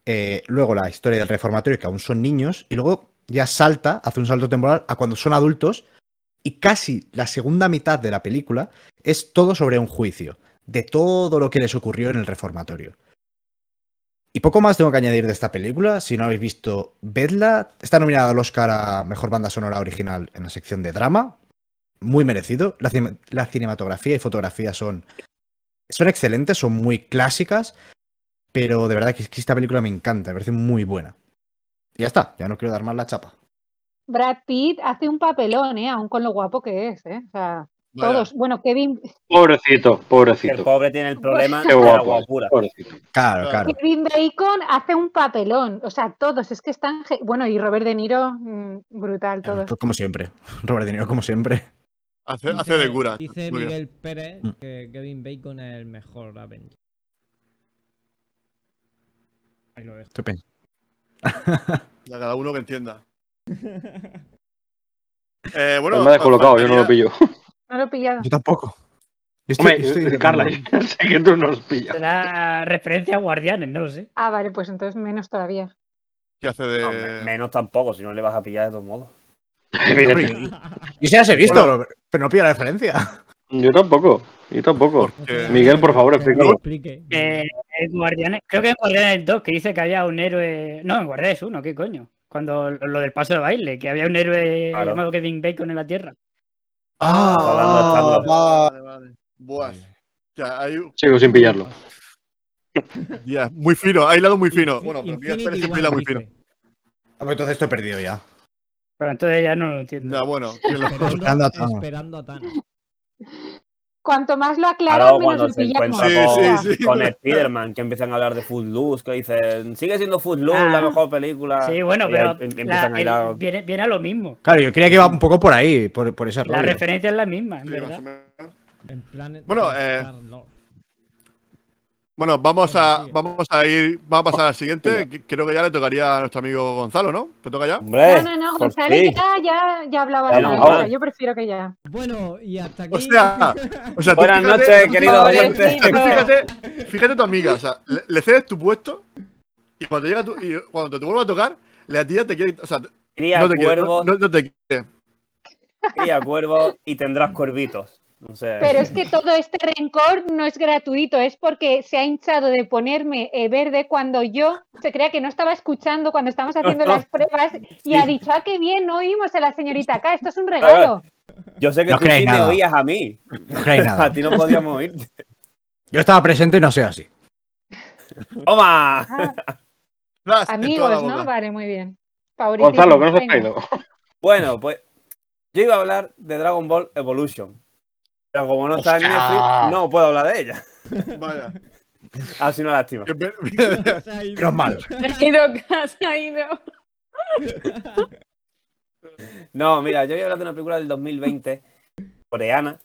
eh, luego la historia del reformatorio, que aún son niños, y luego ya salta, hace un salto temporal a cuando son adultos, y casi la segunda mitad de la película es todo sobre un juicio, de todo lo que les ocurrió en el reformatorio. Y poco más tengo que añadir de esta película. Si no habéis visto, vedla. Está nominada al Oscar a Mejor Banda Sonora Original en la sección de drama. Muy merecido. la cinematografía y fotografía son son excelentes, son muy clásicas, pero de verdad que, esta película me encanta, me parece muy buena. Y ya está, ya no quiero dar más la chapa. Brad Pitt hace un papelón, ¿eh? Aún con lo guapo que es, ¿eh? O sea, todos. Bueno, Kevin. Pobrecito, pobrecito. El pobre tiene el problema de la guapura. Pobrecito. Claro, claro. Kevin Bacon hace un papelón. O sea, todos. Es que están. Bueno, y Robert De Niro, mm, brutal, todos. Como siempre. Robert De Niro, como siempre. Hace, hace de cura. Dice Miguel Pérez mm. que Kevin Bacon es el mejor Avenger. Ahí lo dejo. Estupendo. Ya cada uno que entienda. eh, bueno, pues me ha descolocado, yo no lo pillo. No lo he pillado. Yo tampoco. Hombre, estoy Carla, sé que tú no los pillas. La referencia a Guardianes, no lo sé. Ah, vale, pues entonces menos todavía. ¿Qué hace de.? menos tampoco, si no le vas a pillar de todos modos. Yo sí las he visto, pero no pillo la referencia. Yo tampoco, yo tampoco. Miguel, por favor, explícalo. Eh, Guardianes, creo que en Guardianes 2 que dice que había un héroe. No, en Guardianes 1, ¿qué coño? Cuando lo del paso de baile, que había un héroe llamado Kevin Bacon en la Tierra. Ah, vale, vale. Buah. Ya, hay... Sigo sin pillarlo. Ya, muy fino, ha hilado muy fino. Bueno, pero siempre hila muy fino. Ah, pues entonces estoy perdido ya. Pero entonces ya no lo entiendo. Ya, bueno. Esperando, esperando a Thanos. Cuanto más lo aclaras, claro, menos cuando se encuentra con, sí, sí. con Spider-Man, que empiezan a hablar de Footloose, que dicen, sigue siendo Footloose ah. la mejor película. Sí, bueno, pero la, a a... viene, viene, a lo mismo. Claro, yo creía que iba un poco por ahí, por, por ese La rollo. referencia es la misma, en verdad. En plan bueno, eh, bueno, vamos a, vamos a ir, vamos a pasar al siguiente. Creo que ya le tocaría a nuestro amigo Gonzalo, ¿no? ¿Te toca ya? no, no, no, Gonzalo ya, ya, ya hablaba de la Yo prefiero que ya. Bueno, y hasta aquí. O sea, o sea buenas noches, querido oyente. Fíjate, fíjate tu amiga, o sea, le, cedes tu puesto y cuando llega tu, y cuando te vuelva a tocar, la tía te quiere, o sea, Cría no te cuervos, quiere, no, no te quiere. Cría cuervos y tendrás cuervitos. Pero es que todo este rencor no es gratuito, es porque se ha hinchado de ponerme eh, verde cuando yo se creía que no estaba escuchando cuando estábamos haciendo las pruebas y ha dicho, ah, qué bien, no oímos a la señorita acá, esto es un regalo. Yo sé que tú sí me oías a mí. a ti no podíamos oírte. Yo estaba presente y no sé así. ¡Toma! Ah. Amigos, ¿no? Vale, muy bien. Gonzalo, ¿qué nos has traído? Bueno, pues yo iba a hablar de Dragon Ball Evolution. Pero como no está en Netflix, no puedo hablar de ella. Vaya. Ha sido una lástima. Pero mal. Se ha ido. No, mira, yo voy a hablar de una película del 2020 coreana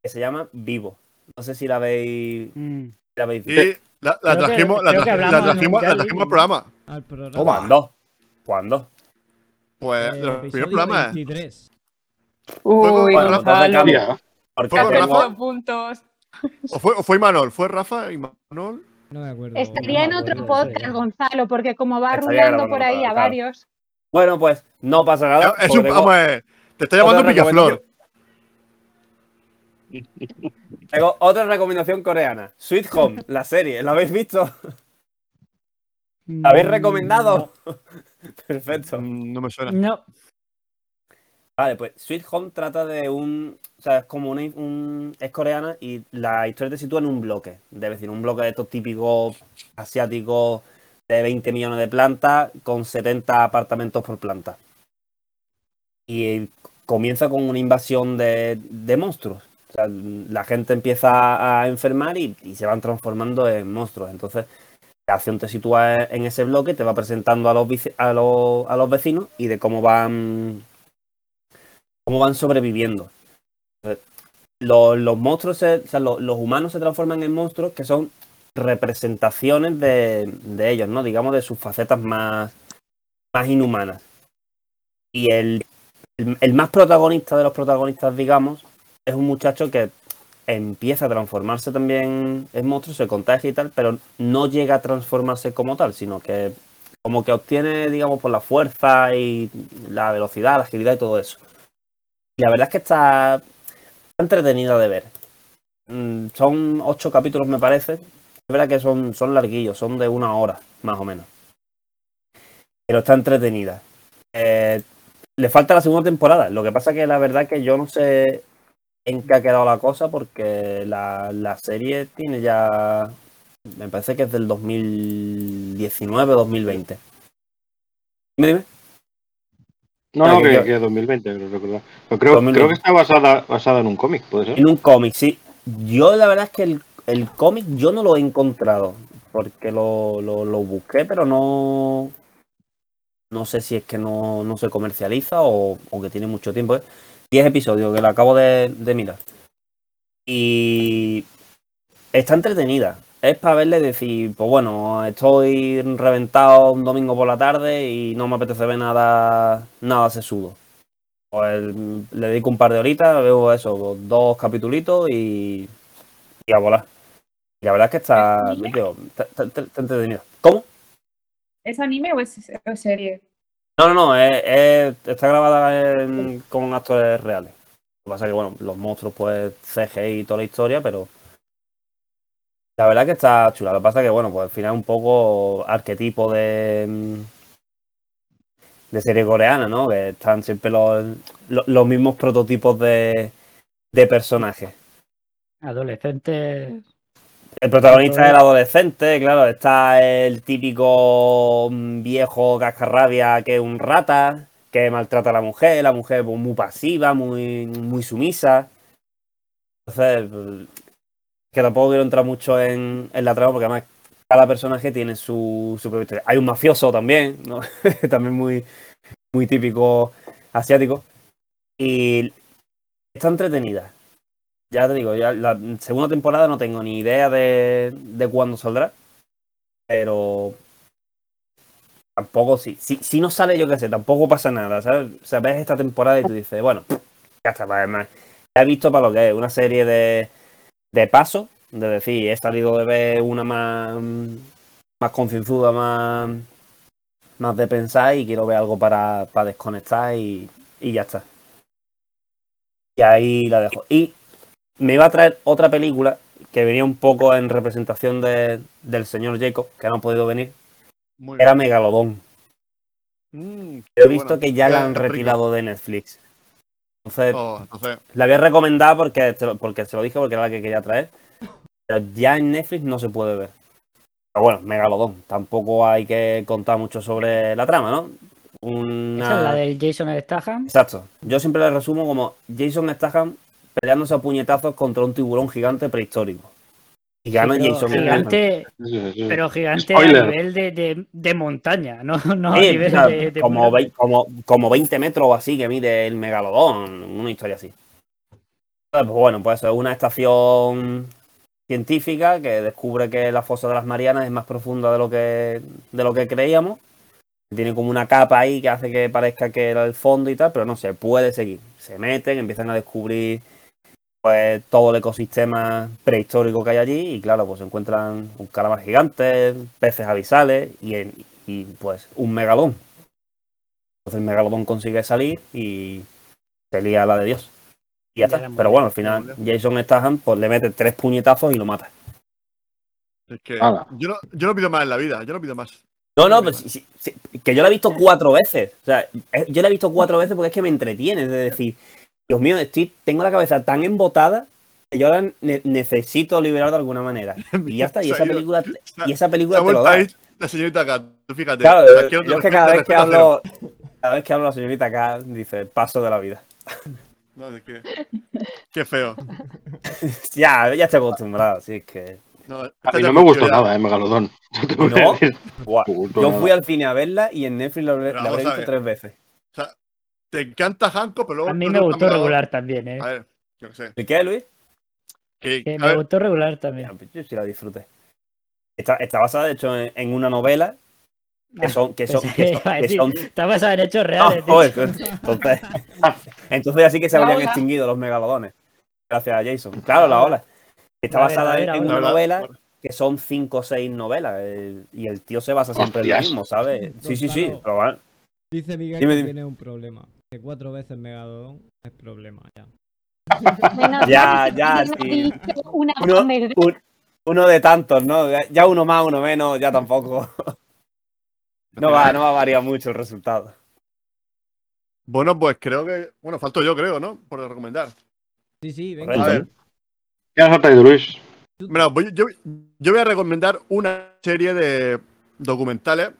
que se llama Vivo. No sé si la veis. Mm. La veis. Sí, la, la trajimos, la, trajimos, la trajimos al programa. Al programa. ¿Cuándo? ¿Cuándo? Pues, eh, el primer programa. 23. Uy, no cambia. Porque ¿Fue Rafa? puntos. ¿O fue, ¿O fue Manol? ¿Fue Rafa y Manol? No me acuerdo. Estaría en otro podcast, Gonzalo, porque como va rulando por ahí a varios. Bueno, pues no pasa nada. Es un, vamos, eh, te está llamando Picaflor. Tengo otra recomendación coreana. Sweet Home, la serie. ¿La habéis visto? ¿La habéis recomendado? Perfecto. No me suena. No. Vale, pues Sweet Home trata de un. O sea, es como una, un. Es coreana y la historia te sitúa en un bloque. Es decir, un bloque de estos típicos asiáticos de 20 millones de plantas con 70 apartamentos por planta. Y comienza con una invasión de, de monstruos. O sea, la gente empieza a enfermar y, se van transformando en monstruos. Entonces, la acción te sitúa en ese bloque, te va presentando a los, a los, a los vecinos y de cómo van cómo van sobreviviendo. Los, monstruos, o sea, los, humanos se transforman en monstruos que son representaciones de, ellos, ¿no? Digamos de sus facetas más, más inhumanas. Y el, el, más protagonista de los protagonistas, digamos, es un muchacho que empieza a transformarse también en monstruo, se contagia y tal, pero no llega a transformarse como tal, sino que como que obtiene, digamos, por la fuerza y la velocidad, la agilidad y todo eso. Y la verdad es que está, entretenida de ver. Mm, son ocho capítulos, me parece. Es verdad que son, son larguillos, son de una hora, más o menos. Pero está entretenida. Eh, le falta la segunda temporada. Lo que pasa que la verdad que yo no sé en qué ha quedado la cosa porque la, la serie tiene ya. Me parece que es del 2019-2020. Dime, dime. No, no, que, que, 2020, creo, creo, creo que está basada, basada en un cómic, ¿puede ser? En un cómic, sí. Yo la verdad es que el, el cómic yo no lo he encontrado, porque lo, lo, lo, busqué, pero no... no sé si es que no, no se comercializa o, o, que tiene mucho tiempo. 10 episodios que la acabo de, de mirar. Y está entretenida. Es para verle decir, pues bueno, estoy reventado un domingo por la tarde y no me apetece ver nada, nada sesudo. Pues le dedico un par de horitas, veo eso, dos capitulitos y, y a volar. Y la verdad es que está, está, entretenido. ¿Cómo? ¿Es anime o es, serie? No, no, no, está grabada con actores reales. Lo que pasa es que, bueno, los monstruos, pues, CGI y toda la historia, pero la verdad que está chula. Lo que pasa es que, bueno, pues al final un poco arquetipo de, de serie coreana, ¿no? Que están siempre los, los, mismos prototipos de, de personajes. Adolescentes. El protagonista es el adolescente, claro. Está el típico mm, viejo cascarrabia que es un rata, que maltrata a la mujer, la mujer pues, muy pasiva, muy, muy sumisa. Entonces, que tampoco quiero entrar mucho en, la trama porque además cada personaje tiene su, su propia historia. Hay un mafioso también, ¿no? también muy, muy típico asiático. Y está entretenida. Ya te digo, ya la segunda temporada no tengo ni idea de, de cuándo saldrá. Pero tampoco, si, si, si no sale, yo qué sé, tampoco pasa nada, ¿sabes? O sea, ves esta temporada y tú dices, bueno, ya está, además. Ya he visto para lo que es, una serie de, de paso, de decir, he salido de ver una más, más concienzuda, más, más de pensar y quiero ver algo para, desconectar y, ya está. Y ahí la dejo. Y me iba a traer otra película que venía un poco en representación de, del señor Jacob, que no ha podido venir. Era Megalodón. Mm, he visto que ya la han retirado de Netflix. Oh, entonces, la había recomendado porque, porque se lo dije porque era la que quería traer. Pero ya en Netflix no se puede ver. Pero bueno, Megalodón. Tampoco hay que contar mucho sobre la trama, ¿no? Una... Esa es la del Jason Statham. Exacto. Yo siempre la resumo como Jason Statham peleándose a puñetazos contra un tiburón gigante prehistórico. Y gana Jason gigante, pero gigante a nivel de, de, montaña, no, no a nivel de, como, como, como 20 metros o así que mide el megalodón, una historia así. Pues bueno, pues es una estación científica que descubre que la fosa de las Marianas es más profunda de lo que, de lo que creíamos. Tiene como una capa ahí que hace que parezca que era el fondo y tal, pero no se puede seguir. Se meten, empiezan a descubrir pues todo el ecosistema prehistórico que hay allí y claro, pues se encuentran un calamar gigante, peces avisales y, y pues un megalón. Entonces el megalodón consigue salir y se lía la de Dios. Y ya está. Pero bueno, al final Jason Statham pues le mete tres puñetazos y lo mata. Es que yo no, yo no pido más en la vida, yo no pido más. No, no, pues, que yo la he visto cuatro veces. O sea, yo la he visto cuatro veces porque es que me entretiene. Es decir, Dios mío, estoy, tengo la cabeza tan embotada que yo ahora necesito liberar de alguna manera. Y ya está, y esa película, y esa película te lo da. La señorita acá, fíjate. Claro, yo, es que cada vez que hablo, cada vez que hablo la señorita acá, dice, paso de la vida. No, es que... Qué feo. ya, ya estoy acostumbrado, así es que... No, a mí no me gustó nada, eh, Megalodón. Yo, no, yo fui al cine a verla y en Netflix la, la habré visto tres veces. O sea, te encanta Hanko, pero luego. A mí me gustó regular también, ¿eh? A ver, yo qué sé. ¿De qué, Luis? Que, me gustó regular también. Yo sí la disfruté. Está, está basada, de hecho, en, una novela. Que son. Que son, Está basada en hechos reales. entonces, entonces, así que se habrían extinguido los megalodones. Gracias a Jason. Claro, la ola. Está basada en, una novela que son cinco o seis novelas. y el tío se basa siempre en lo mismo, ¿sabes? Sí, sí, sí. Pero, Dice Miguel que tiene un problema. Que cuatro veces Megalodón es problema, ya. ya, ya, sí. Uno, de tantos, ¿no? Ya uno más, uno menos, ya tampoco. no, va, no va a variar mucho el resultado. Bueno, pues creo que. Bueno, falto yo, creo, ¿no? Por recomendar. Sí, sí, venga. A ver. ¿Qué has traído, Luis? Bueno, yo, yo voy a recomendar una serie de documentales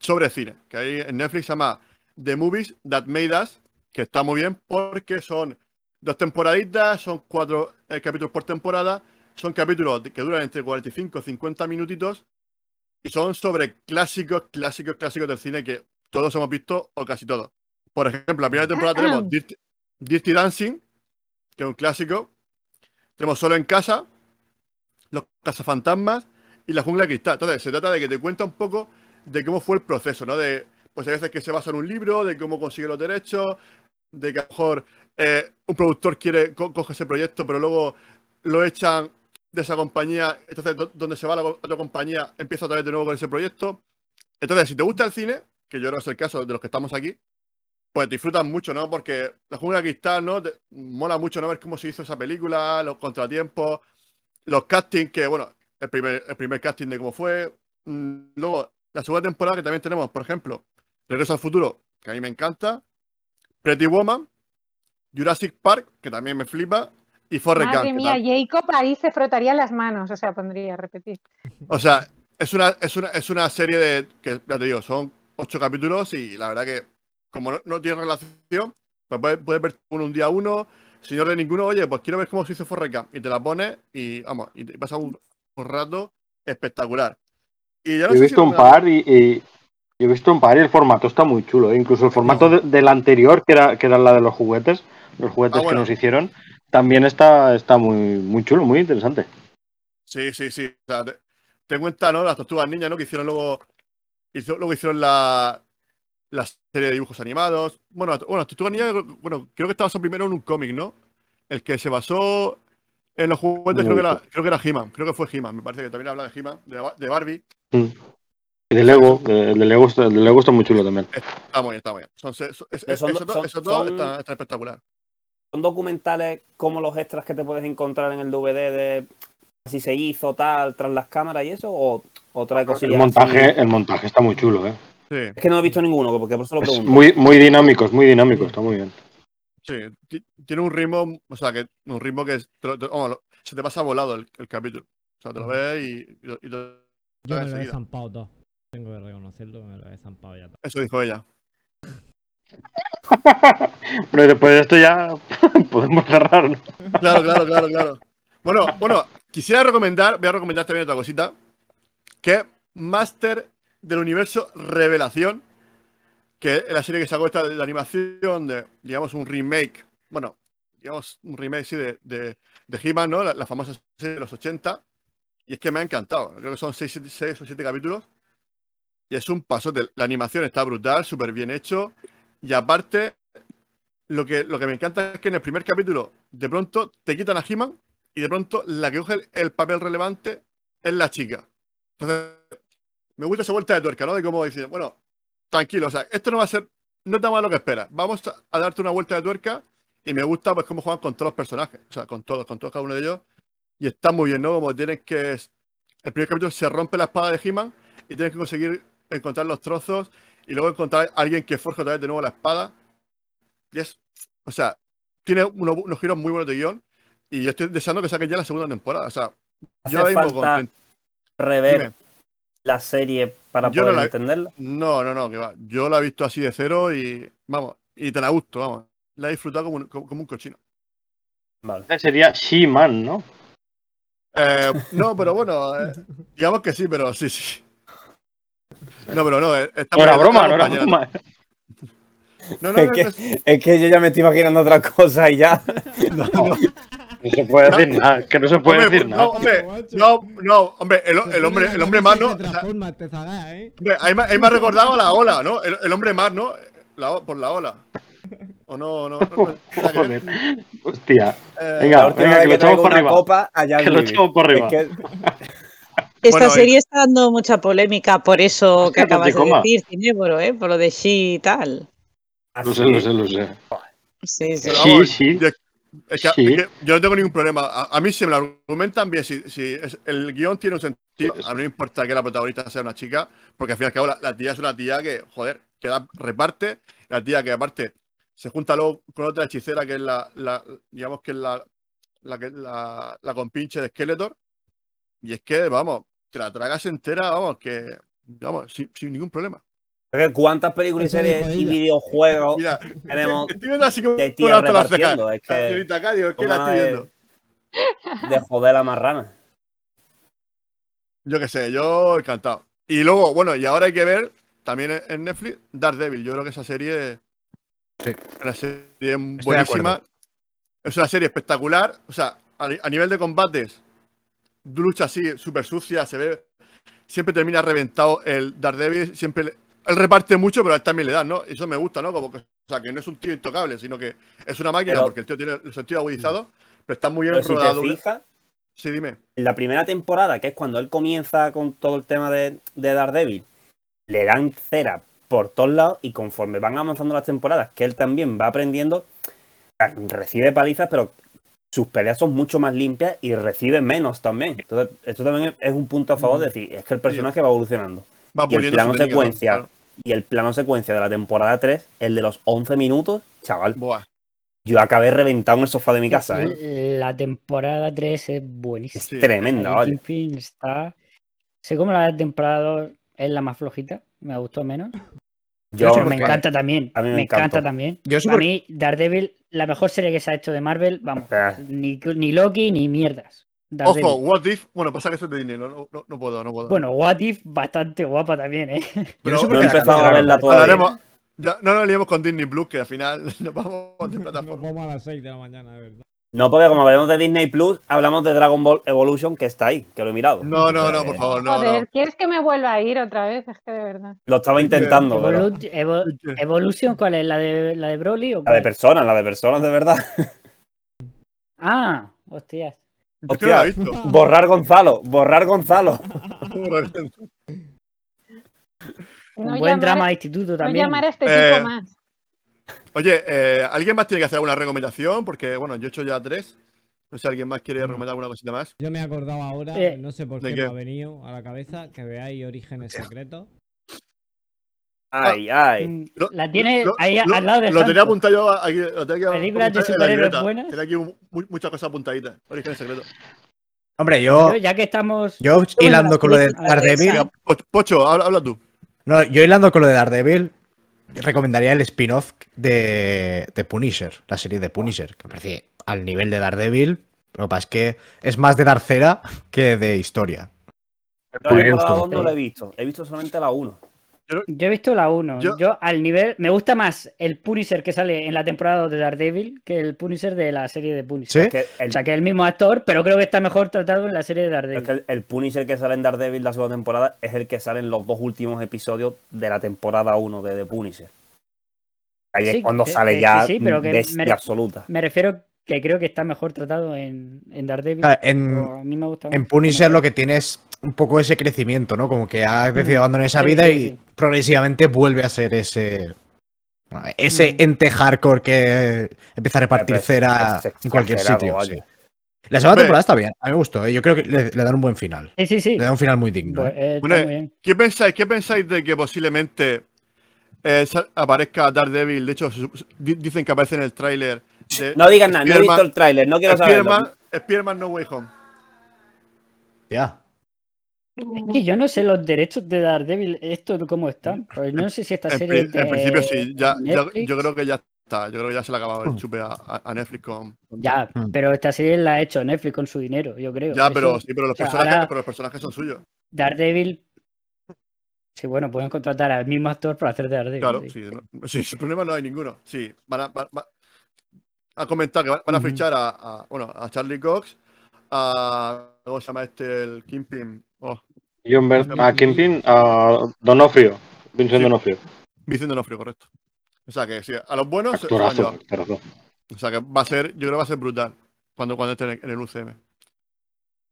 sobre cine, que hay en Netflix se llama The Movies That Made Us, que está muy bien porque son dos temporaditas, son cuatro eh, capítulos por temporada, son capítulos que duran entre 45 y 50 minutitos y son sobre clásicos, clásicos, clásicos del cine que, todos hemos visto, o casi todos. Por ejemplo, la primera temporada tenemos Dirty, Dancing, que es un clásico. Tenemos Solo en Casa, Los Cazafantasmas y La Jungla de Cristal. Entonces, se trata de que te cuenta un poco de cómo fue el proceso, ¿no? De, pues a veces que se basa en un libro, de cómo consigue los derechos, de que a lo mejor eh, un productor quiere coge ese proyecto, pero luego lo echan de esa compañía, entonces donde se va la otra compañía empieza otra vez de nuevo con ese proyecto. Entonces, si te gusta el cine, que yo no es el caso de los que estamos aquí, pues disfrutan mucho, ¿no? Porque la jungla de cristal, ¿no? mola mucho no ver cómo se hizo esa película, los contratiempos, los castings, que bueno, el primer, el primer casting de cómo fue. Mm, luego, la segunda temporada que también tenemos, por ejemplo, Regreso al futuro, que a mí me encanta, Pretty Woman, Jurassic Park, que también me flipa, y Forrest Madre mía, Jacob ahí se frotaría las manos, o sea, pondría a repetir. O sea, es una, es una, es una serie de, que ya te digo, son ocho capítulos y la verdad que como no, tiene relación, pues puedes, ver uno un día uno, si no de ninguno, oye, pues quiero ver cómo se hizo Forrest y te la pones y vamos, y te pasa un, rato espectacular. Y he visto un par y, he visto un par y el formato está muy chulo, ¿eh? incluso el formato del anterior, que era, que era la de los juguetes, los juguetes ah, que nos hicieron, también está, está muy, muy chulo, muy interesante. Sí, sí, sí. O sea, te, cuenta, ¿no? Las tortugas niñas, ¿no? Que hicieron luego. luego hicieron la, la serie de dibujos animados. Bueno, bueno, las tortugas niñas, bueno, creo que estaba primero en un cómic, ¿no? El que se basó en los juguetes, creo que era, creo que era He-Man. Creo que fue He-Man. Me parece que también habla de He-Man, de, Barbie. Mm. Y de Lego, de, Lego, está, de Lego está muy chulo también. Está muy bien, está muy bien. Son, esos dos están espectaculares son documentales como los extras que te puedes encontrar en el DVD de si se hizo tal tras las cámaras y eso o otra cosa el montaje el montaje está muy chulo eh es que no he visto ninguno porque por eso lo pregunto. muy muy dinámico muy dinámico está muy bien. Sí tiene un ritmo o sea que un ritmo que se te pasa volado el, capítulo. O sea te lo ves y, yo me lo he zampado todo tengo que reconocerlo me lo he zampado ya eso dijo ella Pero después de esto ya podemos cerrar. Claro, claro, claro, claro. Bueno, bueno, quisiera recomendar, voy a recomendar también otra cosita, que Master del Universo Revelación, que es la serie que sacó esta de animación de, digamos, un remake, bueno, digamos, un remake, sí, de, de, de He-Man, ¿no? La, famosa serie de los 80. Y es que me ha encantado. Creo que son 6 o 7 capítulos. Y es un paso. La animación está brutal, súper bien hecho. Y aparte, lo que, lo que me encanta es que en el primer capítulo, de pronto te quitan a He-Man y de pronto la que coge el, papel relevante es la chica. Me gusta esa vuelta de tuerca, ¿no? De cómo decir, bueno, tranquilo, o sea, esto no va a ser, no tan malo lo que esperas. Vamos a, darte una vuelta de tuerca y me gusta pues cómo juegan con todos los personajes, o sea, con todos, con todos cada uno de ellos. Y está muy bien, ¿no? Como tienes que... El primer capítulo se rompe la espada de He-Man y tienes que conseguir encontrar los trozos y luego encontrar a alguien que forja otra vez de nuevo la espada. Y es, o sea, tiene unos, giros muy buenos de guion y yo estoy deseando que saquen ya la segunda temporada. O sea, yo ahora mismo rever la serie para poder entenderla. No, no, no, que va. Yo la he visto así de cero y vamos, y te la gusto, vamos. La he disfrutado como un, como, un cochino. Vale. Sería She-Man, ¿no? Eh, no, pero bueno, eh, digamos que sí, pero sí, sí. No, pero no, eh, no era broma, no era broma. No, no, es, que, es, que, yo ya me estoy imaginando otra cosa y ya. No, no. se puede decir nada, que no se puede decir nada. No, hombre, no, no, hombre, el, el hombre, el hombre mar, ¿no? ¿eh? hombre, ahí, me, ahí me ha recordado la ola, ¿no? El, el hombre mar, ¿no? La, por la ola. ¿O no? no, no Hostia. Eh, venga, venga, que lo echamos por arriba. Copa allá que lo echamos por arriba. Es que... Esta serie está dando mucha polémica por eso que acabas de decir, Cinéboro, ¿eh? por lo de sí y tal. Lo sé, lo sé, lo sé. Sí, sí. sí, sí. Es que, yo no tengo ningún problema. A, mí si me lo argumentan bien, si, si el guion tiene un sentido, a mí no me importa que la protagonista sea una chica, porque al fin y al cabo la, tía es una tía que, joder, que da, reparte, la tía que aparte se junta luego con otra hechicera que es la, la digamos que es la, la, la, la compinche de Skeletor. Y es que, vamos, que la tragas entera, vamos, que, vamos, sin, ningún problema. ¿Cuántas películas y series y videojuegos tenemos estoy viendo así como de repartiendo? Es que, digo, ¿qué la estoy viendo? De joder la marrana. Yo qué sé, yo encantado. Y luego, bueno, y ahora hay que ver también en Netflix, Daredevil. Yo creo que esa serie es una serie buenísima. Es una serie espectacular. O sea, a, nivel de combates, lucha así, súper sucia, se ve. Siempre termina reventado el Daredevil. Siempre él reparte mucho, pero a él también le da, ¿no? Eso me gusta, ¿no? Como que, o sea, que no es un tío intocable, sino que es una máquina, porque el tío tiene el sentido agudizado, pero está muy bien rodado. Sí, dime. En la primera temporada, que es cuando él comienza con todo el tema de, de Daredevil, le dan cera por todos lados y conforme van avanzando las temporadas, que él también va aprendiendo, recibe palizas, pero sus peleas son mucho más limpias y recibe menos también. Entonces, esto también es un punto a favor de decir, es que el personaje va evolucionando. y el plano secuencia, y el plano secuencia de la temporada 3, el de los 11 minutos, chaval. Yo acabé reventado en el sofá de mi casa. ¿eh? La temporada 3 es buenísima. Es tremenda, vale. está. Sé como la temporada 2 es la más flojita, me gustó menos. Yo, me encanta también. A mí me, encanta también. Yo a mí, Daredevil, la mejor serie que se ha hecho de Marvel, vamos, ni, ni Loki ni mierdas. Ojo, What If, bueno, pasa que eso es de dinero, no, no, no, puedo, no puedo. Bueno, What If, bastante guapa también, ¿eh? Pero no he empezado a verla todavía. Ya, no nos liemos con Disney Plus, que al final nos vamos de plataforma. Nos vamos a las 6 de la mañana, de verdad. No, porque como hablamos de Disney Plus, hablamos de Dragon Ball Evolution, que está ahí, que lo he mirado. No, no, no, por favor, no. Joder, ¿quieres que me vuelva a ir otra vez? Es que de verdad. Lo estaba intentando. ¿Evolution cuál es? ¿La de, la de Broly? O la de personas, la de personas de verdad. Ah, hostias. Hostia, borrar Gonzalo, borrar Gonzalo. Un buen drama de instituto también. No llamar a este tipo eh, más. Oye, eh, ¿alguien más tiene que hacer alguna recomendación? Porque, bueno, yo he hecho ya tres. No sé si alguien más quiere recomendar alguna cosita más. Yo me he acordado ahora, eh, no sé por qué, me ha venido a la cabeza, que veáis Orígenes Secretos. Ay, ay. Mm, la tiene ahí al lado de Lo tenía apuntado yo aquí. Lo tenía Películas de superhéroes buenas. Tenía aquí muchas cosas apuntaditas. Orígenes Secretos. Hombre, yo. ya que estamos. Yo hilando con lo de Daredevil. Pocho, habla tú. No, yo hilando con lo de Daredevil, recomendaría el spin-off de, de, Punisher, la serie de Punisher, que me parece al nivel de Daredevil. Lo que pasa es que es más de dar cera que de historia. No, no lo he visto, he visto solamente la 1. Yo, he visto la 1. Yo, al nivel. Me gusta más el Punisher que sale en la temporada de Daredevil que el Punisher de la serie de Punisher. O sea, que es el mismo actor, pero creo que está mejor tratado en la serie de Daredevil. el, Punisher que sale en Daredevil la segunda temporada es el que sale en los dos últimos episodios de la temporada 1 de The Punisher. Ahí es cuando sale ya sí, pero que me, absoluta. Me refiero que creo que está mejor tratado en, en Daredevil. en, a mí me gusta en Punisher lo que tienes un poco ese crecimiento, ¿no? Como que ha decidido abandonar esa vida y progresivamente vuelve a ser ese. Ese ente hardcore que empieza a repartir cera en cualquier sitio. La segunda temporada está bien, a mí me gustó, ¿eh? yo creo que le, dan un buen final. Sí, sí, sí. Le dan un final muy digno. Pues, ¿eh? Eh, ¿qué, pensáis, ¿Qué pensáis de que posiblemente aparezca Daredevil? De hecho, dicen que aparece en el tráiler. No digan nada, no he visto el tráiler, no quiero saber. Spiderman No Way Home. Ya. Es que yo no sé los derechos de Daredevil, esto cómo están. Pues no sé si esta serie. En, principio sí, ya, yo creo que ya está. Yo creo que ya se le ha acabado el mm. chupe a, Netflix con, Ya, mm. pero esta serie la ha hecho Netflix con su dinero, yo creo. Ya, pero, sí, pero, los, personajes, pero los personajes son suyos. Daredevil. Sí, bueno, pueden contratar al mismo actor para hacer Daredevil. Claro, sí, sí, sin problema no hay ninguno. Sí, van a, van, a comentar que van a fichar a, bueno, a Charlie Cox, a. ¿Cómo se llama este? El Kingpin. Oh. John a Kingpin, a Donofrio. Vincent Donofrio. Vincent Donofrio, correcto. O sea que sí, a los buenos. Actorazo, o sea que va a ser, yo creo que va a ser brutal cuando, cuando esté en el UCM.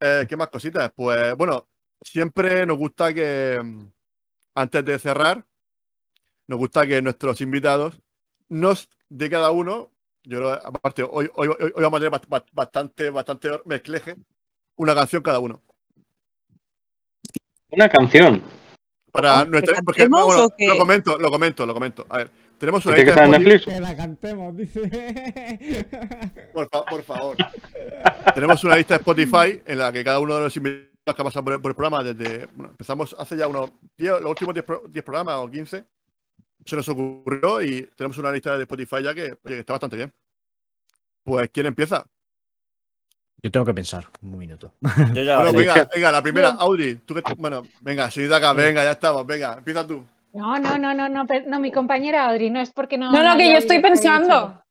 Eh, ¿Qué más cositas? Pues bueno, siempre nos gusta que antes de cerrar, nos gusta que nuestros invitados nos de cada uno, yo creo, aparte, hoy, hoy, hoy vamos a tener bastante, bastante mezcleje, una canción cada uno. Una canción. Para nuestra, porque, bueno, lo comento, lo comento, lo comento. A ver, tenemos una lista de Netflix? Que la cantemos, dice. Por, por, favor. tenemos una lista de Spotify en la que cada uno de los invitados que ha pasado por el, programa desde. Bueno, empezamos hace ya unos 10, los últimos 10, programas o 15. Se nos ocurrió y tenemos una lista de Spotify ya que, oye, que está bastante bien. Pues, ¿quién empieza? Yo tengo que pensar un minuto. bueno, venga, venga, la primera, Audi. Tú que, bueno, venga, de acá, venga, ya estamos, venga, empieza tú. No, no, no, no, no, no, mi compañera Audrey, no es porque no. No, no, que yo estoy pensando.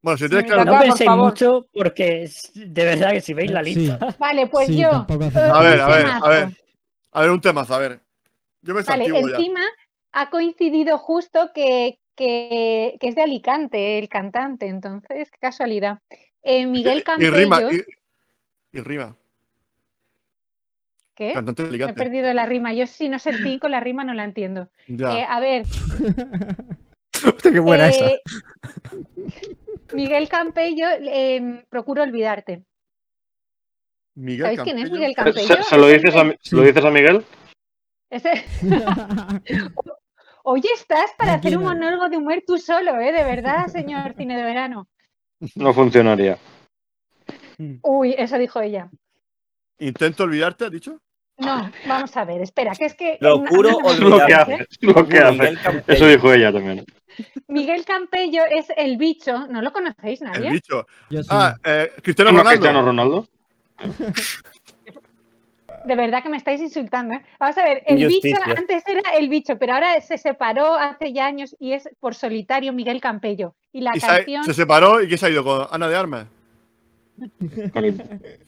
Bueno, si tienes claro. No penséis mucho porque de verdad que si veis la lista. Vale, pues yo. A ver, a ver, a ver. A ver, un tema, a ver. Yo me Vale, encima ha coincidido justo que, que, que, es de Alicante, el cantante, entonces, qué casualidad. Eh, Miguel Campello. Y rima. Y, rima. ¿Qué? he perdido la rima. Yo sí no sé el con la rima no la entiendo. Eh, a ver. Hostia, qué buena esa. Eh, Miguel Campello, eh, procuro olvidarte. Miguel ¿Sabéis quién es Miguel Campello? ¿Se, se lo, dices a, ¿se lo dices a Miguel? Ese... Hoy estás para hacer un monólogo de humor tú solo, ¿eh? De verdad, señor cine de verano. No funcionaría. Uy, eso dijo ella. ¿Intento olvidarte, has dicho? No, vamos a ver, espera, que es que. Procuro olvidarte. Lo que hace, lo que hace. Eso dijo ella también. Miguel Campello es el bicho, ¿no lo conocéis nadie? El bicho. Ah, eh, Cristiano Ronaldo. Cristiano Ronaldo. De verdad que me estáis insultando. ¿eh? Vamos a ver, el bicho antes era el bicho, pero ahora se separó hace ya años y es por solitario Miguel Campello. Y la canción. Se, separó y ¿qué se ha ido con Ana de Armas?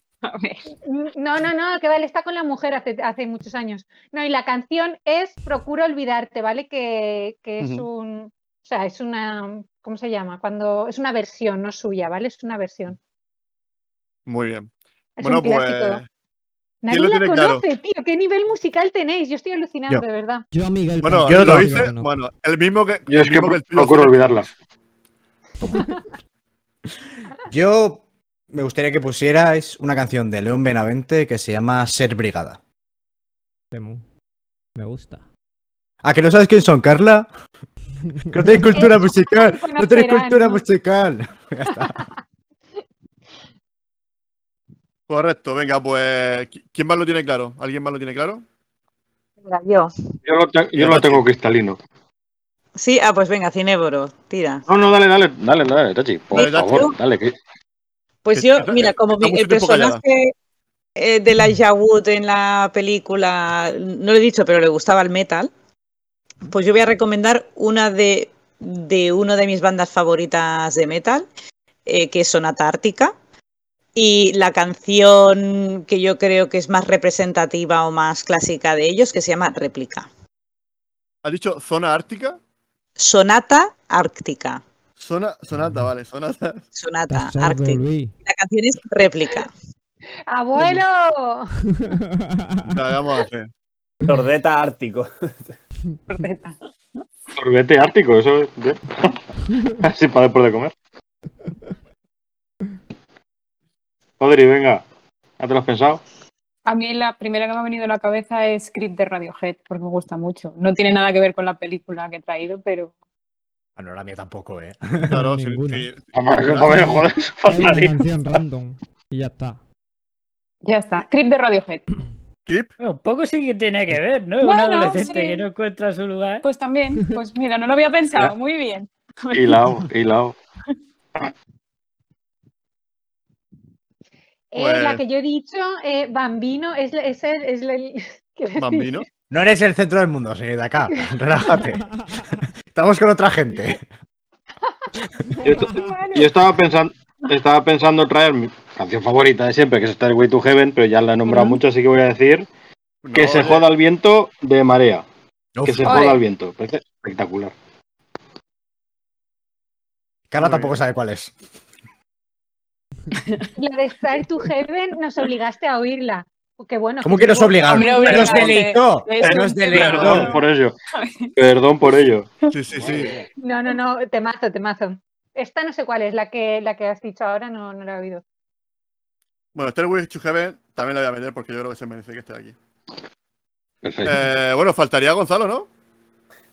No, no, no, que vale, está con la mujer hace, hace muchos años. No, y la canción es Procuro olvidarte, ¿vale? Que, que es un. O sea, es una. ¿Cómo se llama? Cuando. Es una versión, no suya, ¿vale? Es una versión. Muy bien. bueno, pues. Nadie la conoce, tío. ¿Qué nivel musical tenéis? Yo estoy alucinando, de verdad. Yo Miguel. Bueno, yo lo hice. Bueno, el mismo que. Yo es que, que procuro olvidarla. yo me gustaría que pusierais una canción de León Benavente que se llama Ser Brigada. Me gusta. ¿A que no sabes quién son, Carla? no tenéis cultura musical. No tenéis cultura musical. Ya está. Correcto, venga, pues. ¿Quién más lo tiene claro? ¿Alguien más lo tiene claro? Venga, yo. Yo lo, te yo lo tengo cristalino. Sí, ah, pues venga, Cinéboro, tira. No, no, dale, dale, dale, dale, Tachi, por favor, dale. Que... Pues yo, mira, como mi, el personaje eh, de Elijah Wood en la película, no lo he dicho, pero le gustaba el metal, pues yo voy a recomendar una de, de una de mis bandas favoritas de metal, eh, que es Sonata Ártica y la canción que yo creo que es más representativa o más clásica de ellos, que se llama Réplica. ¿Has dicho zona ártica? Sonata Ártica. Sonata, vale, sonata. Sonata Ártica. La canción es Réplica. ¡Abuelo! La vamos a hacer. Sordeta ártico. Sordeta. Sorbete ártico, eso es. Así para después de comer. Podri, venga, ¿ya te lo has pensado? A mí la primera que me ha venido a la cabeza es Script de Radiohead, porque me gusta mucho. No tiene nada que ver con la película que he traído, pero. Bueno, la mía tampoco, ¿eh? Claro, sí, sí. joder, una canción random y ya está. Ya está. Script de Radiohead. ¿Clip? Bueno, un poco sí que tiene que ver, ¿no? Bueno, Un adolescente sí. que no encuentra su lugar. Pues también, pues mira, no lo había pensado. Muy bien. Hilao, hilao. Pues... la que yo he dicho, eh, Bambino, es, es, el, es el... ¿Bambino? No eres el centro del mundo, señor de acá. Relájate. Estamos con otra gente. Yo, yo, estaba pensando, estaba pensando traer mi canción favorita de siempre, que es Stairway to Heaven, pero ya la he nombrado uh -huh. mucho, así que voy a decir no, que se joda el viento de marea. Uf, que se joda el viento. Parece espectacular. Carla tampoco sabe cuál es. La de Star to Heaven nos obligaste a oírla. Que bueno, ¿Cómo que, nos obligamos? Nos deleitó. Nos deleitó. Perdón por ello. Perdón por ello. Sí, sí, sí. No, no, no, temazo, temazo. Esta no sé cuál es, la que, la que has dicho ahora no, no la he oído. Bueno, Stairway to Heaven también la voy a meter porque yo creo que se merece que esté aquí. Eh, bueno, faltaría Gonzalo, ¿no?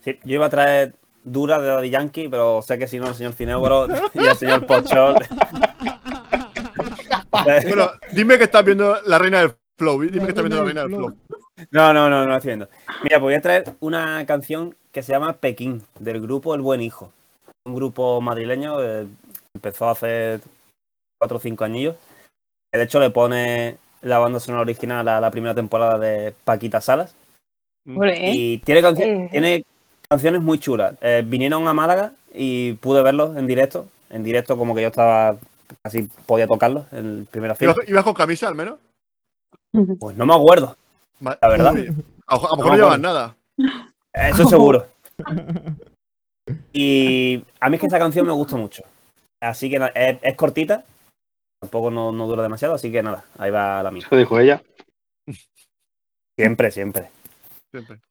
Sí, yo iba a traer Dura de Daddy Yankee, pero sé que si no, el señor Cinebro y el señor Pochol. bueno, dime que estás viendo La Reina del Flow. Dime que estás viendo La Reina del Flow. No, no, no, no la estoy viendo. Mira, pues voy a traer una canción que se llama Pekín, del grupo El Buen Hijo. Un grupo madrileño empezó hace cuatro o cinco añillos. De hecho, le pone la banda sonora original a la primera temporada de Paquita Salas. Olé. Y tiene, canción, tiene canciones muy chulas. Eh, vinieron a Málaga y pude verlos en directo. En directo, como que yo estaba casi podía tocarlos en primera fila. ¿Ibas con camisa al menos? Pues no me acuerdo. La verdad. A, lo mejor no, llevas nada. Eso seguro. Y a mí es que esa canción me gusta mucho. Así que es, cortita. Tampoco no, dura demasiado, así que nada, ahí va la mía. Eso dijo ella. Siempre, siempre. Siempre.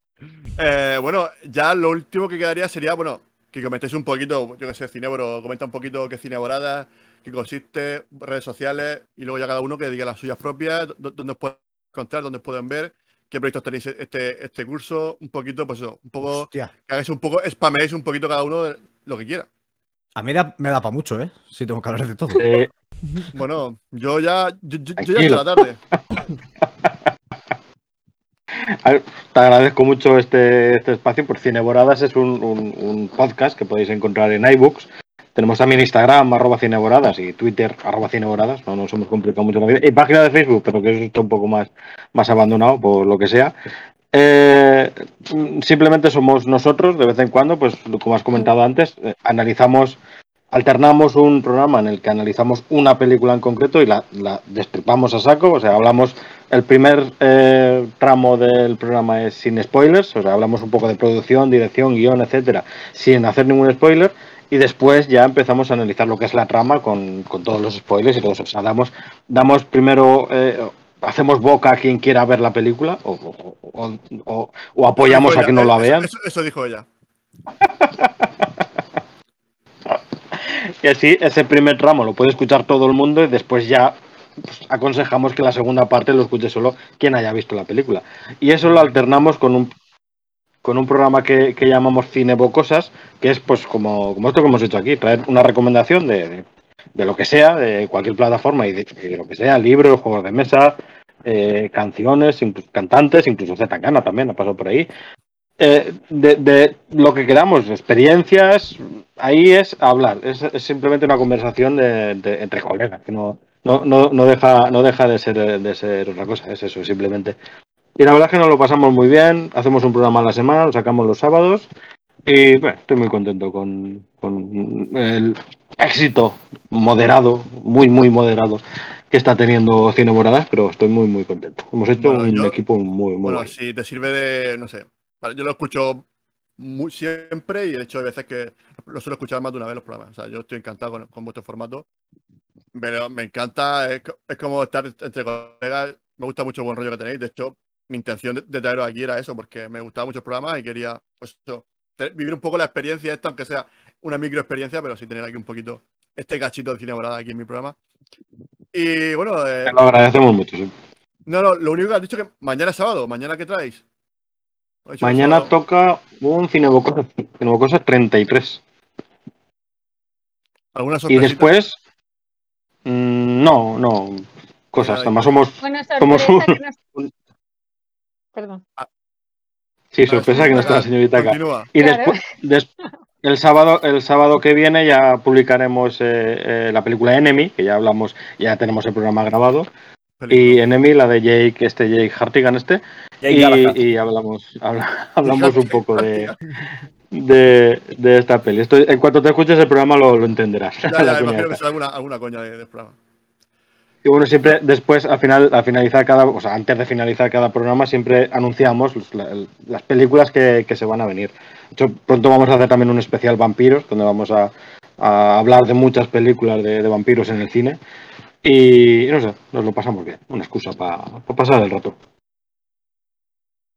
Eh, bueno, ya lo último que quedaría sería, bueno, que comentéis un poquito, yo que sé, Cinebro, comenta un poquito qué Cineborada, qué consiste, redes sociales, y luego ya cada uno que diga las suyas propias, dónde os pueden encontrar, dónde pueden ver, qué proyectos tenéis este, este curso, un poquito, pues eso, un poco, que hagáis un poco, spaméis un poquito cada uno lo que quiera. A mí me da para mucho, ¿eh? Si tengo que hablar de todo. Bueno, yo ya, yo, ya estoy la tarde. Te agradezco mucho este, este espacio, por Cineboradas es un, podcast que podéis encontrar en iBooks. Tenemos también Instagram, arroba cineboradas, y Twitter, arroba cineboradas. No nos hemos complicado mucho la vida. Y página de Facebook, pero que eso está un poco más, más abandonado, por lo que sea. Eh, simplemente somos nosotros, de vez en cuando, pues como has comentado antes, eh, analizamos, alternamos un programa en el que analizamos una película en concreto y la, la destripamos a saco, o sea, hablamos el primer eh, tramo del programa es sin spoilers, o sea, hablamos un poco de producción, dirección, guion, etcétera, sin hacer ningún spoiler. Y después ya empezamos a analizar lo que es la trama con, todos los spoilers y todo eso. O sea, damos, damos primero, eh, hacemos boca a quien quiera ver la película o, apoyamos a que no la vean. Eso, dijo ella. y así, ese primer tramo lo puede escuchar todo el mundo y después ya pues, aconsejamos que la segunda parte lo escuche solo quien haya visto la película. Y eso lo alternamos con un con un programa que, llamamos Cine Bocosas, que es pues como, esto que hemos hecho aquí, traer una recomendación de, de, lo que sea, de cualquier plataforma y lo que sea, libros, juegos de mesa, eh, canciones, incluso, cantantes, incluso Zetangana también ha pasado por ahí. Eh, de, lo que queramos, experiencias, ahí es hablar, es, simplemente una conversación de, entre colegas, que no, no, no, no, deja, no deja de ser, de ser otra cosa, es eso, simplemente. Y la verdad es que nos lo pasamos muy bien, hacemos un programa a la semana, lo sacamos los sábados y bueno, estoy muy contento con, el éxito moderado, muy, muy moderado que está teniendo Cine Moradas, pero estoy muy, muy contento. Hemos hecho un equipo muy, muy bueno. si te sirve de, no sé, yo lo escucho muy siempre y de hecho hay veces que lo suelo escuchar más de una vez los programas. O sea, yo estoy encantado con, con vuestro formato pero me encanta, es, como estar entre colegas. Me gusta mucho el buen rollo que tenéis. De hecho, mi intención de, traeros aquí era eso, porque me gustaba mucho el programa y quería pues, vivir un poco la experiencia esta, aunque sea una micro experiencia, pero sí tener aquí un poquito este cachito de cine morada aquí en mi programa. Y bueno. Eh, lo agradecemos mucho, sí. No, no, lo único que has dicho es que mañana es sábado. ¿Mañana qué traéis? Mañana toca un Cinebocosa 33. ¿Alguna Y después Mm, no, no. Cosas, además somos. Bueno, somos un... Perdón. Ah. Sí, sorpresa que no está la señorita acá. Y después, el sábado, el sábado que viene ya publicaremos eh, eh, la película Enemy, que ya hablamos, ya tenemos el programa grabado. Y Enemy, la de Jake, este Jake Hartigan, este. y, hablamos, hablamos un poco de, de, de esta peli. Esto, en cuanto te escuches el programa lo, lo entenderás. Ya, ya, imagino que será alguna, alguna coña del de programa. Y bueno, siempre después, al final, al finalizar cada, o sea, antes de finalizar cada programa, siempre anunciamos las películas que, que, se van a venir. De hecho, pronto vamos a hacer también un especial vampiros, donde vamos a, hablar de muchas películas de, de, vampiros en el cine. Y no sé, nos lo pasamos bien. Una excusa para pasar el rato.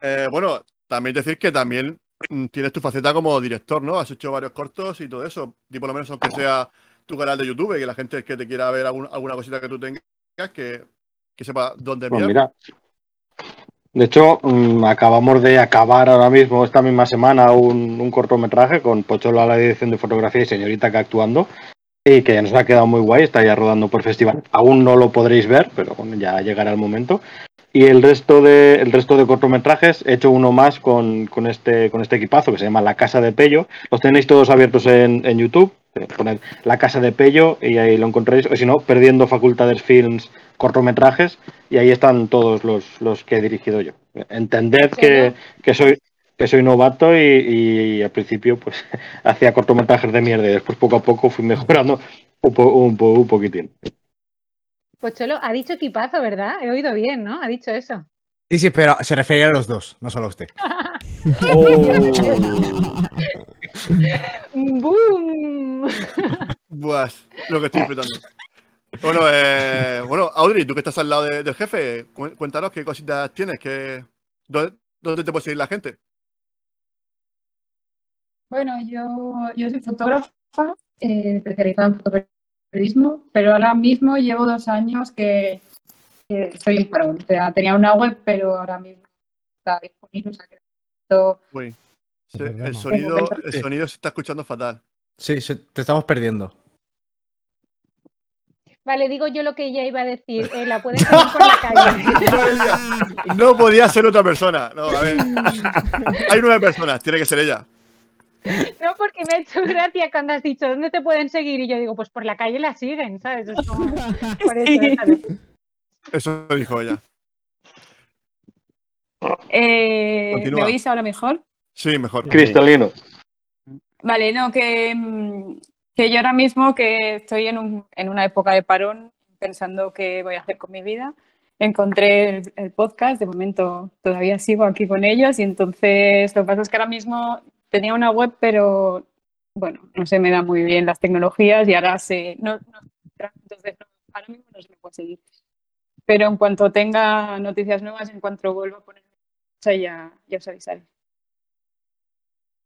Eh, bueno, también decir que también Mm, tienes tu faceta como director, ¿no? Has hecho varios cortos y todo eso. Y por lo menos aunque sea tu canal de YouTube, que la gente que te quiera ver alguna cosita que tú tengas, que, sepa dónde pues mira. De hecho, mm, acabamos de acabar ahora mismo, esta misma semana, un, cortometraje con Pocholo a la dirección de fotografía y señorita que actuando, y que nos ha quedado muy guay, está ya rodando por festival. Aún no lo podréis ver, pero ya llegará el momento. Y el resto de, el resto de cortometrajes, he hecho uno más con, este, con este equipazo que se llama La Casa de Pello. Los tenéis todos abiertos en, en YouTube. Eh, poned La Casa de Pello y ahí lo encontraréis. O si no, Perdiendo Facultades Films cortometrajes. Y ahí están todos los, los que he dirigido yo. Entended que, que, soy, que soy novato y, al principio pues hacía cortometrajes de mierda y después poco a poco fui mejorando un, un, poquitín. Pues Cholo, ha dicho equipazo, ¿verdad? He oído bien, ¿no? Ha dicho eso. Sí, sí, pero se refería a los dos, no solo a usted. ¡Boom! Buah, lo que estoy disfrutando. Bueno, eh, bueno, Audrey, tú que estás al lado del jefe, cuéntanos qué cositas tienes, que, ¿dónde, te puede seguir la gente? Bueno, yo, yo soy fotógrafa, eh, especializada en fotoperiodismo, pero ahora mismo llevo dos años que, en paro. O sea, tenía una web, pero ahora mismo está disponible. O sea, que Uy, el, sonido, el sonido se está escuchando fatal. Sí, te estamos perdiendo. Vale, digo yo lo que ella iba a decir. Eh, la pueden seguir por la calle. No podía ser otra persona. No, a ver. Hay nueve personas, tiene que ser ella. No, porque me ha hecho gracia cuando has dicho dónde te pueden seguir y yo digo, pues por la calle la siguen, ¿sabes? eso, dijo ella. Eh, ¿Me oís ahora mejor? Sí, mejor. Cristalino. Vale, no, que, que yo ahora mismo que estoy en, un, en una época de parón pensando qué voy a hacer con mi vida, encontré el, podcast, de momento todavía sigo aquí con ellos y entonces lo que pasa es que ahora mismo tenía una web, pero bueno, no se me da muy bien las tecnologías y ahora se, no, entonces ahora mismo no se me puede seguir. Pero en cuanto tenga noticias nuevas, en cuanto vuelva a poner ya, ya os avisaré.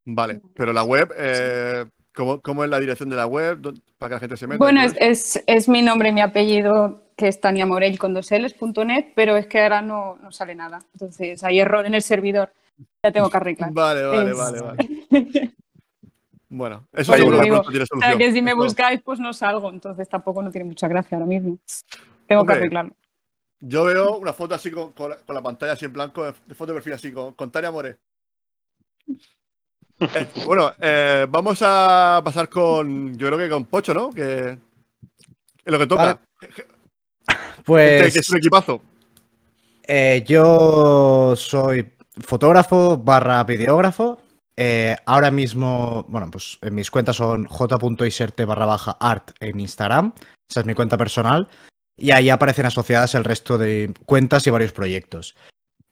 Vale, pero la web, eh, ¿Cómo, es la dirección de la web? Para que la gente se meta. Bueno, es, es, mi nombre y mi apellido, que es Tania Morel con dos L's.net, pero es que ahora no, no, sale nada. Entonces hay error en el servidor. Ya tengo que arreglar. Vale, vale, vale, vale. bueno, eso seguro que pronto tiene solución. O sea, que si me buscáis, pues no salgo. Entonces tampoco no tiene mucha gracia ahora mismo. Tengo que arreglarlo. Yo veo una foto así con, con, la, pantalla así en blanco, de foto de perfil así, con, con Tania Morel. Eh, bueno, eh, vamos a pasar con, yo creo que con Pocho, ¿no? Que es lo que toca. Pues. Que es un equipazo. Eh, yo soy fotógrafo barra videógrafo. ahora mismo, bueno, pues en mis cuentas son j.iserte barra baja art en Instagram. Esa es mi cuenta personal. Y ahí aparecen asociadas el resto de cuentas y varios proyectos.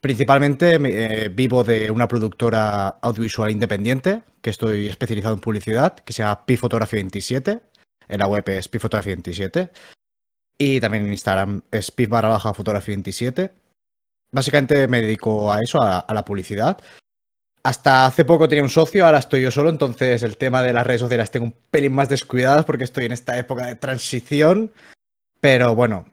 Principalmente eh, vivo de una productora audiovisual independiente, que estoy especializado en publicidad, que se llama Pifotografía 27. En la web es Pifotografía 27. Y también en Instagram es pif barra baja fotografía 27. Básicamente me dedico a eso, a, la publicidad. Hasta hace poco tenía un socio, ahora estoy yo solo, entonces el tema de las redes sociales tengo un pelín más descuidadas porque estoy en esta época de transición. Pero bueno,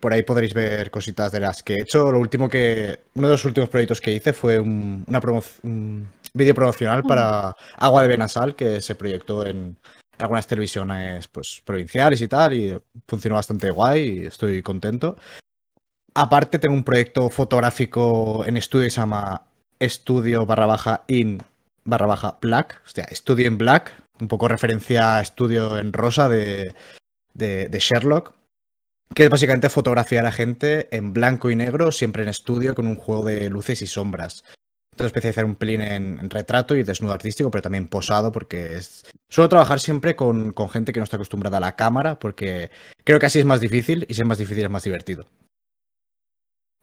por ahí podréis ver cositas de las que he hecho. Lo último que. Uno de los últimos proyectos que hice fue un, una un vídeo promocional para Agua de Benasal, que se proyectó en algunas televisiones pues, provinciales y tal, y funcionó bastante guay y estoy contento. Aparte, tengo un proyecto fotográfico en estudio que se llama Estudio barra baja in barra baja black, o sea, Estudio en black, un poco referencia a estudio en rosa de, de Sherlock, que es básicamente fotografiar a la gente en blanco y negro, siempre en estudio, con un juego de luces y sombras. Entonces especializar un pelín en, retrato y desnudo artístico, pero también posado, porque es... suelo trabajar siempre con, gente que no está acostumbrada a la cámara, porque creo que así es más difícil y si es más difícil es más divertido.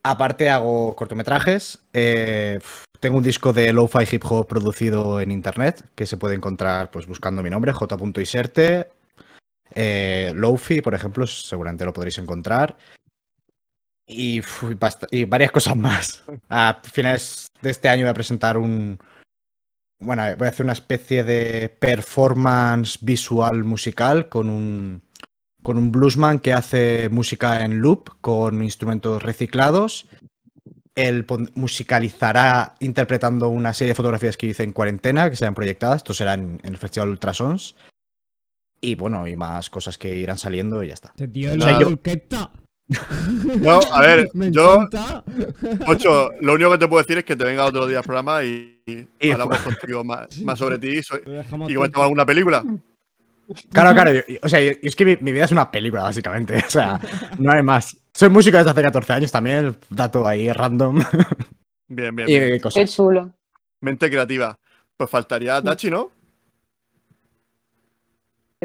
Aparte hago cortometrajes. Eh, tengo un disco de lo-fi hip hop producido en internet que se puede encontrar pues buscando mi nombre, j.iserte eh, Lofi, por ejemplo, seguramente lo podréis encontrar. Y, varias cosas más. A finales de este año voy a presentar un. Bueno, voy a hacer una especie de performance visual musical con un, con un bluesman que hace música en loop con instrumentos reciclados. Él musicalizará interpretando una serie de fotografías que hice en cuarentena, que serán proyectadas. Esto será en, en el Festival Ultrasons. Y bueno, y más cosas que irán saliendo y ya está. No, a ver, yo. Ocho, lo único que te puedo decir es que te venga otro día al programa y, hablamos contigo más, sobre ti y comentamos alguna película. Claro, claro. o sea, es que mi, vida es una película, básicamente. O sea, no hay más. Soy músico desde hace 14 años también, dato ahí random. Bien, bien. bien. Qué chulo. mente creativa. Pues faltaría Tachi, ¿no?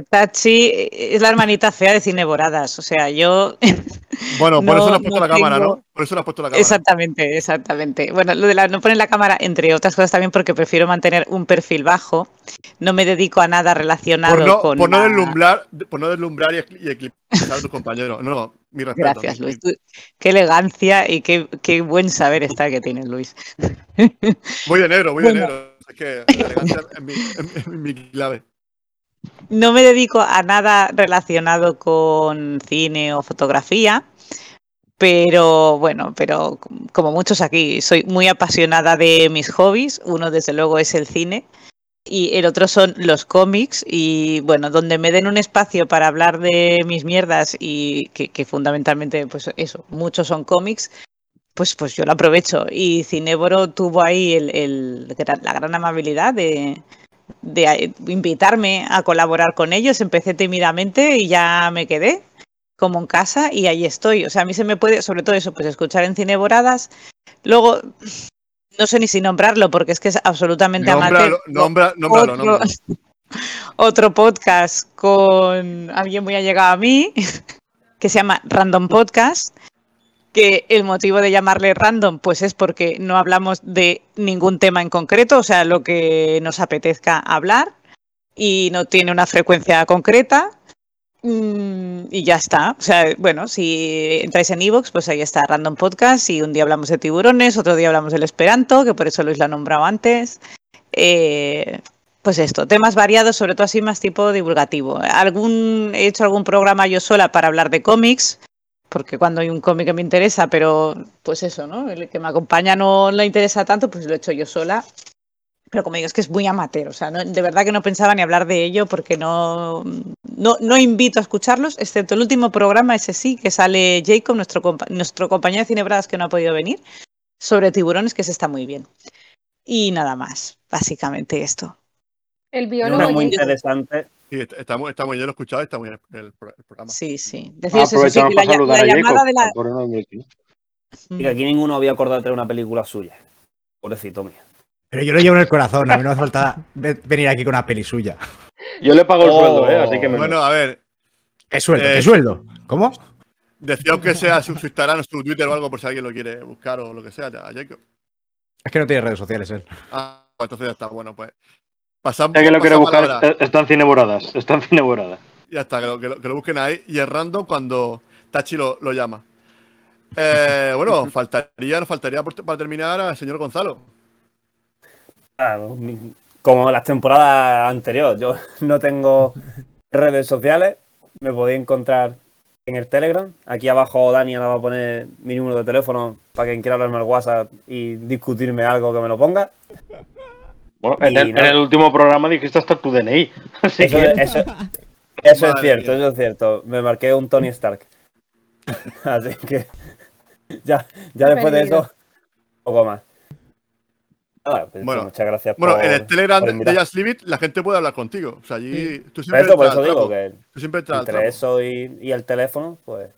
Tachi es la hermanita fea de Cineboradas, o sea, yo... Bueno, por eso le has puesto la cámara, ¿no? Por eso le has puesto la cámara. Exactamente, exactamente. Bueno, lo de la no poner la cámara, entre otras cosas también porque prefiero mantener un perfil bajo, no me dedico a nada relacionado por no, con... Por no, deslumbrar, por no deslumbrar y, eclipsar a tus compañeros. No, no, mi respeto. Gracias, Luis. Qué elegancia y qué, qué buen saber está que tienes, Luis. Voy de negro, voy de negro. Es que la elegancia es mi, es mi clave. No me dedico a nada relacionado con cine o fotografía, pero bueno, pero como muchos aquí, soy muy apasionada de mis hobbies. Uno, desde luego, es el cine y el otro son los cómics. Y bueno, donde me den un espacio para hablar de mis mierdas y que, fundamentalmente, pues eso, muchos son cómics. Pues, pues yo lo aprovecho. Y Cineboro tuvo ahí el, la gran amabilidad de, de invitarme a colaborar con ellos. Empecé tímidamente y ya me quedé como en casa y ahí estoy. O sea, a mí se me puede, sobre todo eso, pues escuchar en cine boradas. Luego, no sé ni si nombrarlo porque es que es absolutamente amateur. otro, otro podcast con alguien muy allegado a mí que se llama Random Podcast que el motivo de llamarle random pues es porque no hablamos de ningún tema en concreto, o sea, lo que nos apetezca hablar y no tiene una frecuencia concreta mm, y ya está. O sea, bueno, si entráis en Evox, pues ahí está Random Podcast y un día hablamos de tiburones, otro día hablamos del Esperanto, que por eso Luis lo ha nombrado antes. Eh, pues esto, temas variados, sobre todo así más tipo divulgativo. Algún, he hecho algún programa yo sola para hablar de cómics, porque cuando hay un cómic que me interesa, pero pues eso, ¿no? El que me acompaña no le interesa tanto, pues lo he hecho yo sola. Pero como digo, es que es muy amateur, o sea, de verdad que no pensaba ni hablar de ello porque no, no, no, invito a escucharlos, excepto el último programa, ese sí, que sale Jacob, nuestro, nuestro compañero de Cinebradas que no ha podido venir, sobre tiburones, que se está muy bien. Y nada más, básicamente esto. El biólogo. muy interesante Sí, está, muy, está muy bien escuchado, está muy bien el, programa. Sí, sí. Decías eso, sí, la, la llamada de la... Mira, aquí ninguno había acordado de tener una película suya. Pobrecito mío. Pero yo lo llevo en el corazón, a mí no hace falta venir aquí con una peli suya. Yo le pago el sueldo, ¿eh? Así que me... Bueno, a ver. ¿Qué sueldo? ¿Qué eh, sueldo? ¿Cómo? Decía que sea su, Instagram, su Twitter o algo por si alguien lo quiere buscar o lo que sea, a Jacob. Es que no tiene redes sociales él. Ah, pues entonces ya está, bueno, pues. Pasamos, ya que lo quiere buscar, están cineboradas. Están cineboradas. Ya está, que lo, que, lo, busquen ahí y es random cuando Tachi lo, lo llama. Eh, bueno, faltaría, nos faltaría para terminar al señor Gonzalo. como las temporadas anteriores, yo no tengo redes sociales, me podéis encontrar en el Telegram. Aquí abajo Dani ahora va a poner mi número de teléfono para quien quiera hablarme al WhatsApp y discutirme algo que me lo ponga. Bueno, en el, último programa dijiste hasta tu DNI. eso, es cierto, eso es cierto. Me marqué un Tony Stark. Así que ya, ya después de eso, poco más. Pues bueno, muchas gracias. Bueno, en el Telegram de Just Leave It, la gente puede hablar contigo. O sea, allí tú siempre. Eso, por eso digo que tú siempre entre eso y, y, el teléfono, pues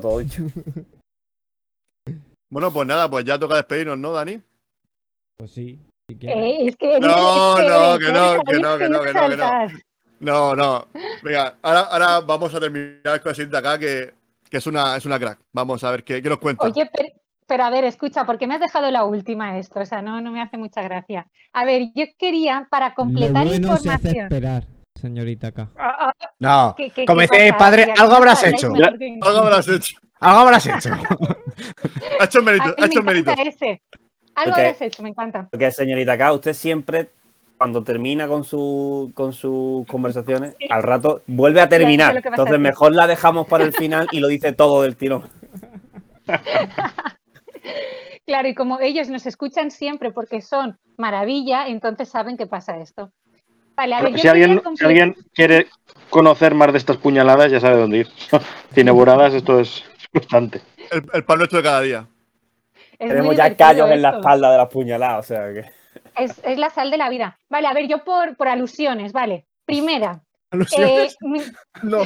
todo dicho. bueno, pues nada, pues ya toca despedirnos, ¿no, Dani? Pues sí. Eh, es que no, no, que no, que no, que no, que no, que no. No, no. Venga, ahora, ahora vamos a terminar con de acá, que, que es, una, es una crack. Vamos a ver qué, qué nos cuenta. Oye, pero, a ver, escucha, ¿por qué me has dejado la última esto? O sea, no, no me hace mucha gracia. A ver, yo quería, para completar Lo información. Se hace esperar, señorita acá. Ah, ah, no, como dice padre, algo habrás hecho. algo habrás hecho. Algo habrás hecho. ha hecho mérito, ha hecho mérito. Algo de hecho, me encanta. Porque, señorita acá, usted siempre, cuando termina con, su, con sus conversaciones, al rato vuelve a terminar. Entonces, mejor la dejamos para el final y lo dice todo del tirón. claro, y como ellos nos escuchan siempre porque son maravilla, entonces saben que pasa esto. Vale, a ver, si, alguien, si, alguien, quiere conocer más de estas puñaladas, ya sabe dónde ir. Tiene buradas, esto es constante. El, el pan nuestro de cada día. Tenemos ya callos en la espalda de la puñalada, o sea que. Es, la sal de la vida. Vale, a ver, yo por, por alusiones, vale. Primera. ¿Alusiones? Eh, no.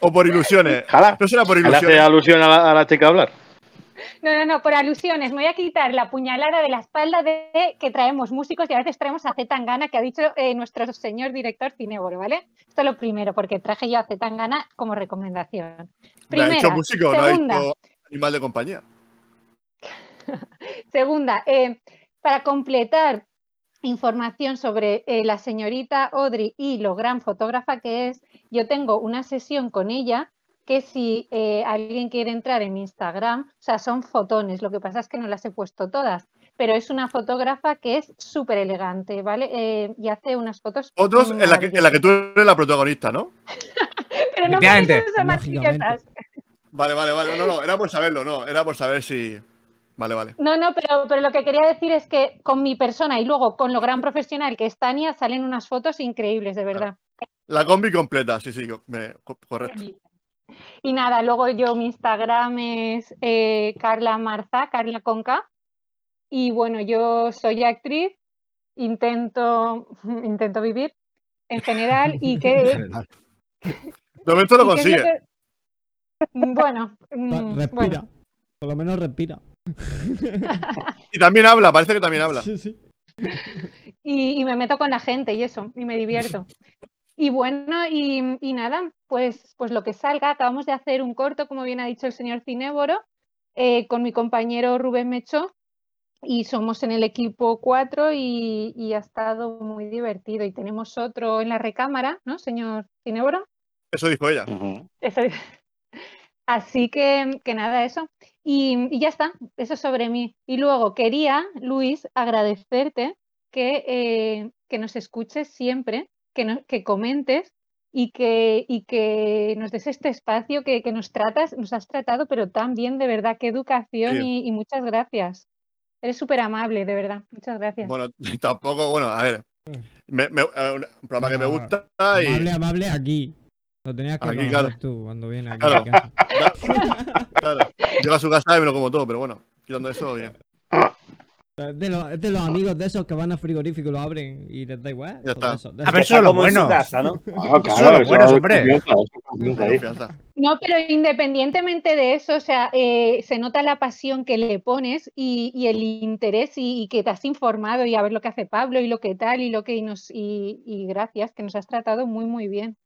o por ilusiones. ¿No será por ilusiones? ¿Le hace alusión a la, chica hablar? No, no, no, por alusiones. Me voy a quitar la puñalada de la espalda de que traemos músicos y a veces traemos a Zetangana, que ha dicho eh, nuestro señor director Cineboro, ¿vale? Esto es lo primero, porque traje yo a Zetangana como recomendación. Primera, ha dicho músico, no ha dicho animal de compañía. segunda, eh, para completar información sobre eh, la señorita Audrey y lo gran fotógrafa que es, yo tengo una sesión con ella que si eh, alguien quiere entrar en mi Instagram, o sea, son fotones, lo que pasa es que no las he puesto todas, pero es una fotógrafa que es súper elegante, ¿vale? Eh, y hace unas fotos. Fotos en la, que, en la que tú eres la protagonista, ¿no? pero no son más Vale, vale, vale, no, no, era por saberlo, no, era por saber si... Vale, vale. No, no, pero, pero lo que quería decir es que con mi persona y luego con lo gran profesional que es Tania salen unas fotos increíbles, de verdad. La combi completa, sí, sí, correcto. Y nada, luego yo mi Instagram es eh, Carla Marza, Carla Conca. Y bueno, yo soy actriz, intento, intento vivir en general y que... De momento lo consigue. Bueno, mm, respira. Por lo menos respira. y también habla, parece que también habla. Sí, sí. Y, y, me meto con la gente y eso, y me divierto. Y bueno, y, nada, pues, pues lo que salga, acabamos de hacer un corto, como bien ha dicho el señor Cinéboro, eh, con mi compañero Rubén Mecho, y somos en el equipo 4 y, ha estado muy divertido. Y tenemos otro en la recámara, ¿no, señor Cinéboro? Eso dijo ella. Así que, que nada, eso. Y, y, ya está, eso sobre mí. Y luego quería, Luis, agradecerte que, eh, que nos escuches siempre que, comentes y que, y que nos des este espacio que, nos tratas, nos has tratado, pero tan bien, de verdad, qué educación y, muchas gracias. Eres súper amable, de verdad. Muchas gracias. Bueno, tampoco, bueno, a ver. Me, eh, un programa que me gusta. Y... Amable, amable aquí. Lo tenías que aquí, tú cuando vienes aquí. Claro. claro. Llego a su casa y me lo como todo, pero bueno, quitando eso, bien. De los, de los amigos de esos que van a frigorífico y lo abren y les da igual. Ya está. A ver, eso es lo bueno. Casa, ¿no? Ah, claro, eso es hombre. No, pero independientemente de eso, o sea, eh, se nota la pasión que le pones y, y el interés y, y, que te has informado y a ver lo que hace Pablo y lo que tal y lo que nos y, y gracias, que nos has tratado muy, muy bien.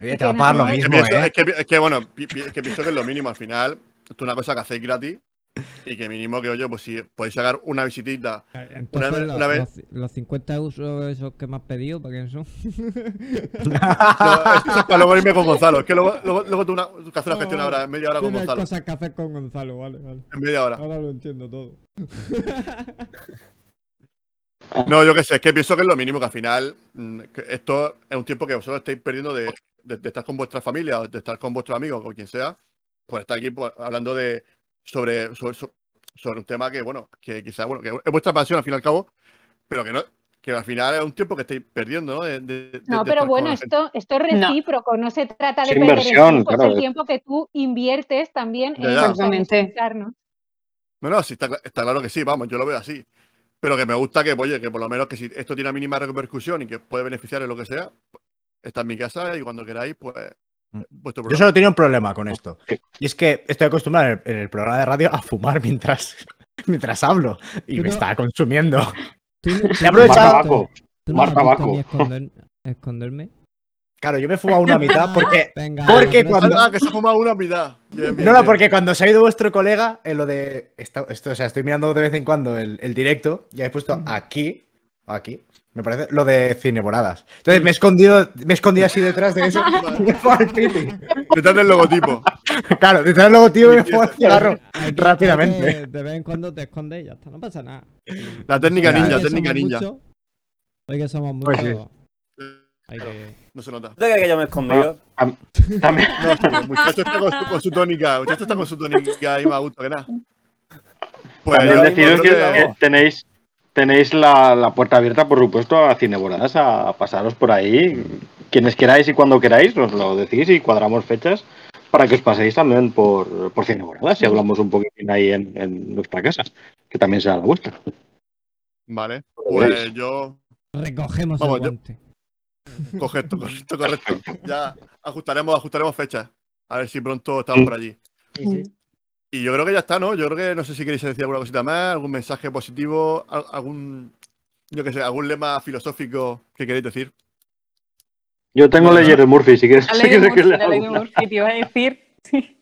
Oye, te va a pagar lo mismo, es que, ¿eh? es, que, es que, bueno, es que pienso que es lo mínimo al final. Esto es una cosa que hacéis gratis y que mínimo que oye, pues si podéis sacar una visitita. una, los, una vez... los, 50 euros esos que me has pedido, ¿para quién son? no, eso es para luego irme con Gonzalo. Es que luego, luego, luego tú, una, tú que hacer la gestión ahora, en media hora con Gonzalo. cosas que hacer con Gonzalo, vale, vale. En media hora. Ahora lo entiendo todo. no, yo qué sé, es que pienso que es lo mínimo, que al final mm, que esto es un tiempo que vosotros estáis perdiendo de, de, de estar con vuestra familia, de estar con vuestros amigos, con quien sea, pues estar aquí pues, hablando de, sobre, sobre, un tema que, bueno, que quizás, bueno, que es vuestra pasión al fin y al cabo, pero que no, que al final es un tiempo que estáis perdiendo, ¿no? no, pero bueno, esto, esto es recíproco, no. se trata de perder el tiempo, es el tiempo que tú inviertes también en Exactamente. No, no, sí, está, está, claro que sí, vamos, yo lo veo así. Pero que me gusta que, oye, que por lo menos que si esto tiene una mínima repercusión y que puede beneficiar en lo que sea, está en mi casa y cuando queráis, pues Mm. Yo solo tenía un problema con esto. Y es que estoy acostumbrado en el, programa de radio a fumar mientras, mientras hablo. Y me está consumiendo. He aprovechado. Más tabaco. esconderme? Claro, yo me he fumado una mitad porque. porque cuando. Ah, que se ha fumado una mitad. no, no, porque cuando se ha ido vuestro colega, en lo de. Esto, o sea, estoy mirando de vez en cuando el, el directo y he puesto aquí. Aquí. Me parece lo de cineboradas. Entonces me he escondido, me he escondido así detrás de eso Detrás del logotipo. Claro, detrás del logotipo me fue al cigarro rápidamente. De vez en cuando te escondes y ya está, no pasa nada. La técnica ninja, técnica ninja. Hoy que somos pues muchos. Hay que... No se nota. ¿Tú crees que yo me he escondido? Ah, también. No, muchacho está con su, con su tónica. Muchacho está con su tónica ahí más a gusto que nada. Pues yo deciros que tenéis tenéis la, puerta abierta, por supuesto, a Cineboradas, a pasaros por ahí. Quienes queráis y cuando queráis, nos lo decís y cuadramos fechas para que os paséis también por, por Cineboradas y hablamos un poquitín ahí en, nuestra casa, que también sea la vuestra. Vale, pues yo. Recogemos el guante. Correcto, correcto, correcto. Ya ajustaremos, ajustaremos fechas. A ver si pronto estamos por allí. Y yo creo que ya está, ¿no? Yo creo que no sé si queréis decir alguna cosita más, algún mensaje positivo, algún, yo qué sé, algún lema filosófico que queréis decir. Yo tengo bueno, leyes de Murphy, si quieres. La ley de Murphy, la ley de Murphy, te iba a decir.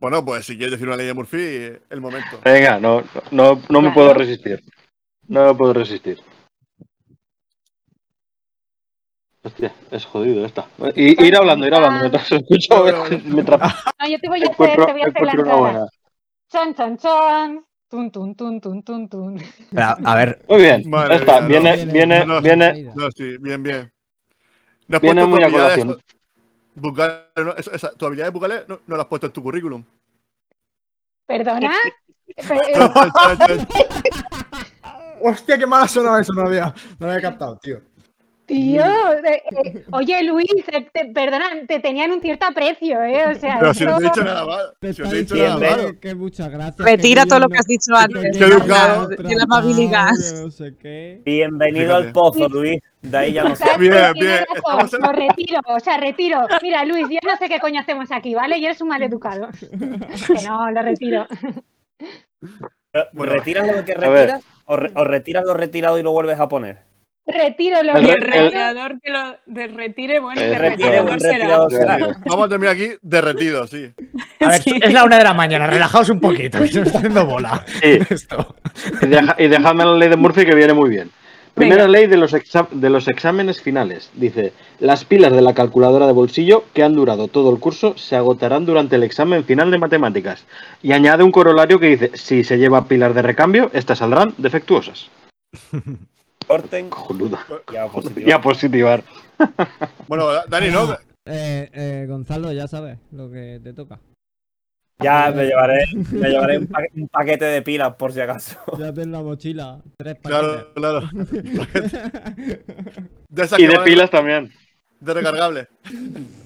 Bueno, pues si quieres decir una ley de Murphy, el momento. Venga, no, no, no me puedo resistir. No me puedo resistir. Hostia, es jodido esta. Ir hablando, ir hablando. Mientras escucho, mientras. No, yo te voy a hacer, te voy a hacer la entrada. Chan, chan, chan. Tun, tun, tun, tun, tun, tun. A ver. Muy bien. Vale, está. Viene, viene, no, viene. No, sí, bien, bien. No viene muy a colación. Bucale, no, esa, esa, tu habilidad de bucale no, no la has puesto en tu currículum. ¿Perdona? Hostia, qué mala sonaba eso, no había, no lo había captado, tío. Tío, eh, eh, oye Luis, te, te, perdona, te tenían un cierto aprecio, ¿eh? O sea, Pero si no te he dicho nada malo. Si no te he dicho nada malo. Que muchas gracias. Retira todo lo que has dicho antes. Qué educado. De la amabilidad. No sé qué. Bienvenido al pozo, Luis. De ahí ya no sé. Bien, bien. Lo retiro, o sea, retiro. Mira, Luis, yo no sé qué coño hacemos aquí, ¿vale? Y eres un maleducado. que no, lo retiro. Bueno, ¿Retiras lo que retiras? O, re, ¿O retiras lo retirado y lo vuelves a poner? Retiro lo El que retirador que lo del retire, bueno, El que el será. Vamos a terminar aquí derretido, sí. A ver, es la una de la mañana, relajaos un poquito, que se está haciendo bola. Sí. Esto. Y, deja- y dejadme la ley de Murphy que viene muy bien. Primera ley de los, de los exámenes finales. Dice, las pilas de la calculadora de bolsillo que han durado todo el curso se agotarán durante el examen final de matemáticas. Y añade un corolario que dice, si se lleva pilas de recambio, estas saldrán defectuosas. Corten Cojonuda. y a positivar. Y a positivar. Bueno, Dani, ¿no? Eh, eh, Gonzalo, ya sabes lo que te toca. Ya me llevaré, me llevaré un, pa- un paquete de pilas por si acaso. Ya ten la mochila. Tres paquetes. Claro, claro. De Y de pilas también. De recargable.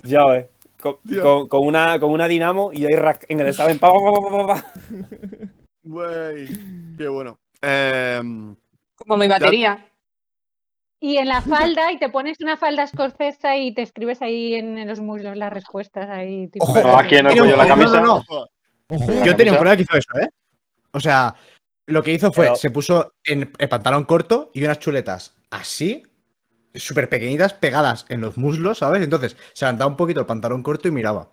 Ya ves. Con, Tío. con- con una, con una dinamo y ahí rac- en. Pa, pa, pa, pa, pa, pa. Güey. Qué bueno. Eh, Como mi batería. Y en la falda, y te pones una falda escocesa y te escribes ahí en, en los muslos las respuestas ahí. Tipo, Ojo, No, aquí en el cuello la no, no, camisa. no. Ojo, Yo tenía un colega que hizo eso, ¿eh? O sea, lo que hizo fue, Pero- se puso en el pantalón corto y unas chuletas así, súper pequeñitas, pegadas en los muslos, ¿sabes? Entonces, se levantaba un poquito el pantalón corto y miraba.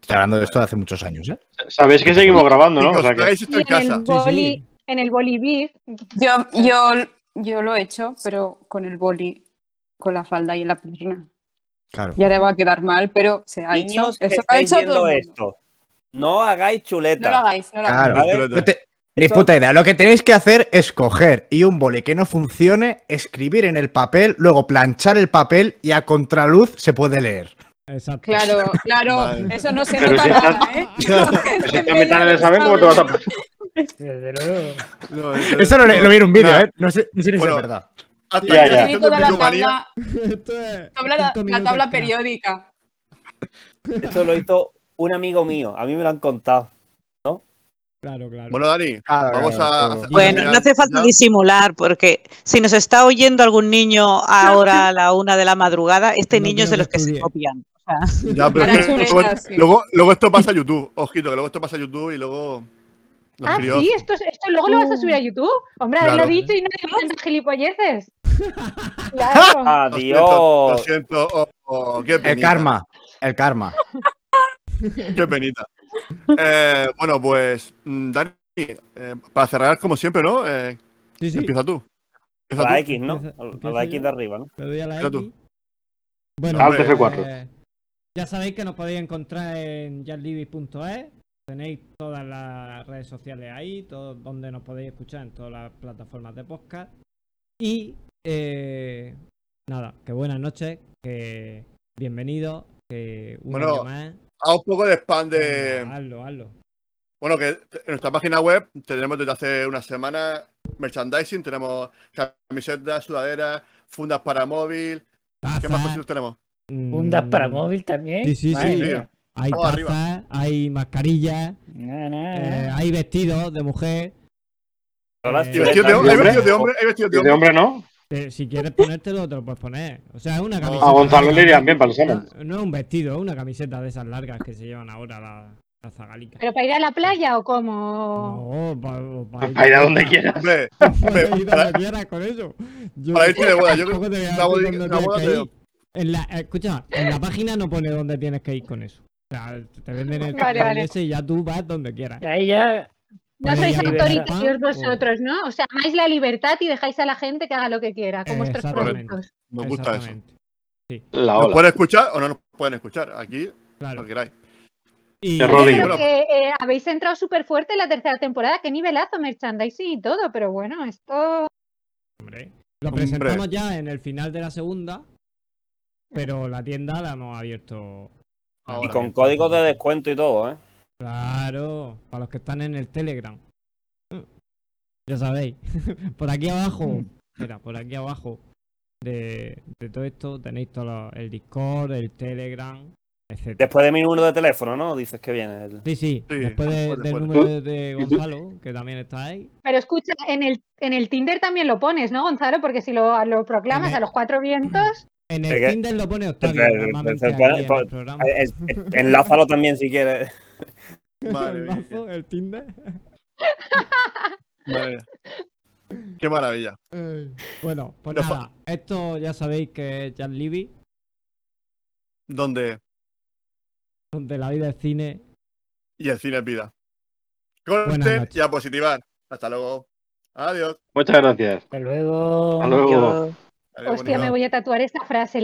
Estoy hablando de esto de hace muchos años, ¿eh? Sabéis que seguimos grabando, ¿no? O sea que... en el boli, sí. en el bolivir, Yo, yo, yo lo he hecho, pero con el boli, con la falda y en la pierna. Claro. Ya le va a quedar mal, pero se ha hecho. Niños que Eso lo ha estáis hecho todo esto. No hagáis chuleta. No lo hagáis, no lo hagáis. Claro. ¿Vale? No te- Ni puta idea. Lo que tenéis que hacer es coger y un boli que no funcione, escribir en el papel, luego planchar el papel y a contraluz se puede leer. Exacto. Claro, claro, Vale. eso no se Pero nota si estás- nada, ¿eh? Si metan en el examen, ¿cómo te vas a pasar? Desde luego. No, es- Eso lo, lo vi en un vídeo. ¿eh? No sé ni si Bueno, es verdad. Hasta Ya, ya. Toda la tabla, la, la periódica. Esto lo hizo un amigo mío. A mí me lo han contado. Claro, claro. Bueno, Dani, Claro, vamos claro, a. Bueno, no hace falta disimular, porque si nos está oyendo algún niño ahora a la una de la madrugada, este No niño es de los que que se copian. O sea, Ya, pero luego, luego esto pasa a YouTube. Ojito, que luego esto pasa a YouTube y luego. Los Ah, sí, esto, esto luego lo vas a subir a YouTube. Hombre, haberlo Claro. dicho y no digas tantas gilipolleces. Claro. Lo siento, Lo Adiós. siento, oh, oh, qué El karma. El karma. Qué penita. Eh, bueno, pues, mm, Dani, eh, para cerrar, como siempre, ¿no? Eh, Sí, sí. Empieza tú. Empieza la tú. X, ¿no? Empieza- A la empieza X de arriba, ¿no? Le doy a la tú. X. Bueno, Alt pues, F4. ya sabéis que nos podéis encontrar en jazzlibis.es. Tenéis todas las redes sociales ahí, todo, donde nos podéis escuchar en todas las plataformas de podcast. Y eh, nada, que buenas noches, que bienvenidos, que un Bueno, año más. Haz un poco de spam de. Venga, hazlo, hazlo. Bueno, que en nuestra página web tenemos desde hace una semana merchandising, tenemos camisetas, sudaderas, fundas para móvil. ¿Qué más cositas tenemos? Fundas mm, para móvil también. Sí, sí, Madre sí. mía. Hay tazas, hay mascarillas, No, no, eh, hay vestidos de mujer. Las Eh, ¿Y vestidos de, chuletas, ¿Hay hombre? vestidos de hombre? ¿Hay vestidos de hombre? hombre no. Eh, si quieres ponértelo, te lo puedes poner. O sea, es una camiseta. A Gonzalo le irían bien para el No, examen. no es un vestido, es una camiseta de esas largas que se llevan ahora. la- La Zagalica. ¿Pero para ir a la playa o cómo? No, para, para ir a donde quieras. Hombre, para hombre, ir a donde quieras con eso. Yo, para irte de boda, yo tampoco te voy a la boda- decir dónde la tienes boda que te- ir. En la, escucha, en la página no pone dónde tienes que ir con eso. O sea, te venden el Vale, cartel vale. ese y ya tú vas donde quieras. Ahí ya. No sois autoritarios libertad, vosotros, ¿no? O sea, amáis la libertad y dejáis a la gente que haga lo que quiera, con vuestros productos. Nos gusta eso. La Nos pueden escuchar o no nos pueden escuchar. Aquí, Claro. lo queráis. Y pero que eh, habéis entrado súper fuerte en la tercera temporada. Qué nivelazo, merchandising y todo. Pero bueno, esto. Hombre, lo Hombre. presentamos ya en el final de la segunda, pero la tienda la hemos abierto. Y con códigos de descuento y todo, ¿eh? Claro, para los que están en el Telegram. Ya sabéis. por aquí abajo. Mira, por aquí abajo de, de todo esto tenéis todo lo- el Discord, el Telegram, etc. Después de mi número de teléfono, ¿no? Dices que viene. el- Sí, sí, Sí, después de- después, del después. número de, de Gonzalo, que también está ahí. Pero escucha, en el, en el Tinder también lo pones, ¿no, Gonzalo? Porque si lo, lo proclamas el- a los cuatro vientos. En el Tinder lo pone Octavio, en programa. Eh, es- Enlázalo también si quieres. Madre el mía. mazo, el Tinder. Madre mía. Qué maravilla. Bueno, pues nada, esto ya sabéis que es Jan Libby, Donde donde la vida es cine. y el cine es vida. Noches. y a positivar. Hasta luego. Adiós. Muchas gracias. Hasta luego. Hasta luego. Adiós, Hostia, bonito. me voy a tatuar esta frase.